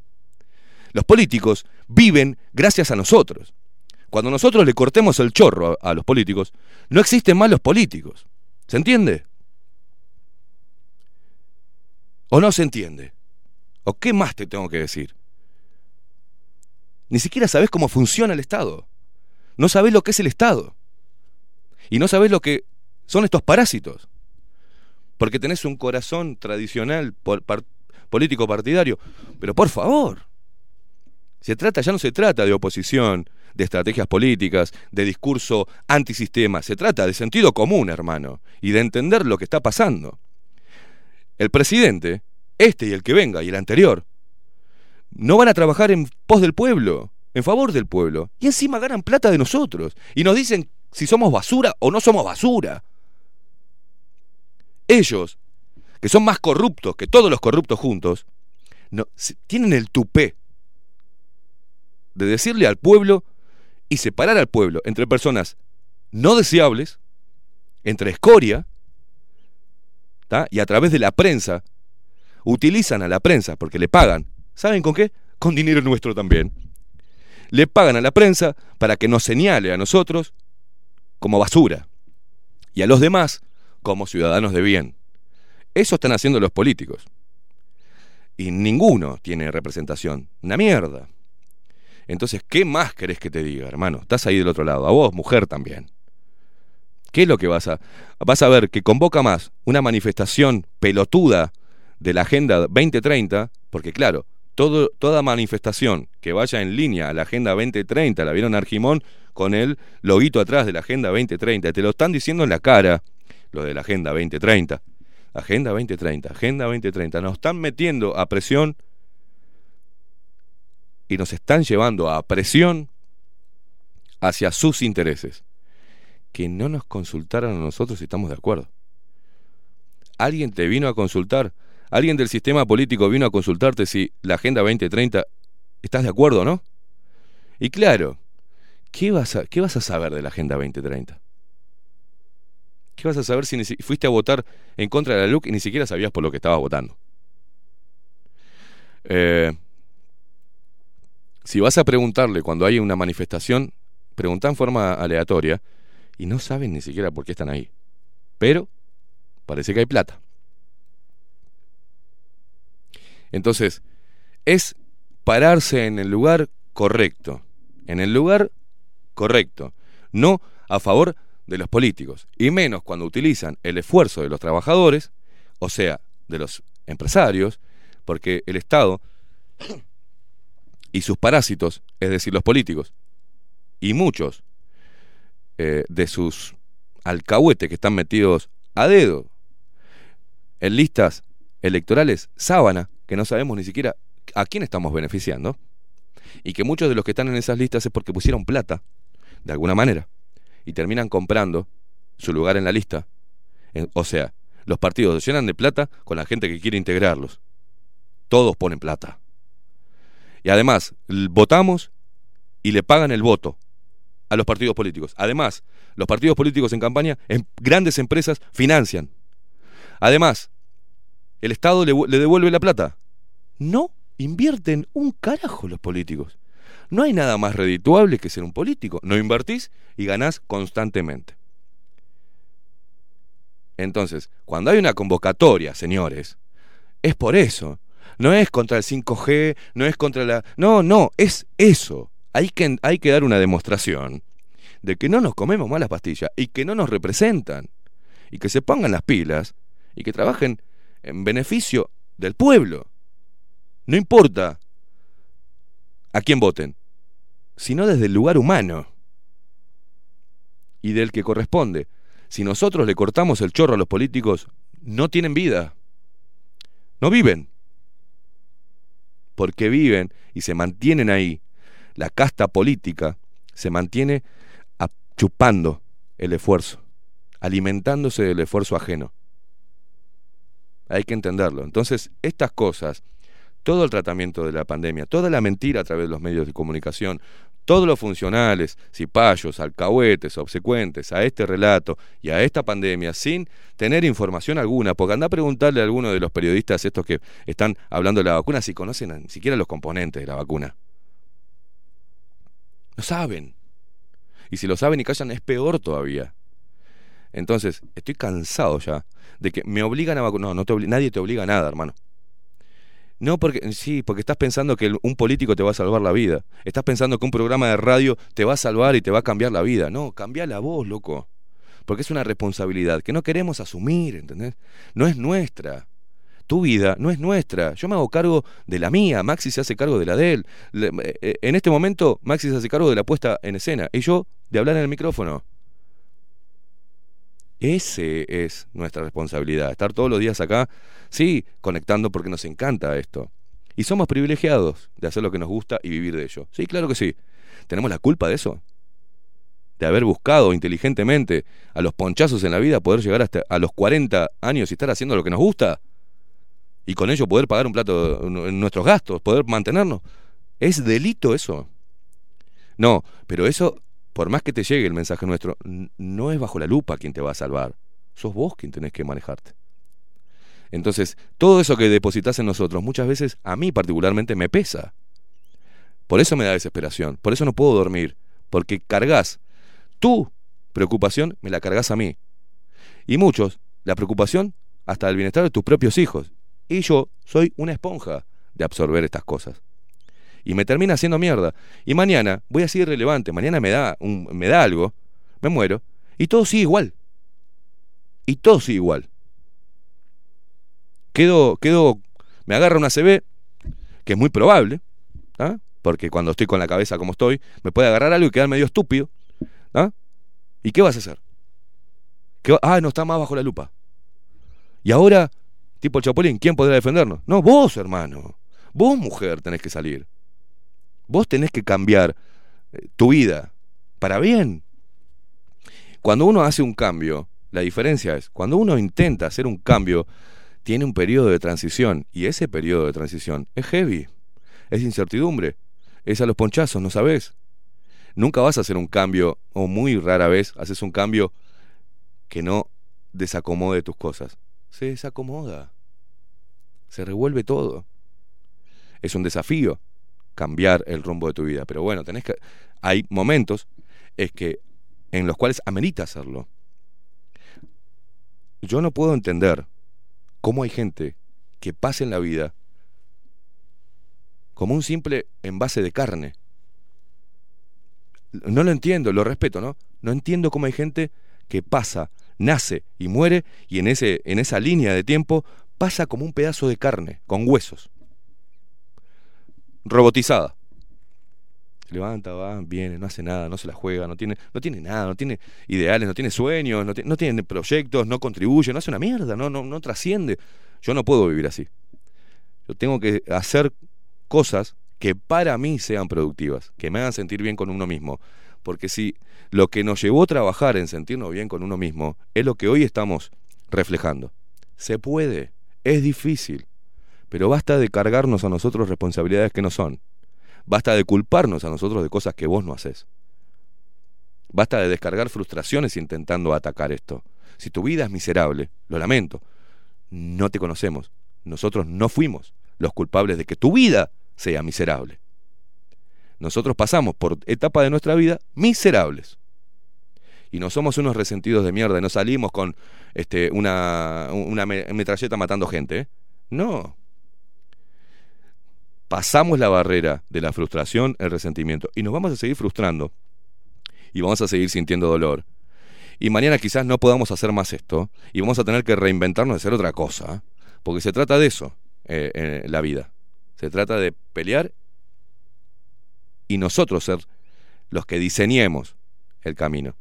Los políticos viven gracias a nosotros. Cuando nosotros le cortemos el chorro a, los políticos, no existen más los políticos. ¿Se entiende? ¿O no se entiende? ¿O qué más te tengo que decir? Ni siquiera sabés cómo funciona el Estado. No sabés lo que es el Estado. Y no sabés lo que son estos parásitos. Porque tenés un corazón tradicional político partidario. Pero por favor, se trata, ya no se trata de oposición, de estrategias políticas, de discurso antisistema. Se trata de sentido común, hermano, y de entender lo que está pasando el presidente, este y el que venga y el anterior, no van a trabajar en pos del pueblo, en favor del pueblo, y encima ganan plata de nosotros, y nos dicen si somos basura o no somos basura. Ellos, que son más corruptos que todos los corruptos juntos, no, tienen el tupé de decirle al pueblo y separar al pueblo entre personas no deseables, entre escoria, y a través de la prensa, utilizan a la prensa porque le pagan. ¿Saben con qué? Con dinero nuestro también. Le pagan a la prensa para que nos señale a nosotros como basura y a los demás como ciudadanos de bien. Eso están haciendo los políticos. Y ninguno tiene representación. Una mierda. Entonces, ¿qué más querés que te diga, hermano? Estás ahí del otro lado. A vos, mujer también. ¿Qué es lo que vas a...? Vas a ver que convoca más una manifestación pelotuda de la Agenda 2030, porque claro, toda manifestación que vaya en línea a la Agenda 2030, la vieron Argimón con el loguito atrás de la Agenda 2030, te lo están diciendo en la cara, lo de la Agenda 2030. Agenda 2030, Agenda 2030, nos están metiendo a presión y nos están llevando a presión hacia sus intereses que no nos consultaran a nosotros si estamos de acuerdo. Alguien te vino a consultar, alguien del sistema político vino a consultarte si la Agenda 2030 estás de acuerdo o no. Y claro, ¿qué vas a, qué vas a saber de la Agenda 2030? ¿Qué vas a saber si fuiste a votar en contra de la LUC y ni siquiera sabías por lo que estabas votando? Eh, si vas a preguntarle cuando hay una manifestación, pregunta en forma aleatoria y no saben ni siquiera por qué están ahí. Pero parece que hay plata. Entonces, es pararse en el lugar correcto, en el lugar correcto, no a favor de los políticos, y menos cuando utilizan el esfuerzo de los trabajadores, o sea, de los empresarios, porque el Estado y sus parásitos, es decir, los políticos, y muchos eh, de sus alcahuetes que están metidos a dedo en listas electorales sábana, que no sabemos ni siquiera a quién estamos beneficiando, y que muchos de los que están en esas listas es porque pusieron plata, de alguna manera, y terminan comprando su lugar en la lista. O sea, los partidos se llenan de plata con la gente que quiere integrarlos. Todos ponen plata. Y además, votamos y le pagan el voto a los partidos políticos. Además, los partidos políticos en campaña, en grandes empresas, financian. Además, el Estado le, le devuelve la plata. No invierten un carajo los políticos. No hay nada más redituable que ser un político. No invertís y ganás constantemente. Entonces, cuando hay una convocatoria, señores, es por eso. No es contra el 5G, no es contra la... No, no, es eso. Hay que, hay que dar una demostración de que no nos comemos malas pastillas y que no nos representan. Y que se pongan las pilas y que trabajen en beneficio del pueblo. No importa a quién voten, sino desde el lugar humano y del que corresponde. Si nosotros le cortamos el chorro a los políticos, no tienen vida. No viven. Porque viven y se mantienen ahí. La casta política se mantiene chupando el esfuerzo, alimentándose del esfuerzo ajeno. Hay que entenderlo. Entonces, estas cosas, todo el tratamiento de la pandemia, toda la mentira a través de los medios de comunicación, todos los funcionales, cipayos, alcahuetes, obsecuentes a este relato y a esta pandemia sin tener información alguna, porque anda a preguntarle a alguno de los periodistas estos que están hablando de la vacuna si conocen ni siquiera los componentes de la vacuna. No saben. Y si lo saben y callan es peor todavía. Entonces, estoy cansado ya de que me obligan a vacunar. No, no te nadie te obliga a nada, hermano. No, porque sí, porque estás pensando que un político te va a salvar la vida. Estás pensando que un programa de radio te va a salvar y te va a cambiar la vida. No, cambia la voz, loco. Porque es una responsabilidad que no queremos asumir, ¿entendés? No es nuestra. Tu vida no es nuestra. Yo me hago cargo de la mía. Maxi se hace cargo de la de él. Le- eh, en este momento, Maxi se hace cargo de la puesta en escena. Y yo de hablar en el micrófono. Ese es nuestra responsabilidad, estar todos los días acá, sí, conectando porque nos encanta esto. Y somos privilegiados de hacer lo que nos gusta y vivir de ello. Sí, claro que sí. ¿Tenemos la culpa de eso? De haber buscado inteligentemente a los ponchazos en la vida, poder llegar hasta a los 40 años y estar haciendo lo que nos gusta. Y con ello poder pagar un plato nuestros gastos, poder mantenernos. ¿Es delito eso? No, pero eso por más que te llegue el mensaje nuestro, no es bajo la lupa quien te va a salvar. Sos vos quien tenés que manejarte. Entonces, todo eso que depositas en nosotros, muchas veces a mí particularmente me pesa. Por eso me da desesperación, por eso no puedo dormir, porque cargas tu preocupación, me la cargas a mí. Y muchos, la preocupación hasta del bienestar de tus propios hijos. Y yo soy una esponja de absorber estas cosas y me termina haciendo mierda. Y mañana voy a ser irrelevante, mañana me da, un, me da algo, me muero, y todo sigue igual. Y todo sigue igual. Quedo, quedo, me agarra una CB, que es muy probable, ¿ah? porque cuando estoy con la cabeza como estoy, me puede agarrar algo y quedar medio estúpido. ¿ah? ¿Y qué vas a hacer? ¿Qué Ah, no está más bajo la lupa. Y ahora, tipo el Chapulín, ¿quién podrá defendernos? No, vos, hermano. Vos, mujer, tenés que salir. Vos tenés que cambiar eh, tu vida para bien. Cuando uno hace un cambio, la diferencia es, cuando uno intenta hacer un cambio, tiene un periodo de transición y ese periodo de transición es heavy, es incertidumbre, es a los ponchazos, no sabes. Nunca vas a hacer un cambio, o muy rara vez haces un cambio que no desacomode tus cosas. Se desacomoda, se revuelve todo. Es un desafío cambiar el rumbo de tu vida. Pero bueno, tenés que. Hay momentos es que en los cuales amerita hacerlo. Yo no puedo entender cómo hay gente que pasa en la vida como un simple envase de carne. No lo entiendo, lo respeto, ¿no? No entiendo cómo hay gente que pasa, nace y muere y en, ese, en esa línea de tiempo pasa como un pedazo de carne, con huesos. Robotizada. Se levanta, va, viene, no hace nada, no se la juega, no tiene, no tiene nada, no tiene ideales, no tiene sueños, no, ti- no tiene proyectos, no contribuye, no hace una mierda, no, no, no trasciende. Yo no puedo vivir así. Yo tengo que hacer cosas que para mí sean productivas, que me hagan sentir bien con uno mismo. Porque si lo que nos llevó a trabajar en sentirnos bien con uno mismo es lo que hoy estamos reflejando. Se puede, es difícil, pero basta de cargarnos a nosotros responsabilidades que no son. Basta de culparnos a nosotros de cosas que vos no haces. Basta de descargar frustraciones intentando atacar esto. Si tu vida es miserable, lo lamento, no te conocemos. Nosotros no fuimos los culpables de que tu vida sea miserable. Nosotros pasamos por etapas de nuestra vida miserables. Y no somos unos resentidos de mierda, no salimos con este, una, una me- metralleta matando gente. ¿eh? No. Pasamos la barrera de la frustración, el resentimiento, y nos vamos a seguir frustrando. Y vamos a seguir sintiendo dolor. Y mañana quizás no podamos hacer más esto, y vamos a tener que reinventarnos de hacer otra cosa. Porque se trata de eso, eh, en la vida. Se trata de pelear y nosotros ser los que diseñemos el camino.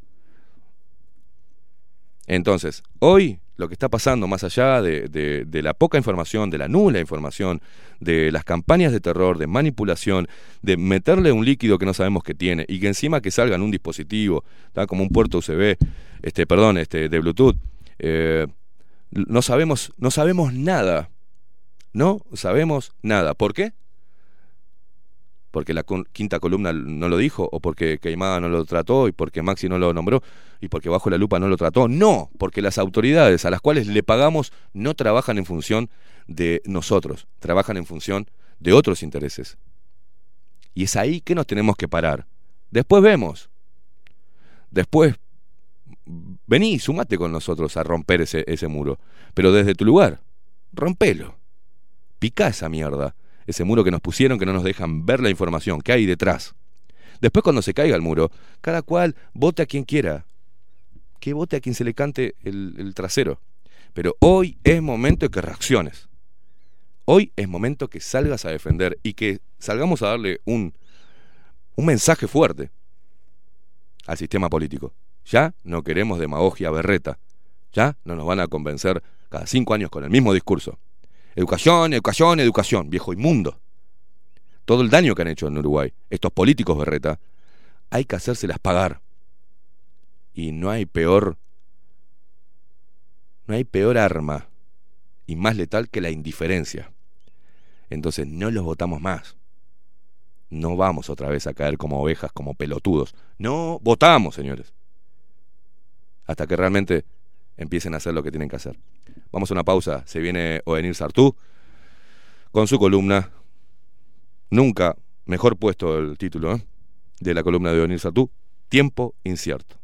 Entonces, hoy lo que está pasando, más allá de, de- la poca información, de la nula información, de las campañas de terror, de manipulación, de meterle un líquido que no sabemos que tiene y que encima que salga en un dispositivo, ¿tá? como un puerto USB, este, perdón, este, de Bluetooth, eh, no sabemos, no sabemos nada. No sabemos nada. ¿Por qué? Porque la quinta columna no lo dijo, o porque Queimada no lo trató, y porque Maxi no lo nombró, y porque Bajo la Lupa no lo trató. No, porque las autoridades a las cuales le pagamos no trabajan en función de nosotros, trabajan en función de otros intereses. Y es ahí que nos tenemos que parar. Después vemos. Después, vení, sumate con nosotros a romper ese muro. Pero desde tu lugar, rompelo. Pica esa mierda ese muro que nos pusieron que no nos dejan ver la información que hay detrás. Después cuando se caiga el muro, cada cual vote a quien quiera. Que vote a quien se le cante el, trasero. Pero hoy es momento de que reacciones. Hoy es momento que salgas a defender y que salgamos a darle un, un mensaje fuerte al sistema político. Ya no queremos demagogia berreta. Ya no nos van a convencer cada cinco años con el mismo discurso. Educación, educación, educación, viejo inmundo. Todo el daño que han hecho en Uruguay, estos políticos berreta, hay que hacérselas pagar. Y no hay peor, no hay peor arma y más letal que la indiferencia. Entonces no los votamos más. No vamos otra vez a caer como ovejas, como pelotudos. No votamos, señores. Hasta que realmente empiecen a hacer lo que tienen que hacer. Vamos a una pausa. Se viene Ovenir Sartú con su columna. Nunca mejor puesto el título ¿eh? de la columna de Ovenir Sartú. Tiempo incierto.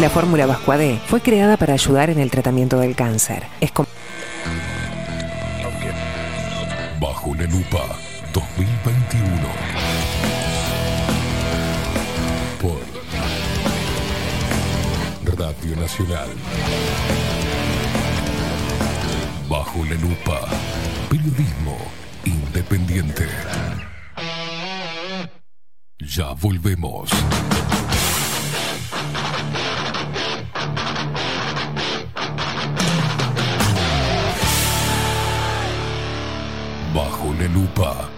La fórmula Vascuadé fue creada para ayudar en el tratamiento del cáncer. Es com- Bajo la lupa 2021. Por Radio Nacional. Bajo la lupa. Periodismo independiente. Ya volvemos. Lupa.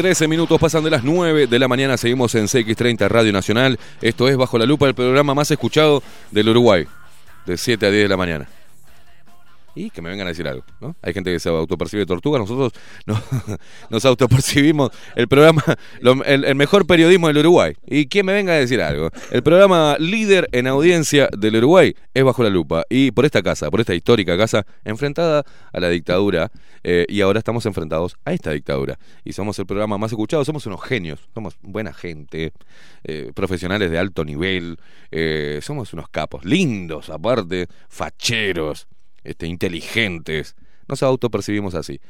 Trece minutos pasan de las 9 de la mañana, seguimos en CX30 Radio Nacional. Esto es Bajo la Lupa, el programa más escuchado del Uruguay, de 7 a 10 de la mañana. Y que me vengan a decir algo, ¿no? Hay gente que se autopercibe tortuga, nosotros no- nos autopercibimos el programa, el, mejor periodismo del Uruguay. Y que me venga a decir algo. El programa líder en audiencia del Uruguay es Bajo la Lupa. Y por esta casa, por esta histórica casa, enfrentada a la dictadura, eh, y ahora estamos enfrentados a esta dictadura. Y somos el programa más escuchado, somos unos genios, somos buena gente, eh, profesionales de alto nivel, eh, somos unos capos, lindos aparte, facheros, este, inteligentes. Nos autopercibimos así.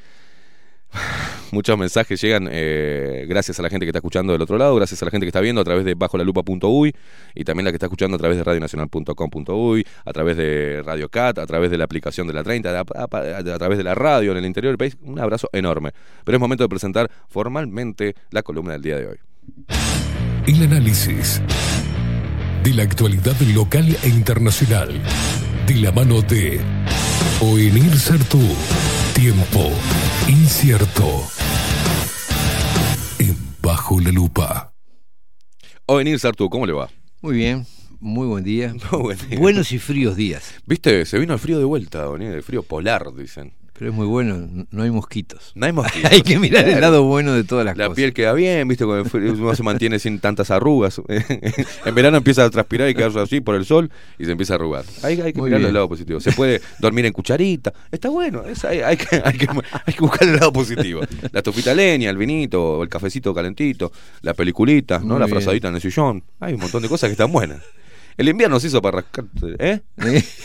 Muchos mensajes llegan eh, gracias a la gente que está escuchando del otro lado, gracias a la gente que está viendo a través de bajolalupa.uy y también la que está escuchando a través de radionacional.com.uy, a través de Radio Cat, a través de la aplicación de la 30, a, a- a- a través de la radio en el interior del país. Un abrazo enorme. Pero es momento de presentar formalmente la columna del día de hoy. El análisis de la actualidad local e internacional. De la mano de Oenir Sartú. Tiempo incierto. En Bajo la Lupa. Ovenir Sartu, ¿cómo le va? Muy bien, muy buen día. Buen día. Buenos y fríos días. Viste, se vino el frío de vuelta, Ovenir, el frío polar, dicen. Pero es muy bueno, no hay mosquitos. No hay mosquitos. hay que mirar el lado bueno de todas las La cosas. piel queda bien, viste, uno se mantiene sin tantas arrugas. en verano empieza a transpirar y quedarse así por el sol y se empieza a arrugar. Hay, hay que Muy mirar el lado positivo. Se puede dormir en cucharita, está bueno, es- hay, hay que, hay, que, hay que buscar el lado positivo. La estufita leña, el vinito, el cafecito calentito, la peliculita, ¿no? Muy la bien. frazadita en el sillón. Hay un montón de cosas que están buenas. El invierno se hizo para rascar, ¿eh?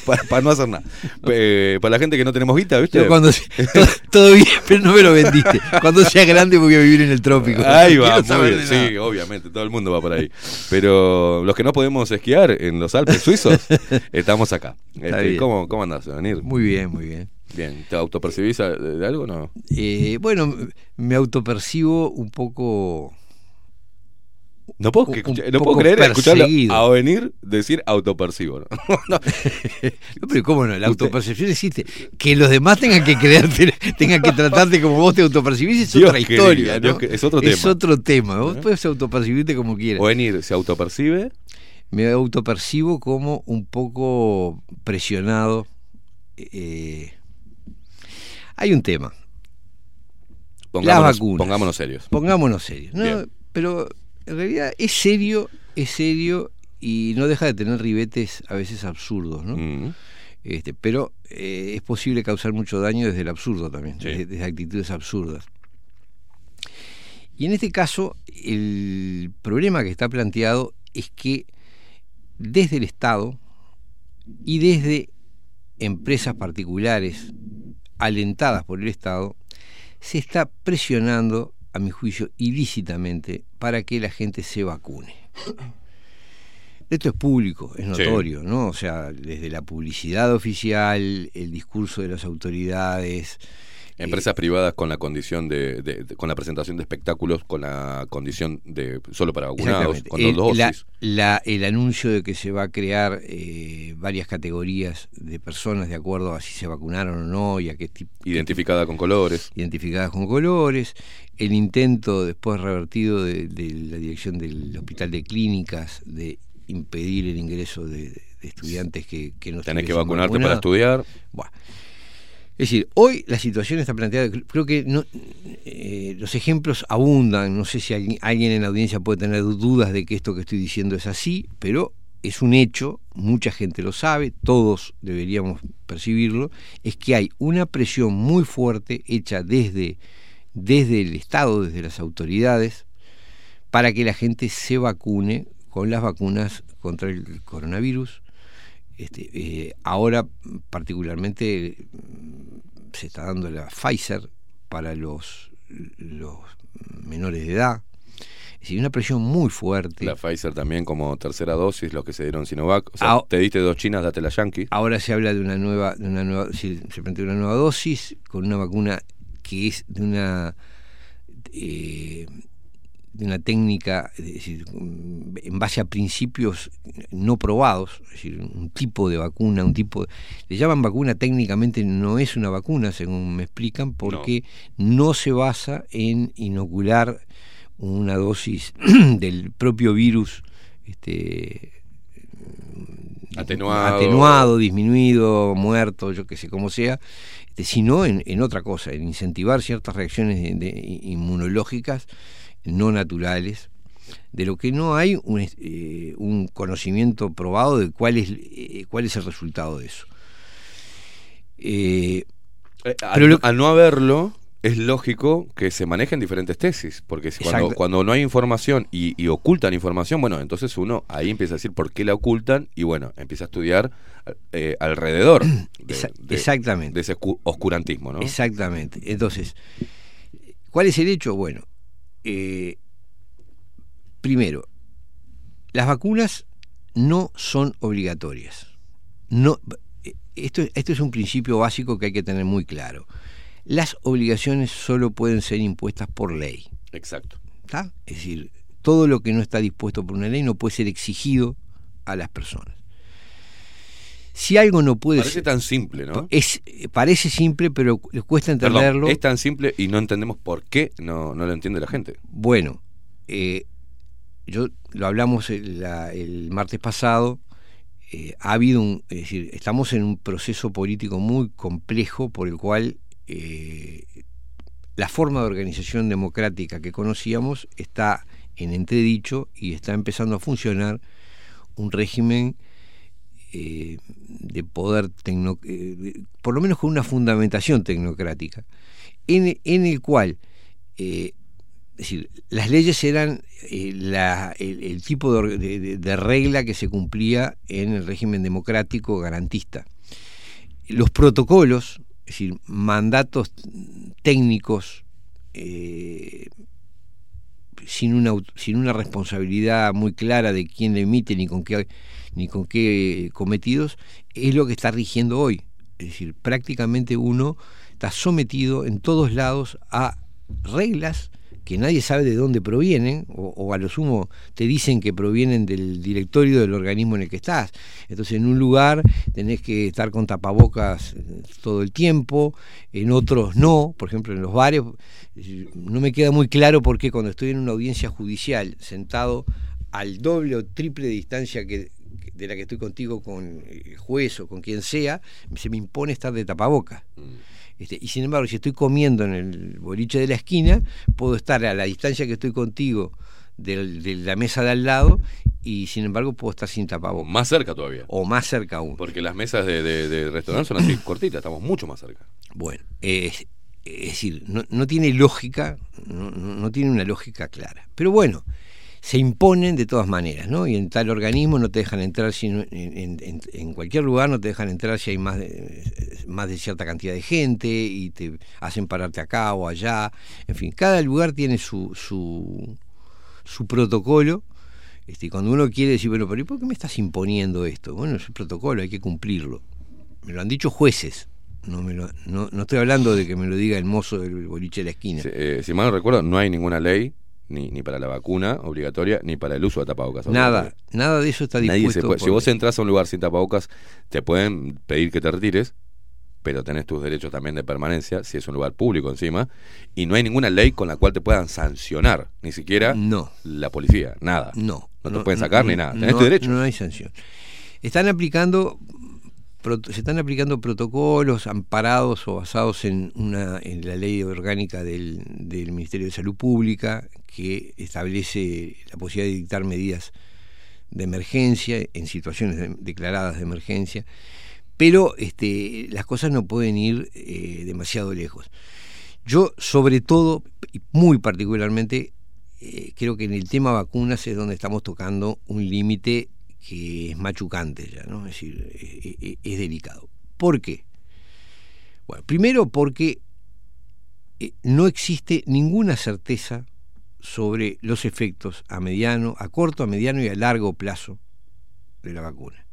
Para, para no hacer nada. Eh, para la gente que no tenemos guita, ¿viste? Cuando todo, todo bien, pero no me lo vendiste. Cuando sea grande voy a vivir en el trópico. Ahí va, muy bien, sí, obviamente, todo el mundo va por ahí. Pero los que no podemos esquiar en los Alpes suizos, estamos acá. Este. ¿cómo, ¿Cómo andás, venir? Muy bien, muy bien. Bien, ¿te autopercibís de algo o no? Eh, bueno, me autopercibo un poco. No puedo, que no puedo creer escucharlo perseguido. a venir decir autopercibo. ¿no? Pero ¿cómo no? La autopercepción existe. Que los demás tengan que creerte, tengan que tratarte como vos te autopercibís es Dios otra historia, es otro Es tema. otro tema. Vos puedes autopercibirte como quieras. O venir se autopercibe. Me autopercibo como un poco presionado. eh, hay un tema. Pongámonos, vacunas. pongámonos serios. Pongámonos serios. Pero en realidad es serio, es serio y no deja de tener ribetes a veces absurdos, ¿no? Mm. Este, pero eh, es posible causar mucho daño desde el absurdo también, Sí. desde, desde actitudes absurdas. Y en este caso, el problema que está planteado es que desde el Estado y desde empresas particulares alentadas por el Estado, se está presionando, a mi juicio, ilícitamente para que la gente se vacune. Esto es público, es Sí. notorio, ¿no? O sea, desde la publicidad oficial, el discurso de las autoridades. Empresas privadas con la condición de, de- de- con la presentación de espectáculos, con la condición de solo para vacunados, con dos El- dosis. la- la- el anuncio de que se va a crear eh, varias categorías de personas de acuerdo a si se vacunaron o no y a qué tipo Identificada con colores. identificadas con colores, el intento después revertido de, de la dirección del Hospital de Clínicas de impedir el ingreso de, de estudiantes que, que no Tenés que vacunarte para estudiar. Buah. Es decir, hoy la situación está planteada, creo que no, eh, los ejemplos abundan, no sé si alguien, alguien en la audiencia puede tener dudas de que esto que estoy diciendo es así, pero es un hecho, mucha gente lo sabe, todos deberíamos percibirlo, es que hay una presión muy fuerte hecha desde, desde el Estado, desde las autoridades, para que la gente se vacune con las vacunas contra el coronavirus. Este, eh, ahora particularmente se está dando la Pfizer para los, los menores de edad. Es decir, una presión muy fuerte. La Pfizer también como tercera dosis, los que se dieron Sinovac. O sea, Ah, te diste dos chinas, date la Yankee. Ahora se habla de una nueva, de una nueva, se, se plantea una nueva dosis con una vacuna que es de una eh, una técnica, es decir, en base a principios no probados, es decir, un tipo de vacuna, un tipo, le llaman vacuna técnicamente no es una vacuna, según me explican, porque no, se basa en inocular una dosis del propio virus, este, Atenuado. atenuado, disminuido, muerto, yo que sé, como sea, este, sino en, en otra cosa, en incentivar ciertas reacciones de- de- inmunológicas no naturales, de lo que no hay un, eh, un conocimiento probado de cuál es, eh, cuál es el resultado de eso. Eh, al, pero lo- al no haberlo, es lógico que se manejen diferentes tesis, porque cuando, cuando no hay información y, y ocultan información, bueno, entonces uno ahí empieza a decir por qué la ocultan y bueno, empieza a estudiar alrededor de, Exa- de- exactamente. de ese oscu- oscurantismo, ¿no? Exactamente. Entonces, ¿cuál es el hecho? Bueno, eh, primero, las vacunas no son obligatorias. No, eh, esto, esto es un principio básico que hay que tener muy claro. Las obligaciones solo pueden ser impuestas por ley. Exacto. ¿está? Es decir, todo lo que no está dispuesto por una ley no puede ser exigido a las personas. Si algo no puede Parece ser, tan simple, ¿no? es, parece simple, pero cuesta Perdón, entenderlo. es tan simple y no entendemos por qué no, no lo entiende la gente. Bueno, eh, yo lo hablamos el, la- el martes pasado. eh, ha habido un, es decir, estamos en un proceso político muy complejo por el cual eh, la forma de organización democrática que conocíamos está en entredicho y está empezando a funcionar un régimen eh, de poder tecno, eh, por lo menos con una fundamentación tecnocrática, en, en el cual eh, es decir, las leyes eran la- el, tipo de, regla que se cumplía en el régimen democrático garantista. Los protocolos, es decir, mandatos técnicos sin, una, sin una responsabilidad muy clara de quién le emite ni con qué ni con qué cometidos, es lo que está rigiendo hoy. Es decir, prácticamente uno está sometido en todos lados a reglas que nadie sabe de dónde provienen, o, a lo sumo te dicen que provienen del directorio del organismo en el que estás. Entonces en un lugar tenés que estar con tapabocas eh, todo el tiempo, en otros no, por ejemplo en los bares, no me queda muy claro por qué cuando estoy en una audiencia judicial sentado al doble o triple de distancia que de la que estoy contigo con el juez o con quien sea, se me impone estar de tapabocas. Este, y sin embargo, si estoy comiendo en el boliche de la esquina, puedo estar a la distancia que estoy contigo del- de, la mesa de al lado y sin embargo puedo estar sin tapabocas. Más cerca todavía. O más cerca aún. Porque las mesas de, de, de restaurante son así, cortitas, estamos mucho más cerca. Bueno, es, es decir, no, no tiene lógica, no- no tiene una lógica clara. Pero bueno, se imponen de todas maneras, ¿no? Y en tal organismo no te dejan entrar, si en, en- cualquier lugar no te dejan entrar si hay más de, más de cierta cantidad de gente y te hacen pararte acá o allá. En fin, cada lugar tiene su, su, su protocolo. Este, cuando uno quiere decir, bueno, pero ¿y por qué me estás imponiendo esto? Bueno, es el protocolo, hay que cumplirlo. Me lo han dicho jueces. No, me lo- no, no estoy hablando de que me lo diga el mozo del boliche de la esquina. Eh, si mal no recuerdo, no hay ninguna ley, ni, ni para la vacuna obligatoria, ni para el uso de tapabocas. Nada, nada de eso está Nadie dispuesto. se puede- Si vos entras a un lugar sin tapabocas, te pueden pedir que te retires, pero tenés tus derechos también de permanencia, si es un lugar público encima, y no hay ninguna ley con la cual te puedan sancionar, ni siquiera No. la policía, nada. No. No te pueden sacar ni nada, tenés no, tu derecho. No hay sanción. Están aplicando se están aplicando protocolos amparados o basados en una en la ley orgánica del, del Ministerio de Salud Pública que establece la posibilidad de dictar medidas de emergencia en situaciones de- declaradas de emergencia pero este, las cosas no pueden ir eh, demasiado lejos. Yo, sobre todo, y muy particularmente, eh, creo que en el tema vacunas es donde estamos tocando un límite que es machucante ya, ¿no? Es decir, eh, eh, es delicado. ¿Por qué? Bueno, primero porque eh, no existe ninguna certeza sobre los efectos a mediano, a corto, a mediano y a largo plazo de la vacuna.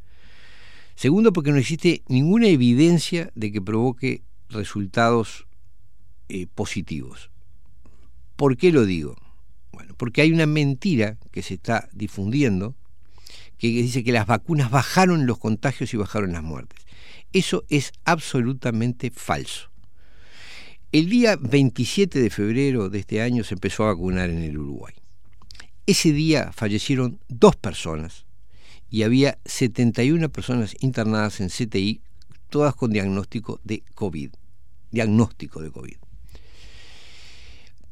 Segundo, porque no existe ninguna evidencia de que provoque resultados eh, positivos. ¿Por qué lo digo? Bueno, porque hay una mentira que se está difundiendo que dice que las vacunas bajaron los contagios y bajaron las muertes. Eso es absolutamente falso. El día 27 de febrero de este año se empezó a vacunar en el Uruguay. Ese día fallecieron dos personas y había 71 personas internadas en CTI, todas con diagnóstico de COVID. Diagnóstico de COVID.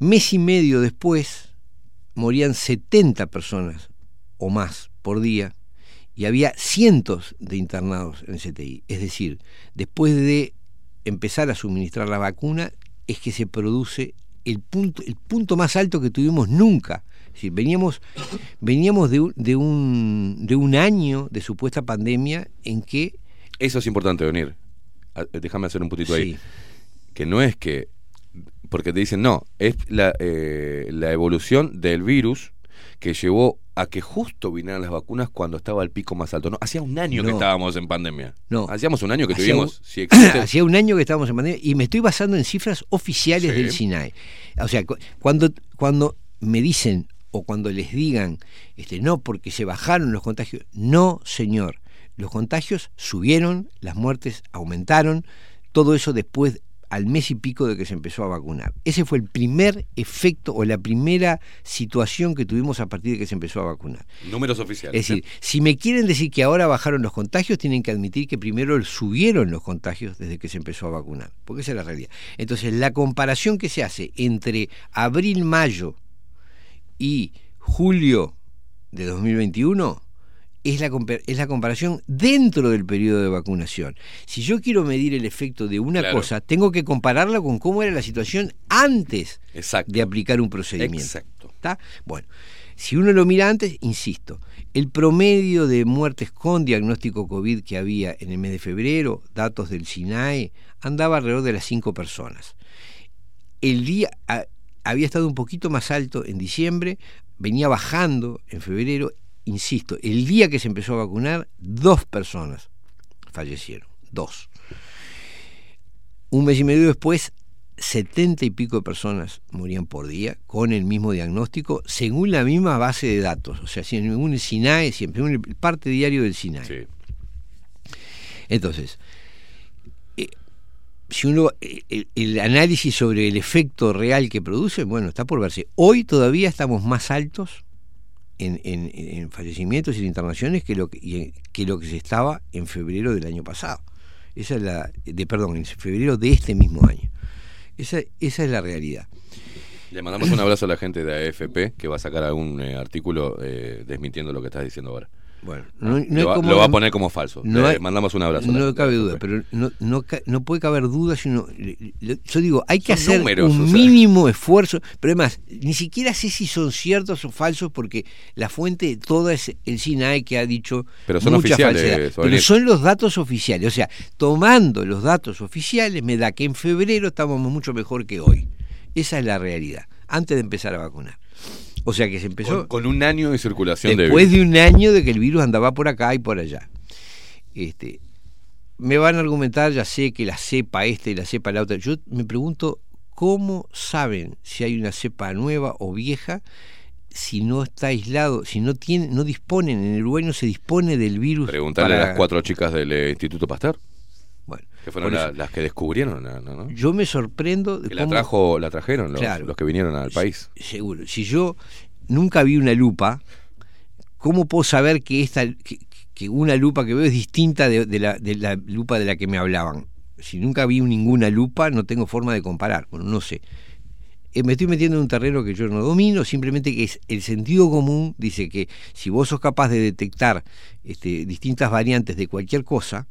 Mes y medio después morían 70 personas o más por día y había cientos de internados en CTI. Es decir, después de empezar a suministrar la vacuna es que se produce el punto, el punto más alto que tuvimos nunca. Es decir, veníamos, veníamos de, un, de, un, de un año de supuesta pandemia en que... Eso es importante venir. Ah, Déjame hacer un puntito ahí. Sí. Que no es que... Porque te dicen, no, es la, eh, la evolución del virus que llevó a que justo vinieran las vacunas cuando estaba el pico más alto. No, hacía un año que estábamos en pandemia. No. Hacíamos un año que Hacía tuvimos. un- si Hacía un año que estábamos en pandemia y me estoy basando en cifras oficiales Sí. del SINAE. O sea, cu- cuando, cuando me dicen o cuando les digan, este, no, porque se bajaron los contagios, no, señor. Los contagios subieron, las muertes aumentaron, todo eso después al mes y pico de que se empezó a vacunar. Ese fue el primer efecto o la primera situación que tuvimos a partir de que se empezó a vacunar. Números oficiales. Es decir, ¿eh? si me quieren decir que ahora bajaron los contagios, tienen que admitir que primero subieron los contagios desde que se empezó a vacunar, porque esa es la realidad. Entonces, la comparación que se hace entre abril, mayo y julio de 2021 es la, es la comparación dentro del periodo de vacunación. Si yo quiero medir el efecto de una Claro. cosa, tengo que compararla con cómo era la situación antes Exacto. de aplicar un procedimiento. Exacto. ¿Está? Bueno, si uno lo mira antes, insisto, el promedio de muertes con diagnóstico COVID que había en el mes de febrero, datos del SINAE, andaba alrededor de las 5 personas. El día a- había estado un poquito más alto en diciembre, venía bajando en febrero, insisto, el día que se empezó a vacunar, dos personas fallecieron, dos. Un mes y medio después, setenta y pico de personas morían por día con el mismo diagnóstico, según la misma base de datos. O sea, según el SINAE, siempre el parte diario del SINAE. Entonces, eh, si uno eh, el, el análisis sobre el efecto real que produce, bueno, está por verse. Hoy todavía estamos más altos en, en- en fallecimientos y en internaciones que lo que, que lo que se estaba en febrero del año pasado. Esa es la, de perdón, en febrero de este mismo año. Esa, esa es la realidad. Le mandamos un abrazo a la gente de AFP que va a sacar algún eh, artículo eh, desmintiendo lo que estás diciendo ahora. Bueno, no, no lo, hay va, como- lo va a poner como falso. no Le mandamos un abrazo. No cabe duda, pero no, no, ca- no puede caber duda si uno. le- le- yo digo, hay que Son hacer números, un mínimo esfuerzo. Pero además, ni siquiera sé si son ciertos o falsos, porque la fuente de toda es el SINAE que ha dicho. Pero son mucha oficiales. Pero son los datos oficiales. O sea, tomando los datos oficiales, me da que en febrero estábamos mucho mejor que hoy. Esa es la realidad, antes de empezar a vacunar. O sea que se empezó. Con, con un año de circulación Después de de un año de que el virus andaba por acá y por allá. Este, me van a argumentar, ya sé que la cepa esta y la cepa la otra. Yo me pregunto cómo saben si hay una cepa nueva o vieja si no está aislado, si no tiene, no disponen, en el Uruguay no se dispone del virus. Preguntarle a las cuatro chicas del eh, Instituto Pasteur. Que fueron la- las que descubrieron, ¿no? ¿no? Yo me sorprendo de Que la, cómo- trajo, la trajeron los, Claro. los que vinieron al país. seguro. Si yo nunca vi una lupa, ¿cómo puedo saber que esta que, que una lupa que veo es distinta de, de la, de la lupa de la que me hablaban? Si nunca vi ninguna lupa, no tengo forma de comparar. Bueno, no sé. Eh, me estoy metiendo en un terreno que yo no domino, simplemente que es el sentido común dice que si vos sos capaz de detectar este, distintas variantes de cualquier cosa,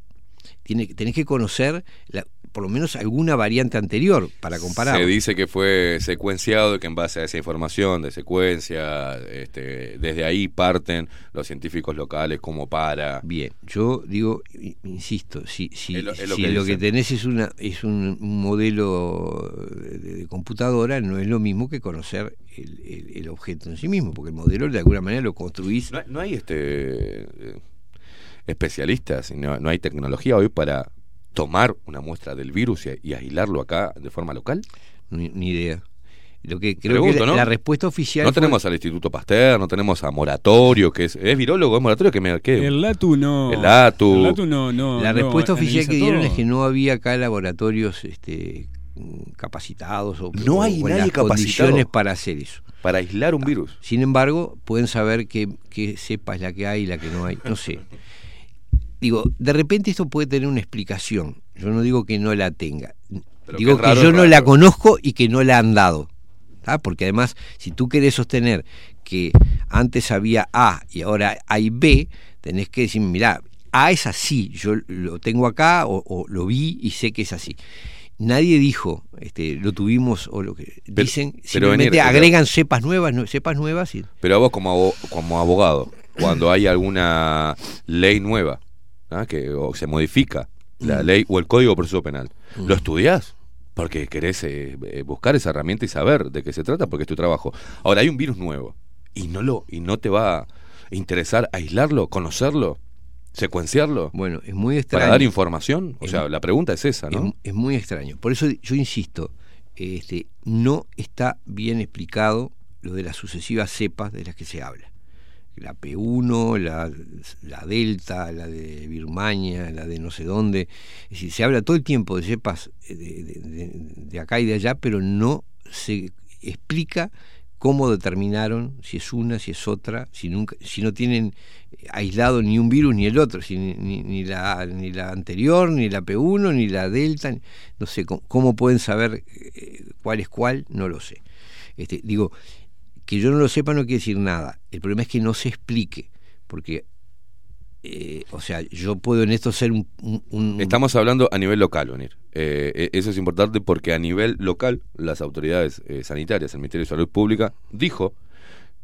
tiene, tenés que conocer la- por lo menos alguna variante anterior para comparar. Se dice que fue secuenciado y que en base a esa información de secuencia, este, desde ahí parten los científicos locales como para... Bien, yo digo, insisto, si, si, Es lo- es lo si que lo que dicen. tenés es, una, es un, modelo de, computadora, no es lo mismo que conocer el, el- el objeto en sí mismo, porque el modelo de alguna manera lo construís. No, no hay este eh, especialistas, y no, no hay tecnología hoy para tomar una muestra del virus y, y aislarlo acá de forma local. Ni, ni idea. Lo que creo Pregunto, que la, ¿no? la respuesta oficial No fue- tenemos al Instituto Pasteur, no tenemos a Moratorio, que es, es virólogo, es Moratorio que me que El LATU no. El LATU. El LATU no, no. la no respuesta oficial que dieron todo. es que no había acá laboratorios este, capacitados o, No o hay con nadie las capacitado. condiciones para hacer eso. para aislar un virus. Sin embargo, pueden saber qué, qué cepa es la que hay y la que no hay. No sé. Digo, de repente esto puede tener una explicación. Yo no digo que no la tenga. Pero digo que yo no la conozco y que no la han dado. ¿tá? Porque además, si tú querés sostener que antes había A y ahora hay B, tenés que decir, mirá, A es así, yo lo tengo acá o, o lo vi y sé que es así. Nadie dijo, este, lo tuvimos o lo que Pero- dicen, pero simplemente venir- agregan cepas nuevas, nue- cepas nuevas y Pero a vos como abogado, cuando hay alguna ley nueva ¿ah? que o se modifica la Mm. ley o el Código de Proceso Penal, ¿lo estudiás? Porque querés eh, eh, buscar esa herramienta y saber de qué se trata, porque es tu trabajo. Ahora hay un virus nuevo y no lo y no te va a interesar aislarlo, conocerlo, secuenciarlo. Bueno, es muy para extraño. dar información. O Es- sea, la pregunta es esa, ¿no? Es, es muy extraño. Por eso yo insisto, este, no está bien explicado lo de las sucesivas cepas de las que se habla. La P1, la, la Delta, la de Birmania, la de no sé dónde. Es decir, se habla todo el tiempo de cepas eh, de, de- de- acá y de allá, pero no se explica cómo determinaron si es una, si es otra, si nunca, si no tienen aislado ni un virus ni el otro, ni, ni- la, ni la anterior, ni la P1, ni la Delta, no sé cómo, cómo pueden saber eh, cuál es cuál, no lo sé. Este, digo, que yo no lo sepa no quiere decir nada. El problema es que no se explique, porque eh, o sea, yo puedo en esto ser un... un- un- Estamos hablando a nivel local, Onir. Eh, eh, eso es importante porque a nivel local, las autoridades eh, sanitarias, el Ministerio de Salud Pública, dijo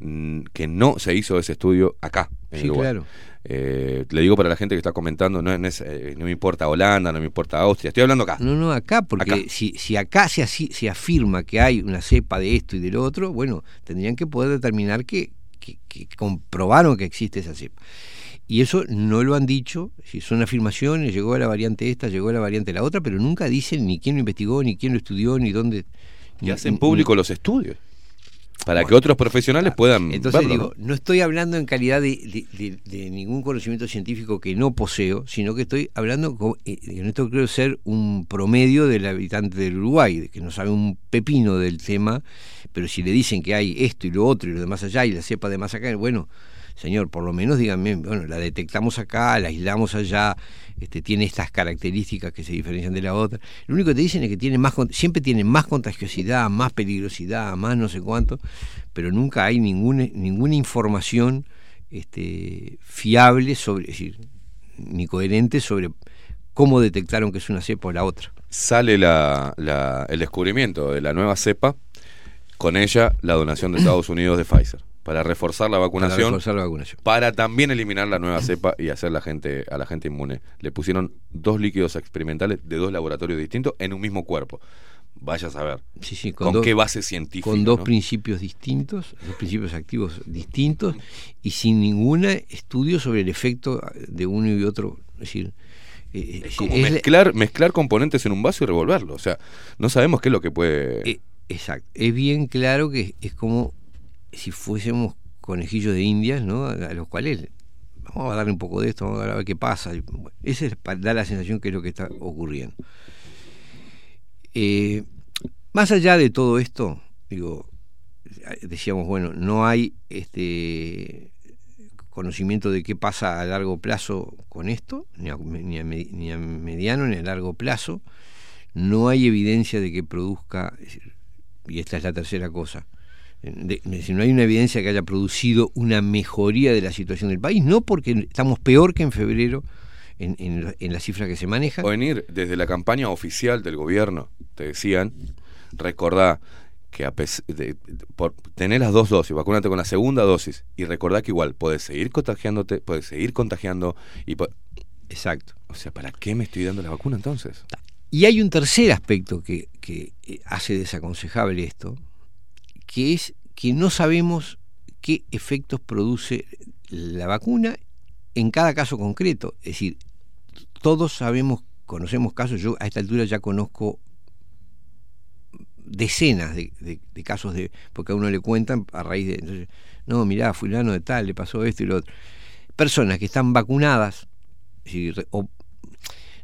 mm, que no se hizo ese estudio acá, en Sí, Uruguay. claro. Eh, le digo para la gente que está comentando, no, no es, eh, no me importa Holanda, no me importa Austria, estoy hablando acá. No, no, acá, porque Acá. Si, si acá se, afirma que hay una cepa de esto y del otro, bueno, tendrían que poder determinar que, que- que comprobaron que existe esa cepa. Y eso no lo han dicho, si son afirmaciones, llegó a la variante esta, llegó a la variante la otra, pero nunca dicen ni quién lo investigó, ni quién lo estudió, ni dónde. Y hacen ni- público los estudios. Para que otros profesionales puedan Entonces verlo, digo, ¿no? ¿no? estoy hablando en calidad de, de- de- de ningún conocimiento científico que no poseo, sino que estoy hablando, con, eh, en esto creo ser un promedio del habitante del Uruguay, que no sabe un pepino del tema, pero si le dicen que hay esto y lo otro y lo demás allá y la cepa de más acá, bueno, señor, por lo menos díganme, bueno, la detectamos acá, la aislamos allá, este, tiene estas características que se diferencian de la otra. Lo único que te dicen es que tiene más, siempre tiene más contagiosidad, más peligrosidad, más no sé cuánto, pero nunca hay ninguna, ninguna información este, fiable sobre, ni coherente sobre cómo detectaron que es una cepa o la otra. Sale la, la- el descubrimiento de la nueva cepa, con ella la donación de Estados Unidos de Pfizer, para reforzar la vacunación. Para reforzar la vacunación. para también eliminar la nueva cepa y hacer la gente a la gente inmune. Le pusieron dos líquidos experimentales de dos laboratorios distintos en un mismo cuerpo. Vaya a saber. Sí, sí, con, dos- qué base científica. Con dos ¿no? principios distintos, dos principios activos distintos y sin ningún estudio sobre el efecto de uno y otro. Es decir, eh, Es es como la- mezclar, mezclar componentes en un vaso y revolverlo. O sea, no sabemos qué es lo que puede. Eh, exacto. Es bien claro que es como si fuésemos conejillos de indias, ¿no? A, los cuales vamos a darle un poco de esto, vamos a ver qué pasa. Esa es dar la sensación que es lo que está ocurriendo. Eh, más allá de todo esto, digo, decíamos, bueno, no hay este conocimiento de qué pasa a largo plazo con esto, ni a, ni a ni a mediano ni a largo plazo. No hay evidencia de que produzca, y esta es la tercera cosa, de- no hay una evidencia que haya producido una mejoría de la situación del país, no porque estamos peor que en febrero en, en la- en la cifra que se maneja. O venir desde la campaña oficial del gobierno, te decían, recordá que a pes- de- por tener las dos dosis, vacúnate con la segunda dosis y recordá que igual puedes seguir contagiándote, puedes seguir contagiando y Exacto. o sea, ¿para qué me estoy dando la vacuna entonces? Y hay un tercer aspecto que, que, eh, hace desaconsejable esto, que es que no sabemos qué efectos produce la vacuna en cada caso concreto. Es decir, todos sabemos, conocemos casos, yo a esta altura ya conozco decenas de, de- de casos de porque a uno le cuentan a raíz de entonces, no mirá fulano de tal le pasó esto y lo otro personas que están vacunadas es o-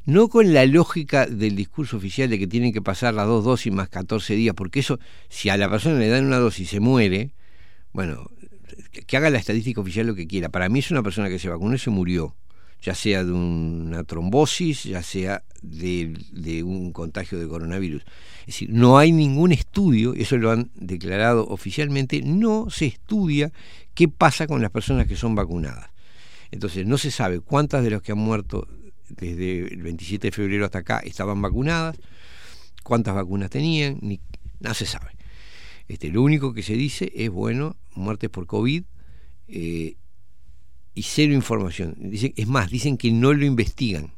no con la lógica del discurso oficial de que tienen que pasar las dos dosis más 14 días, porque eso, si a la persona le dan una dosis y se muere, bueno, que- haga la estadística oficial lo que quiera. Para mí es una persona que se vacunó y se murió, ya sea de una trombosis, ya sea de, de un contagio de coronavirus. Es decir, no hay ningún estudio, eso lo han declarado oficialmente, no se estudia qué pasa con las personas que son vacunadas. Entonces, no se sabe cuántas de los que han muerto desde el 27 de febrero hasta acá estaban vacunadas, cuántas vacunas tenían, ni, no se sabe. Este, lo único que se dice es, bueno, muertes por COVID eh, y cero información. Dicen, es más, dicen que no lo investigan.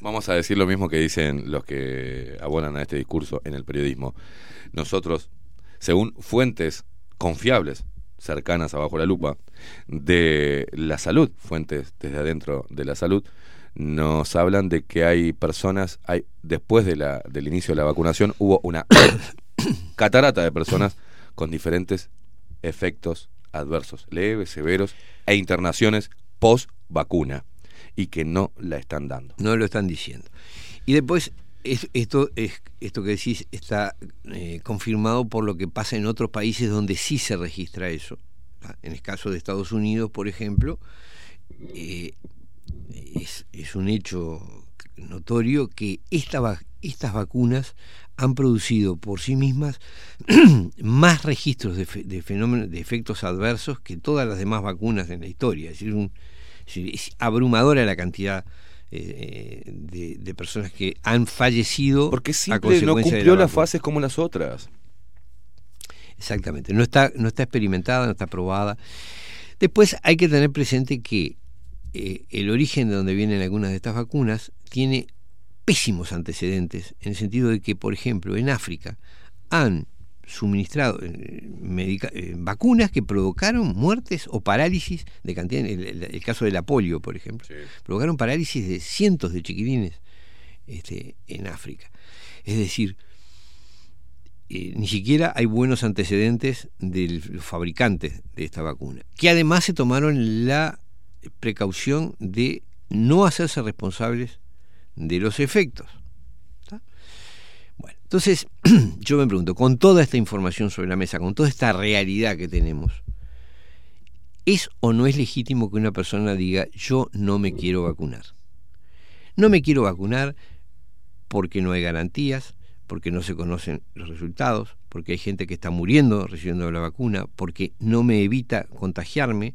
Vamos a decir lo mismo que dicen los que abonan a este discurso en el periodismo. Nosotros, según fuentes confiables, cercanas abajo la lupa, de la salud, fuentes desde adentro de la salud, nos hablan de que hay personas, hay después de la, del inicio de la vacunación, hubo una catarata de personas con diferentes efectos adversos, leves, severos, e internaciones post vacuna, y que no la están dando. No lo están diciendo. Y después, es- esto, es, esto que decís está eh, confirmado por lo que pasa en otros países donde sí se registra eso. En el caso de Estados Unidos, por ejemplo, eh, es, es un hecho notorio que esta estas vacunas han producido por sí mismas más registros de, fe- de fenómenos de efectos adversos que todas las demás vacunas en la historia. Es decir, un- Es, decir, es abrumadora la cantidad eh, de, de personas que han fallecido Porque a simple no cumplió la las fases como las otras. Exactamente, no está, no está experimentada, no está probada. Después hay que tener presente que eh, el origen de donde vienen algunas de estas vacunas tiene pésimos antecedentes, en el sentido de que, por ejemplo, en África han suministrado eh, eh, vacunas que provocaron muertes o parálisis de cantidad, el, el- el caso de la polio, por ejemplo, provocaron parálisis de cientos de chiquilines este, en África. Es decir, eh, ni siquiera hay buenos antecedentes de los fabricantes de esta vacuna, que además se tomaron la precaución de no hacerse responsables de los efectos. Bueno, entonces yo me pregunto, con toda esta información sobre la mesa, con toda esta realidad que tenemos, ¿es o no es legítimo que una persona diga yo no me quiero vacunar? No me quiero vacunar porque no hay garantías, porque no se conocen los resultados, porque hay gente que está muriendo recibiendo la vacuna, porque no me evita contagiarme,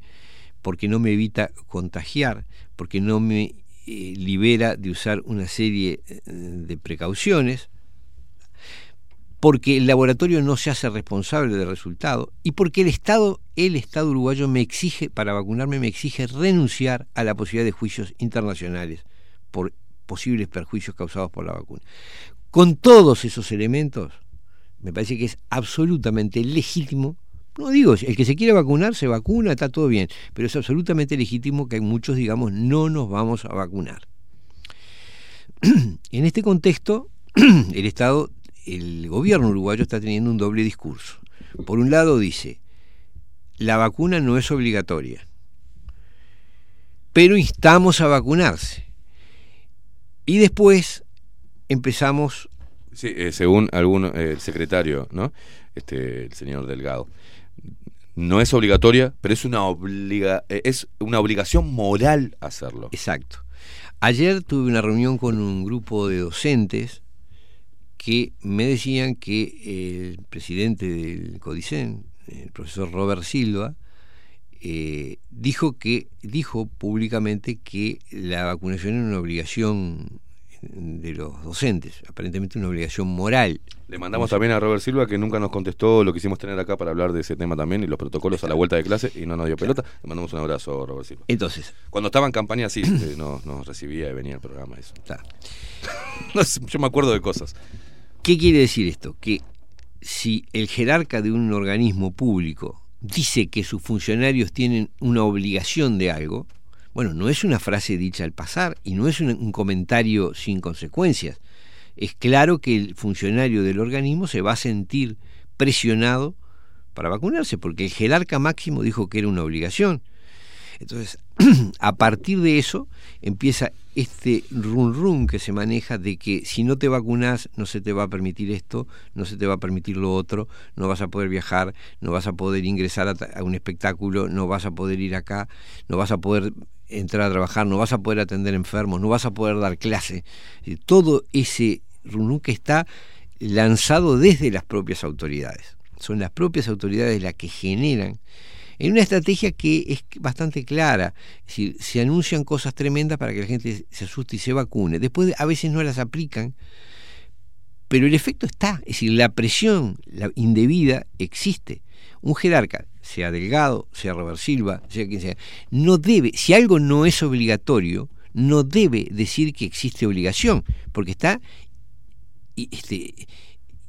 porque no me evita contagiar, porque no me eh, libera de usar una serie eh, de precauciones, porque el laboratorio no se hace responsable del resultado y porque el Estado, el Estado uruguayo me exige, para vacunarme, me exige renunciar a la posibilidad de juicios internacionales por posibles perjuicios causados por la vacuna. Con todos esos elementos, me parece que es absolutamente legítimo, no digo, el que se quiere vacunar se vacuna, está todo bien, pero es absolutamente legítimo que muchos digamos no nos vamos a vacunar. en este contexto, el Estado, el gobierno uruguayo está teniendo un doble discurso. Por un lado dice, la vacuna no es obligatoria, pero instamos a vacunarse. Y después empezamos Sí, eh, según algún eh, secretario, ¿no? Este, el señor Delgado. No es obligatoria, pero es una obliga eh, es una obligación moral hacerlo. Exacto. Ayer tuve una reunión con un grupo de docentes que me decían que el presidente del CODICEN, el profesor Robert Silva, eh, dijo que dijo públicamente que la vacunación era una obligación de los docentes, aparentemente una obligación moral. Le mandamos también a Robert Silva que nunca nos contestó lo quisimos tener acá para hablar de ese tema también y los protocolos a la vuelta de clase y no nos dio pelota. Le mandamos un abrazo, Robert Silva. Entonces, Cuando estaba en campaña sí, eh, nos, nos recibía y venía al programa eso. Yo me acuerdo de cosas. ¿Qué quiere decir esto? Que si el jerarca de un organismo público dice que sus funcionarios tienen una obligación de algo, bueno, no es una frase dicha al pasar y no es un, comentario sin consecuencias. Es claro que el funcionario del organismo se va a sentir presionado para vacunarse, porque el jerarca máximo dijo que era una obligación. Entonces, a partir de eso empieza este run run que se maneja de que si no te vacunas no se te va a permitir esto, no se te va a permitir lo otro, no vas a poder viajar, no vas a poder ingresar a, a un espectáculo, no vas a poder ir acá, no vas a poder entrar a trabajar, no vas a poder atender enfermos, no vas a poder dar clase. Todo ese run run que está lanzado desde las propias autoridades. Son las propias autoridades las que generan en una estrategia que es bastante clara. Es decir, se anuncian cosas tremendas para que la gente se asuste y se vacune. Después a veces no las aplican, pero el efecto está. Es decir, la presión la indebida existe. Un jerarca, sea Delgado, sea Robert Silva, sea quien sea, no debe, si algo no es obligatorio, no debe decir que existe obligación, porque está este,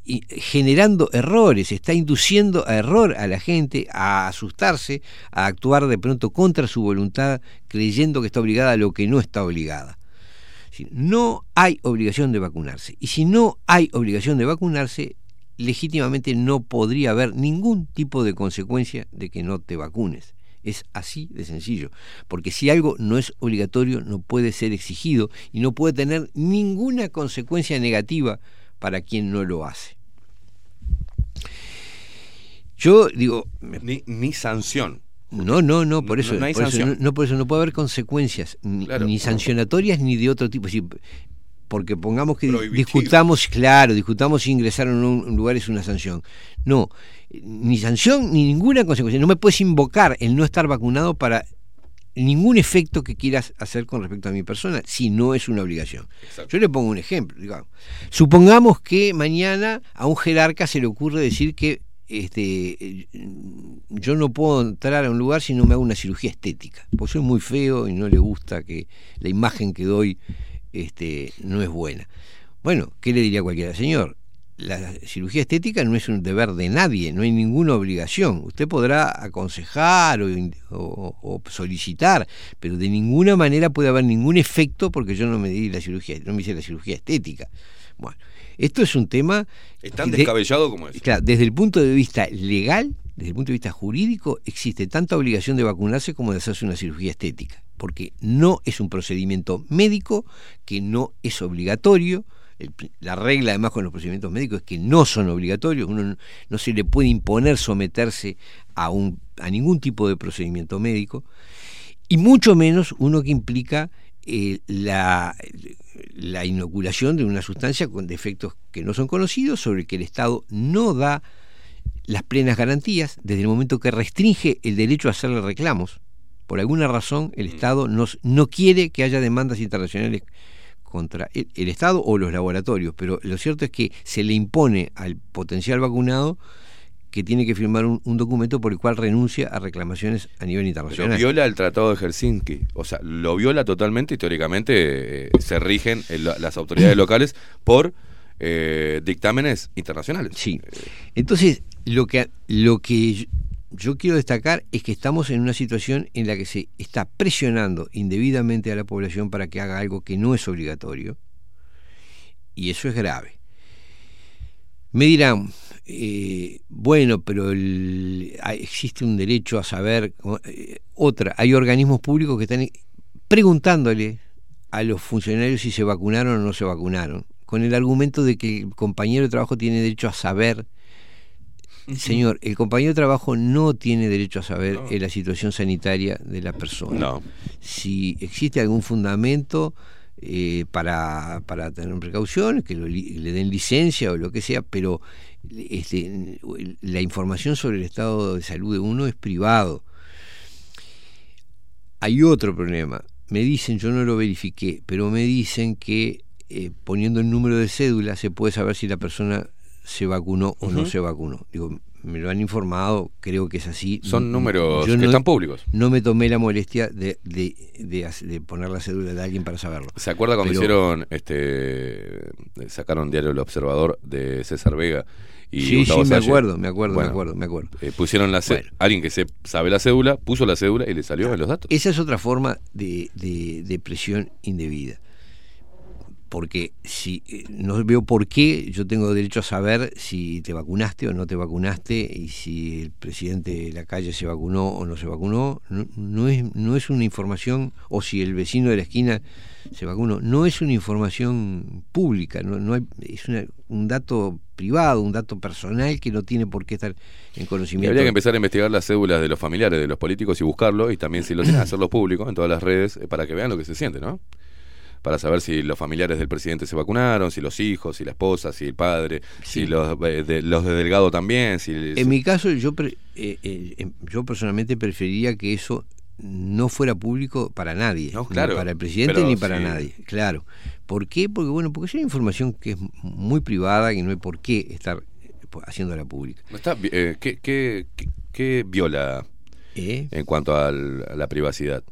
generando errores, está induciendo a error a la gente, a asustarse, a actuar de pronto contra su voluntad, creyendo que está obligada a lo que no está obligada. No hay obligación de vacunarse. Y si no hay obligación de vacunarse, legítimamente no podría haber ningún tipo de consecuencia de que no te vacunes. Es así de sencillo. Porque si algo no es obligatorio, no puede ser exigido y no puede tener ninguna consecuencia negativa para quien no lo hace. Yo digo... Ni, ni sanción. No, no, no, por eso no por eso no, no, por eso no puede haber consecuencias, ni, Claro. ni sancionatorias ni de otro tipo. Porque pongamos que discutamos, claro, discutamos si ingresar en un lugar es una sanción. No, ni sanción ni ninguna consecuencia. No me puedes invocar el no estar vacunado para ningún efecto que quieras hacer con respecto a mi persona si no es una obligación. Yo le pongo un ejemplo, digamos. Supongamos que mañana a un jerarca se le ocurre decir que este, yo no puedo entrar a un lugar si no me hago una cirugía estética, porque soy muy feo y no le gusta que la imagen que doy este, no es buena. Bueno, ¿qué le diría a cualquiera? Señor, la cirugía estética no es un deber de nadie, no hay ninguna obligación. Usted podrá aconsejar o, o- o solicitar, pero de ninguna manera puede haber ningún efecto porque yo no me di la cirugía, no me hice la cirugía estética. Bueno, esto es un tema Es tan de- descabellado como es. Claro, desde el punto de vista legal, desde el punto de vista jurídico, existe tanta obligación de vacunarse como de hacerse una cirugía estética, porque no es un procedimiento médico que no es obligatorio. La regla además con los procedimientos médicos es que no son obligatorios, uno no, no se le puede imponer someterse a, un, a ningún tipo de procedimiento médico, y mucho menos uno que implica eh, la, la inoculación de una sustancia con defectos que no son conocidos, sobre el que el Estado no da las plenas garantías, desde el momento que restringe el derecho a hacerle reclamos. Por alguna razón, el Estado no, no quiere que haya demandas internacionales contra el, el Estado o los laboratorios, pero lo cierto es que se le impone al potencial vacunado que tiene que firmar un, un documento por el cual renuncia a reclamaciones a nivel Pero internacional. viola el Tratado de Helsinki. O sea, lo viola totalmente y teóricamente eh, se rigen eh, la- las autoridades locales por eh, dictámenes internacionales. Sí. Entonces, lo que, lo que yo- yo quiero destacar es que estamos en una situación en la que se está presionando indebidamente a la población para que haga algo que no es obligatorio, y eso es grave. Me dirán, eh, bueno, pero el- existe un derecho a saber, eh, otra, hay organismos públicos que están preguntándole a los funcionarios si se vacunaron o no se vacunaron, con el argumento de que el compañero de trabajo tiene derecho a saber. Señor, el compañero de trabajo no tiene derecho a saber eh, la situación sanitaria de la persona. No. Si existe algún fundamento eh, para, para tener precaución, que lo le den licencia o lo que sea, pero este, la información sobre el estado de salud de uno es privado. Hay otro problema. Me dicen, yo no lo verifiqué, pero me dicen que eh, poniendo el número de cédula se puede saber si la persona se vacunó o no se vacunó. Digo, me lo han informado, creo que es así. Son números Yo que no- están públicos. No me tomé la molestia de, de, de poner la cédula de alguien para saberlo. ¿Se acuerda cuando Pero- hicieron, este, sacaron diario El Observador de César Vega y Sí, sí, me acuerdo, me acuerdo, me Bueno, acuerdo, me acuerdo. eh, pusieron la cé- alguien que se sabe la cédula, puso la cédula y le salió en los datos. Esa es otra forma de, de- de presión indebida. Porque si eh, no veo por qué yo tengo derecho a saber si te vacunaste o no te vacunaste y si el presidente de la calle se vacunó o no se vacunó, no, no es, no es una información, o si el vecino de la esquina se vacunó, no es una información pública, no, no hay, es una- un dato privado, un dato personal que no tiene por qué estar en Y conocimiento. habría que empezar a investigar las cédulas de los familiares de los políticos y buscarlo, y también si lo tienen, hacerlo público en todas las redes eh, para que vean lo que se siente, ¿no? Para saber si los familiares del presidente se vacunaron, si los hijos, si la esposa, si el padre, si los, eh, de, los de Delgado también. Si, En mi caso, yo, pre- eh, eh, em- yo personalmente preferiría que eso no fuera público para nadie, No, ni claro, para el presidente pero ni para sí. nadie, claro. ¿Por qué? Porque bueno, porque es una información que es muy privada y no hay por qué estar eh, haciéndola pública. Está, eh, ¿qué, qué, qué- qué viola ¿Eh? en cuanto a la privacidad?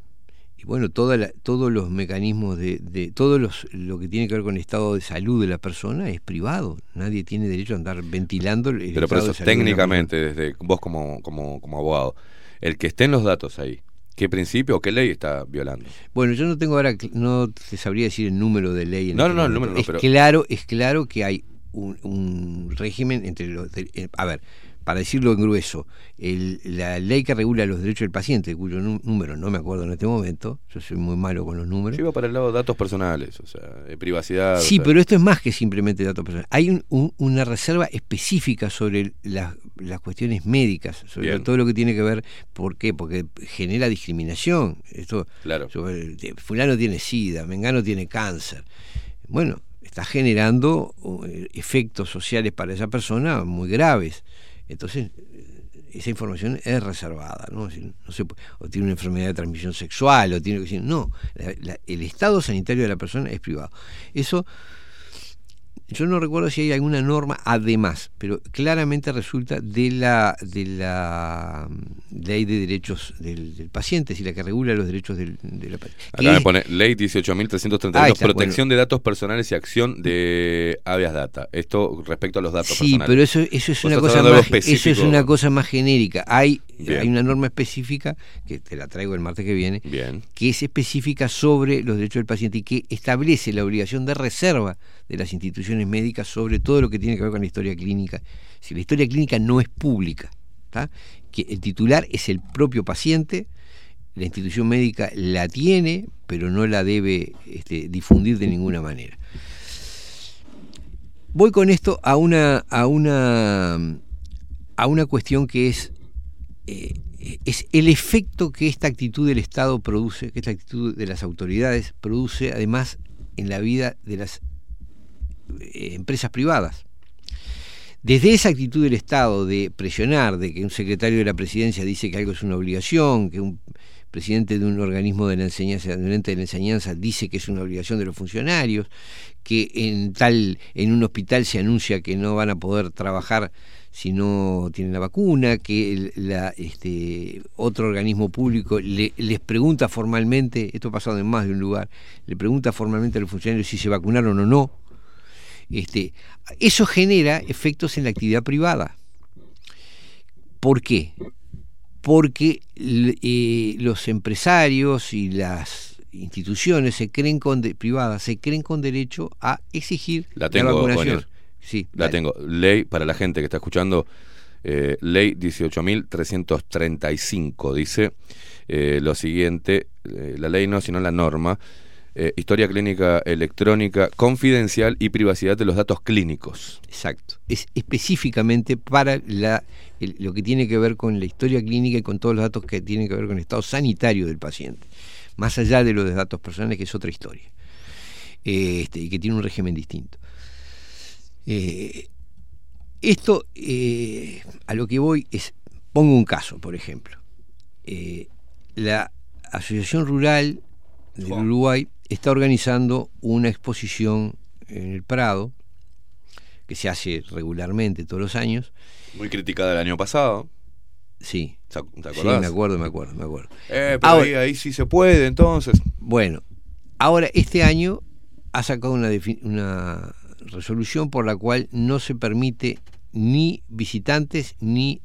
Y bueno, toda la- todos los mecanismos de, de todo los, lo que tiene que ver con el estado de salud de la persona es privado. Nadie tiene derecho a andar ventilando el Pero por eso, de salud de una técnicamente, desde vos como, como, como abogado, el que estén los datos ahí, ¿qué principio o qué ley está violando? Bueno, yo no tengo ahora, no te sabría decir el número de ley. en No, no, no, el número no, es pero- claro, es claro que hay un, un régimen entre los, de- eh, a ver, para decirlo en grueso, el- la ley que regula los derechos del paciente, cuyo número no me acuerdo en este momento, yo soy muy malo con los números. Yo iba para el lado de datos personales, o sea, de privacidad. Sí, o sea, pero esto es más que simplemente datos personales. Hay un- un- una reserva específica sobre las, las cuestiones médicas, sobre Bien. todo lo que tiene que ver, ¿por qué? Porque genera discriminación. Esto, Claro. sobre- fulano tiene sida, mengano tiene cáncer. Bueno, está generando uh, efectos sociales para esa persona muy graves. Entonces, esa información es reservada, ¿no? No se o tiene una enfermedad de transmisión sexual, o tiene que decir, no, la- el estado sanitario de la persona es privado. Eso, yo no recuerdo si hay alguna norma además, pero claramente resulta de la de la mm, ley de derechos del, del paciente, es decir, la que regula los derechos del, de la paciente. Acá me pone Ley 18.332, Ahí está, protección de datos personales y acción de habeas data. Esto respecto a los datos Sí, personales. pero eso, eso es una cosa más, eso es una cosa más genérica. Hay, Bien. hay una norma específica que te la traigo el martes que viene, Bien. que es específica sobre los derechos del paciente y que establece la obligación de reserva de las instituciones médicas sobre todo lo que tiene que ver con la historia clínica. Si la historia clínica no es pública, que el titular es el propio paciente, la institución médica la tiene, pero no la debe este, difundir de ninguna manera. Voy con esto a una a una a una cuestión que es eh, es el efecto que esta actitud del Estado produce, que esta actitud de las autoridades produce además en la vida de las eh, empresas privadas. Desde esa actitud del Estado de presionar, de que un secretario de la presidencia dice que algo es una obligación, que un presidente de un organismo de la enseñanza, de de la enseñanza dice que es una obligación de los funcionarios, que en tal, en un hospital se anuncia que no van a poder trabajar si no tienen la vacuna, que la, este, otro organismo público le- les pregunta formalmente, esto ha pasado en más de un lugar, le pregunta formalmente a los funcionarios si se vacunaron o no. Este, eso genera efectos en la actividad privada. ¿Por qué? Porque eh, los empresarios y las instituciones se creen con de- privadas se creen con derecho a exigir La tengo, vacunación. Bonnier. Sí, La dale. tengo. Ley, para la gente que está escuchando, eh, ley 18.335 dice eh, lo siguiente, eh, la ley no, sino la norma, eh, historia clínica electrónica confidencial y privacidad de los datos clínicos. Exacto. Es específicamente para la, el- lo que tiene que ver con la historia clínica y con todos los datos que tienen que ver con el estado sanitario del paciente. Más allá de los de datos personales, que es otra historia. Eh, este, y que tiene un régimen distinto. Eh, esto, eh, a lo que voy es, pongo un caso, por ejemplo. Eh, la Asociación Rural del Uruguay está organizando una exposición en el Prado, que se hace regularmente todos los años. Muy criticada el año pasado. Sí. ¿Te ac- te Sí, acordás? me acuerdo, me acuerdo, me acuerdo. Eh, pero Ahora- ahí, ahí sí se puede, entonces. Bueno, ahora este año ha sacado una resolución por la cual no se permite ni visitantes ni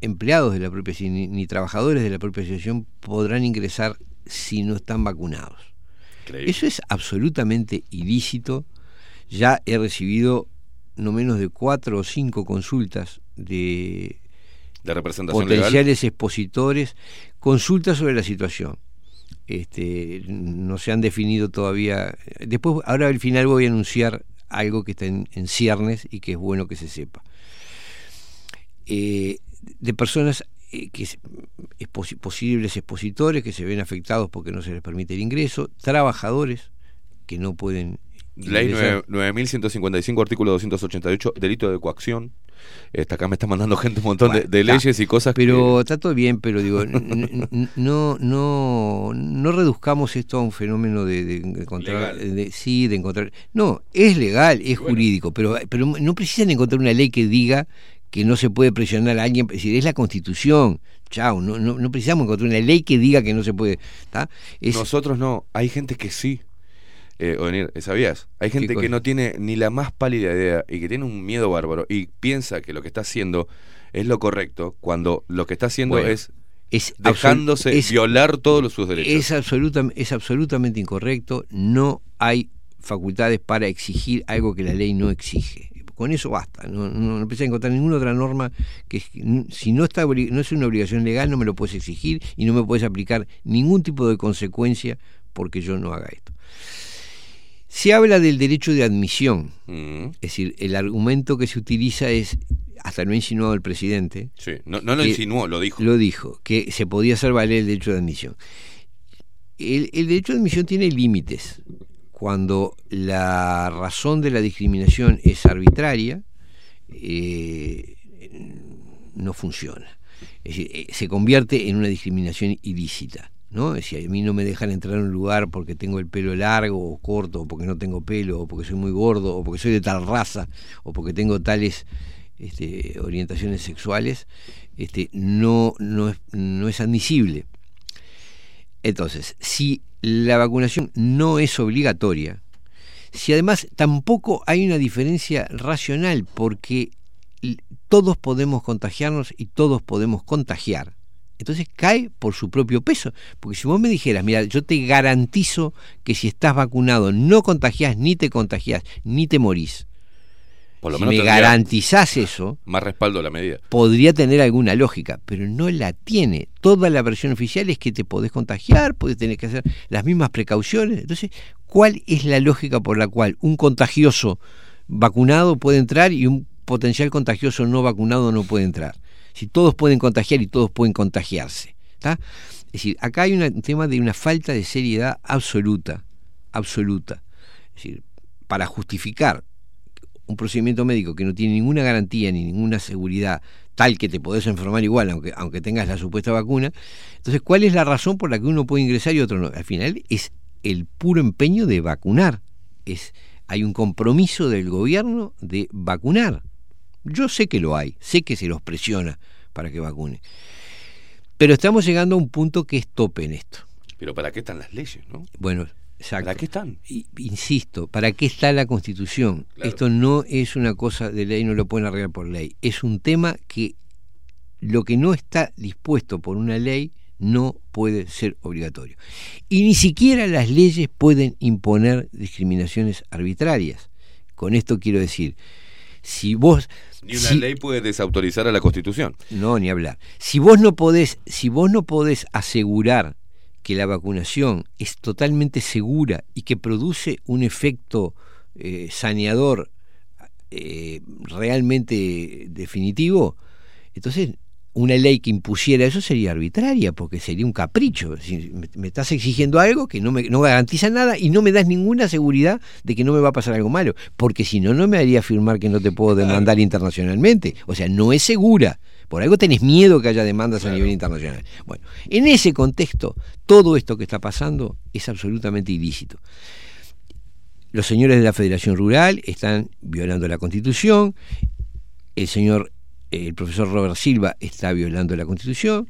empleados de la propia ni, ni trabajadores de la propia asociación podrán ingresar si no están vacunados. Increíble. Eso es absolutamente ilícito. Ya he recibido no menos de cuatro o cinco consultas de De representación legal. potenciales expositores, consultas sobre la situación. Este, no se han definido todavía. Después, ahora al final voy a anunciar algo que está en, en ciernes y que es bueno que se sepa. Eh, de personas que es- exposi- posibles expositores que se ven afectados porque no se les permite el ingreso, trabajadores que no pueden Ley ingresar. 9- 9155, artículo 288, delito de coacción. Esta acá me está mandando gente un montón de, de Está. leyes y cosas Pero está todo bien, pero digo, no, no, no reduzcamos esto a un fenómeno de, de encontrar, de- sí, de encontrar. No, es legal, es jurídico, pero, pero no precisan encontrar una ley que diga que no se puede presionar a alguien, es decir, es la Constitución. Chao, no, no, no precisamos encontrar una ley que diga que no se puede. Es, nosotros no. Hay gente que sí. Eh, Ovenir, ¿sabías? Hay gente que no tiene ni la más pálida idea y que tiene un miedo bárbaro y piensa que lo que está haciendo es lo correcto cuando lo que está haciendo Bueno, es, es dejándose es- violar todos los, sus derechos. Es, absoluta, es absolutamente incorrecto. No hay facultades para exigir algo que la ley no exige. Con eso basta. No, no, no precisa encontrar ninguna otra norma que si no, está, no es una obligación legal no me lo puedes exigir y no me puedes aplicar ningún tipo de consecuencia porque yo no haga esto. Se habla del derecho de admisión. Mm, Es decir, el argumento que se utiliza es, hasta lo ha insinuado el presidente, sí, no, no lo insinuó, lo dijo. lo dijo, que se podía hacer valer el derecho de admisión. El, el derecho de admisión tiene límites. Cuando la razón de la discriminación es arbitraria, eh, no funciona. Es decir, eh, se convierte en una discriminación ilícita. ¿no? Es decir, a mí no me dejan entrar a un lugar porque tengo el pelo largo o corto, o porque no tengo pelo, o porque soy muy gordo, o porque soy de tal raza, o porque tengo tales este, orientaciones sexuales, este, no, es, no es admisible. Entonces, si la vacunación no es obligatoria, si además tampoco hay una diferencia racional, porque todos podemos contagiarnos y todos podemos contagiar, entonces cae por su propio peso. Porque si vos me dijeras, mira, yo te garantizo que si estás vacunado no contagiás, ni te contagiás, ni te morís. Por lo si menos me garantizás eso, Más respaldo a la medida. podría tener alguna lógica, pero no la tiene. Toda la versión oficial es que te podés contagiar, podés tener que hacer las mismas precauciones. Entonces, ¿cuál es la lógica por la cual un contagioso vacunado puede entrar y un potencial contagioso no vacunado no puede entrar? Si todos pueden contagiar y todos pueden contagiarse. ¿está? Es decir, acá hay un tema de una falta de seriedad absoluta, absoluta. Es decir, para justificar un procedimiento médico que no tiene ninguna garantía ni ninguna seguridad tal que te podés enfermar igual aunque, aunque tengas la supuesta vacuna, entonces ¿cuál es la razón por la que uno puede ingresar y otro no? Al final es el puro empeño de vacunar. Es, hay un compromiso del gobierno de vacunar. Yo sé que lo hay, sé que se los presiona para que vacune. Pero estamos llegando a un punto que es tope en esto. Pero ¿para qué están las leyes, no? Bueno, exacto. ¿Para qué están? Insisto, ¿para qué está la Constitución? Claro. Esto no es una cosa de ley, no lo pueden arreglar por ley. Es un tema que lo que no está dispuesto por una ley no puede ser obligatorio. Y ni siquiera las leyes pueden imponer discriminaciones arbitrarias. Con esto quiero decir, si vos... Ni una si- ley puede desautorizar a la Constitución. no, ni hablar. Si vos no podés, si vos no podés asegurar que la vacunación es totalmente segura y que produce un efecto eh, saneador eh, realmente definitivo, entonces una ley que impusiera eso sería arbitraria, porque sería un capricho. Si me, me estás exigiendo algo que no me no garantiza nada y no me das ninguna seguridad de que no me va a pasar algo malo, porque si no, no me haría afirmar que no te puedo demandar internacionalmente. O sea, no es segura. Por algo tenés miedo que haya demandas a nivel internacional. Bueno, en ese contexto, todo esto que está pasando es absolutamente ilícito. Los señores de la Federación Rural están violando la Constitución, el señor, el profesor Robert Silva está violando la Constitución,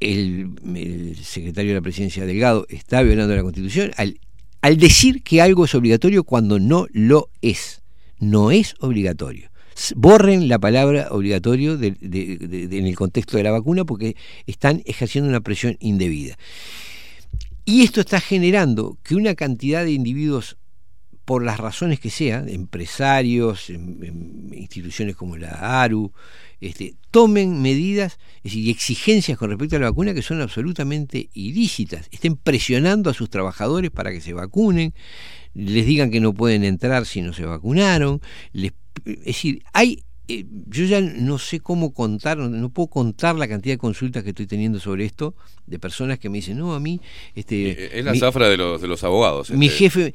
el, el secretario de la Presidencia Delgado está violando la Constitución al, al decir que algo es obligatorio cuando no lo es. No es obligatorio. Borren la palabra obligatorio de- en el contexto de la vacuna porque están ejerciendo una presión indebida. Y esto está generando que una cantidad de individuos, por las razones que sean, empresarios, em- em- instituciones como la ARU, este, tomen medidas y exigencias con respecto a la vacuna que son absolutamente ilícitas. Estén presionando a sus trabajadores para que se vacunen, les digan que no pueden entrar si no se vacunaron. les- es decir, hay eh, yo ya no sé cómo contar, no, no puedo contar la cantidad de consultas que estoy teniendo sobre esto de personas que me dicen, no, a mí... Este, Es la mi- zafra de los, de los abogados. mi este. jefe...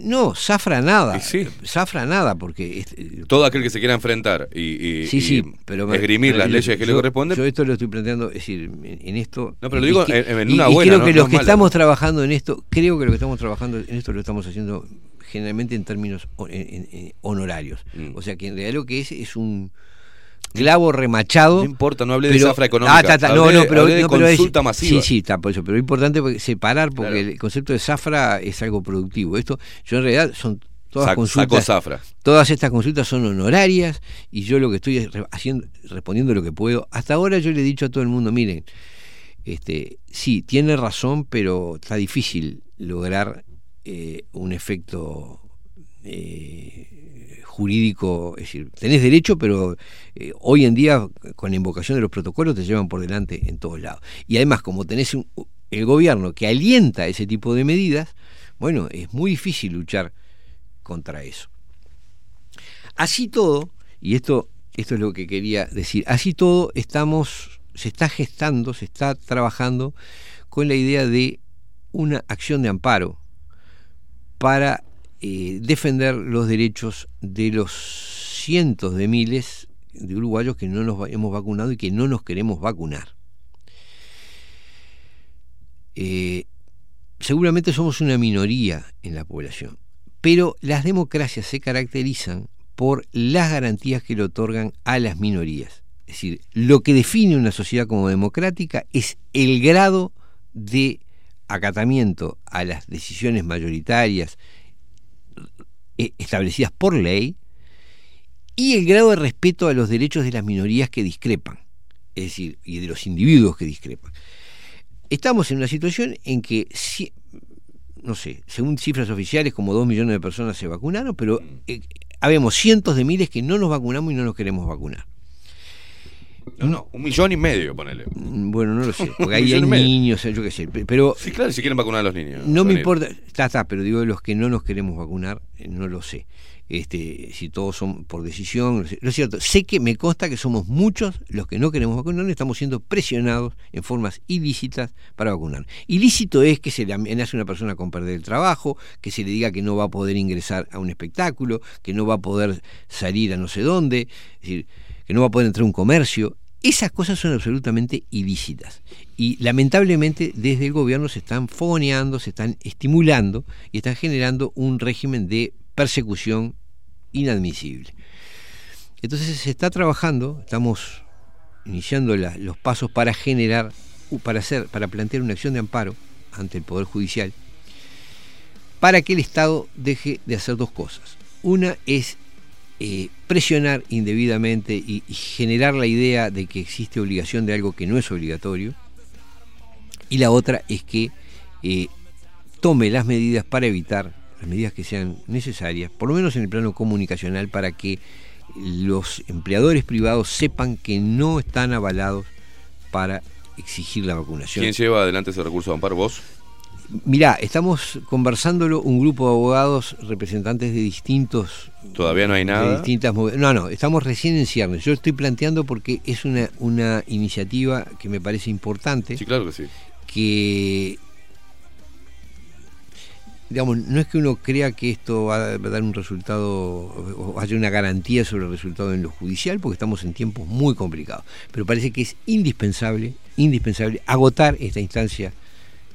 No, zafra nada. Y sí. Zafra nada, porque... este, Todo aquel que se quiera enfrentar y, y- sí, sí, y pero... esgrimir pero las yo- leyes que le corresponden. Yo esto lo estoy planteando, es decir, en, esto... No, pero lo y digo que- en- en y- una y buena, creo no- que no los es que mala. estamos trabajando en esto, creo que lo que estamos trabajando en esto lo estamos haciendo generalmente en términos en- en honorarios. Mm. O sea que en realidad lo que es es un clavo remachado. No importa, no hablé de pero- zafra económica. Ah, ta, ta, no, hablé- no, pero, hablé de no, pero es- consulta masiva. Sí, sí, está por eso. Pero es importante separar, porque Claro. el concepto de zafra es algo productivo. Esto, yo en realidad son todas consultas. saco zafra. Todas estas consultas son honorarias y yo lo que estoy es haciendo, respondiendo lo que puedo. Hasta ahora yo le he dicho a todo el mundo, miren, este, sí, tiene razón, pero está difícil lograr eh, un efecto eh, jurídico, es decir, tenés derecho, pero eh, hoy en día con la invocación de los protocolos te llevan por delante en todos lados. Y además, como tenés un- el gobierno que alienta ese tipo de medidas, bueno, es muy difícil luchar contra eso. Así todo, y esto, esto es lo que quería decir, así todo estamos, se está gestando, se está trabajando con la idea de una acción de amparo para eh, defender los derechos de los cientos de miles de uruguayos que no nos hemos vacunado y que no nos queremos vacunar. Eh, seguramente somos una minoría en la población, pero las democracias se caracterizan por las garantías que le otorgan a las minorías. Es decir, lo que define una sociedad como democrática es el grado de acatamiento a las decisiones mayoritarias establecidas por ley y el grado de respeto a los derechos de las minorías que discrepan, es decir, y de los individuos que discrepan. Estamos en una situación en que, no sé, según cifras oficiales, como dos millones de personas se vacunaron, pero eh, habemos cientos de miles que no nos vacunamos y no nos queremos vacunar. No, un millón y medio, ponele. Mm, Bueno, no lo sé, porque ahí hay niños, yo qué sé, pe- pero Sí, claro, si quieren vacunar a los niños. no me importa, está, está, pero digo los que no nos queremos vacunar, eh, no lo sé. Este, si todos son por decisión, no lo cierto, sé que me consta que somos muchos los que no queremos vacunar y estamos siendo presionados en formas ilícitas para vacunar. Ilícito es que se le amenace a una persona con perder el trabajo, que se le diga que no va a poder ingresar a un espectáculo, que no va a poder salir a no sé dónde, es decir, que no va a poder entrar un comercio. Esas cosas son absolutamente ilícitas. Y lamentablemente desde el gobierno se están fogoneando, se están estimulando y están generando un régimen de persecución inadmisible. Entonces se está trabajando, estamos iniciando los pasos para generar, para hacer, para plantear una acción de amparo ante el Poder Judicial, para que el Estado deje de hacer dos cosas. Una es eh, presionar indebidamente y, generar la idea de que existe obligación de algo que no es obligatorio. Y la otra es que eh, tome las medidas para evitar, las medidas que sean necesarias, por lo menos en el plano comunicacional, para que los empleadores privados sepan que no están avalados para exigir la vacunación. ¿Quién lleva adelante ese recurso de amparo? ¿Vos? Mirá, estamos conversándolo un grupo de abogados representantes de distintos Todavía no hay de nada. distintas move- no no estamos recién en ciernes yo estoy planteando porque es una una iniciativa que me parece importante Sí, claro que sí. que digamos no es que uno crea que esto va a dar un resultado o haya una garantía sobre el resultado en lo judicial porque estamos en tiempos muy complicados pero parece que es indispensable indispensable agotar esta instancia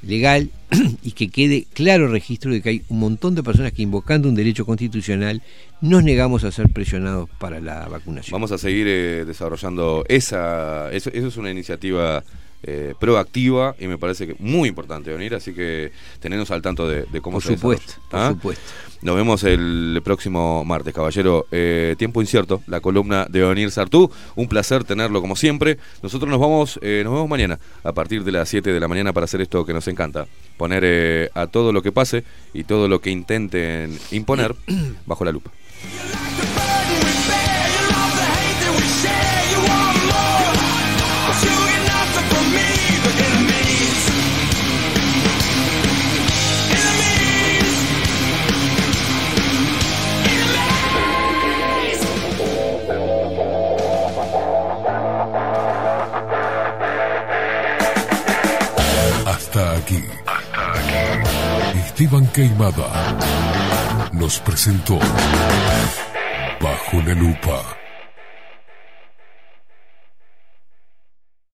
legal y que quede claro registro de que hay un montón de personas que invocando un derecho constitucional nos negamos a ser presionados para la vacunación. Vamos a seguir eh, desarrollando esa. Eso, es una iniciativa eh, proactiva y me parece que muy importante venir, así que tenernos al tanto de, de cómo Por se supuesto, por ¿ah? supuesto. Nos vemos el próximo martes, caballero. Eh, tiempo incierto, la columna de Onir Sartú. Un placer tenerlo como siempre. Nosotros nos vamos, eh, nos vemos mañana a partir de las 7 de la mañana para hacer esto que nos encanta. Poner eh, a todo lo que pase y todo lo que intenten imponer bajo la lupa. Esteban Queimada nos presentó Bajo la Lupa.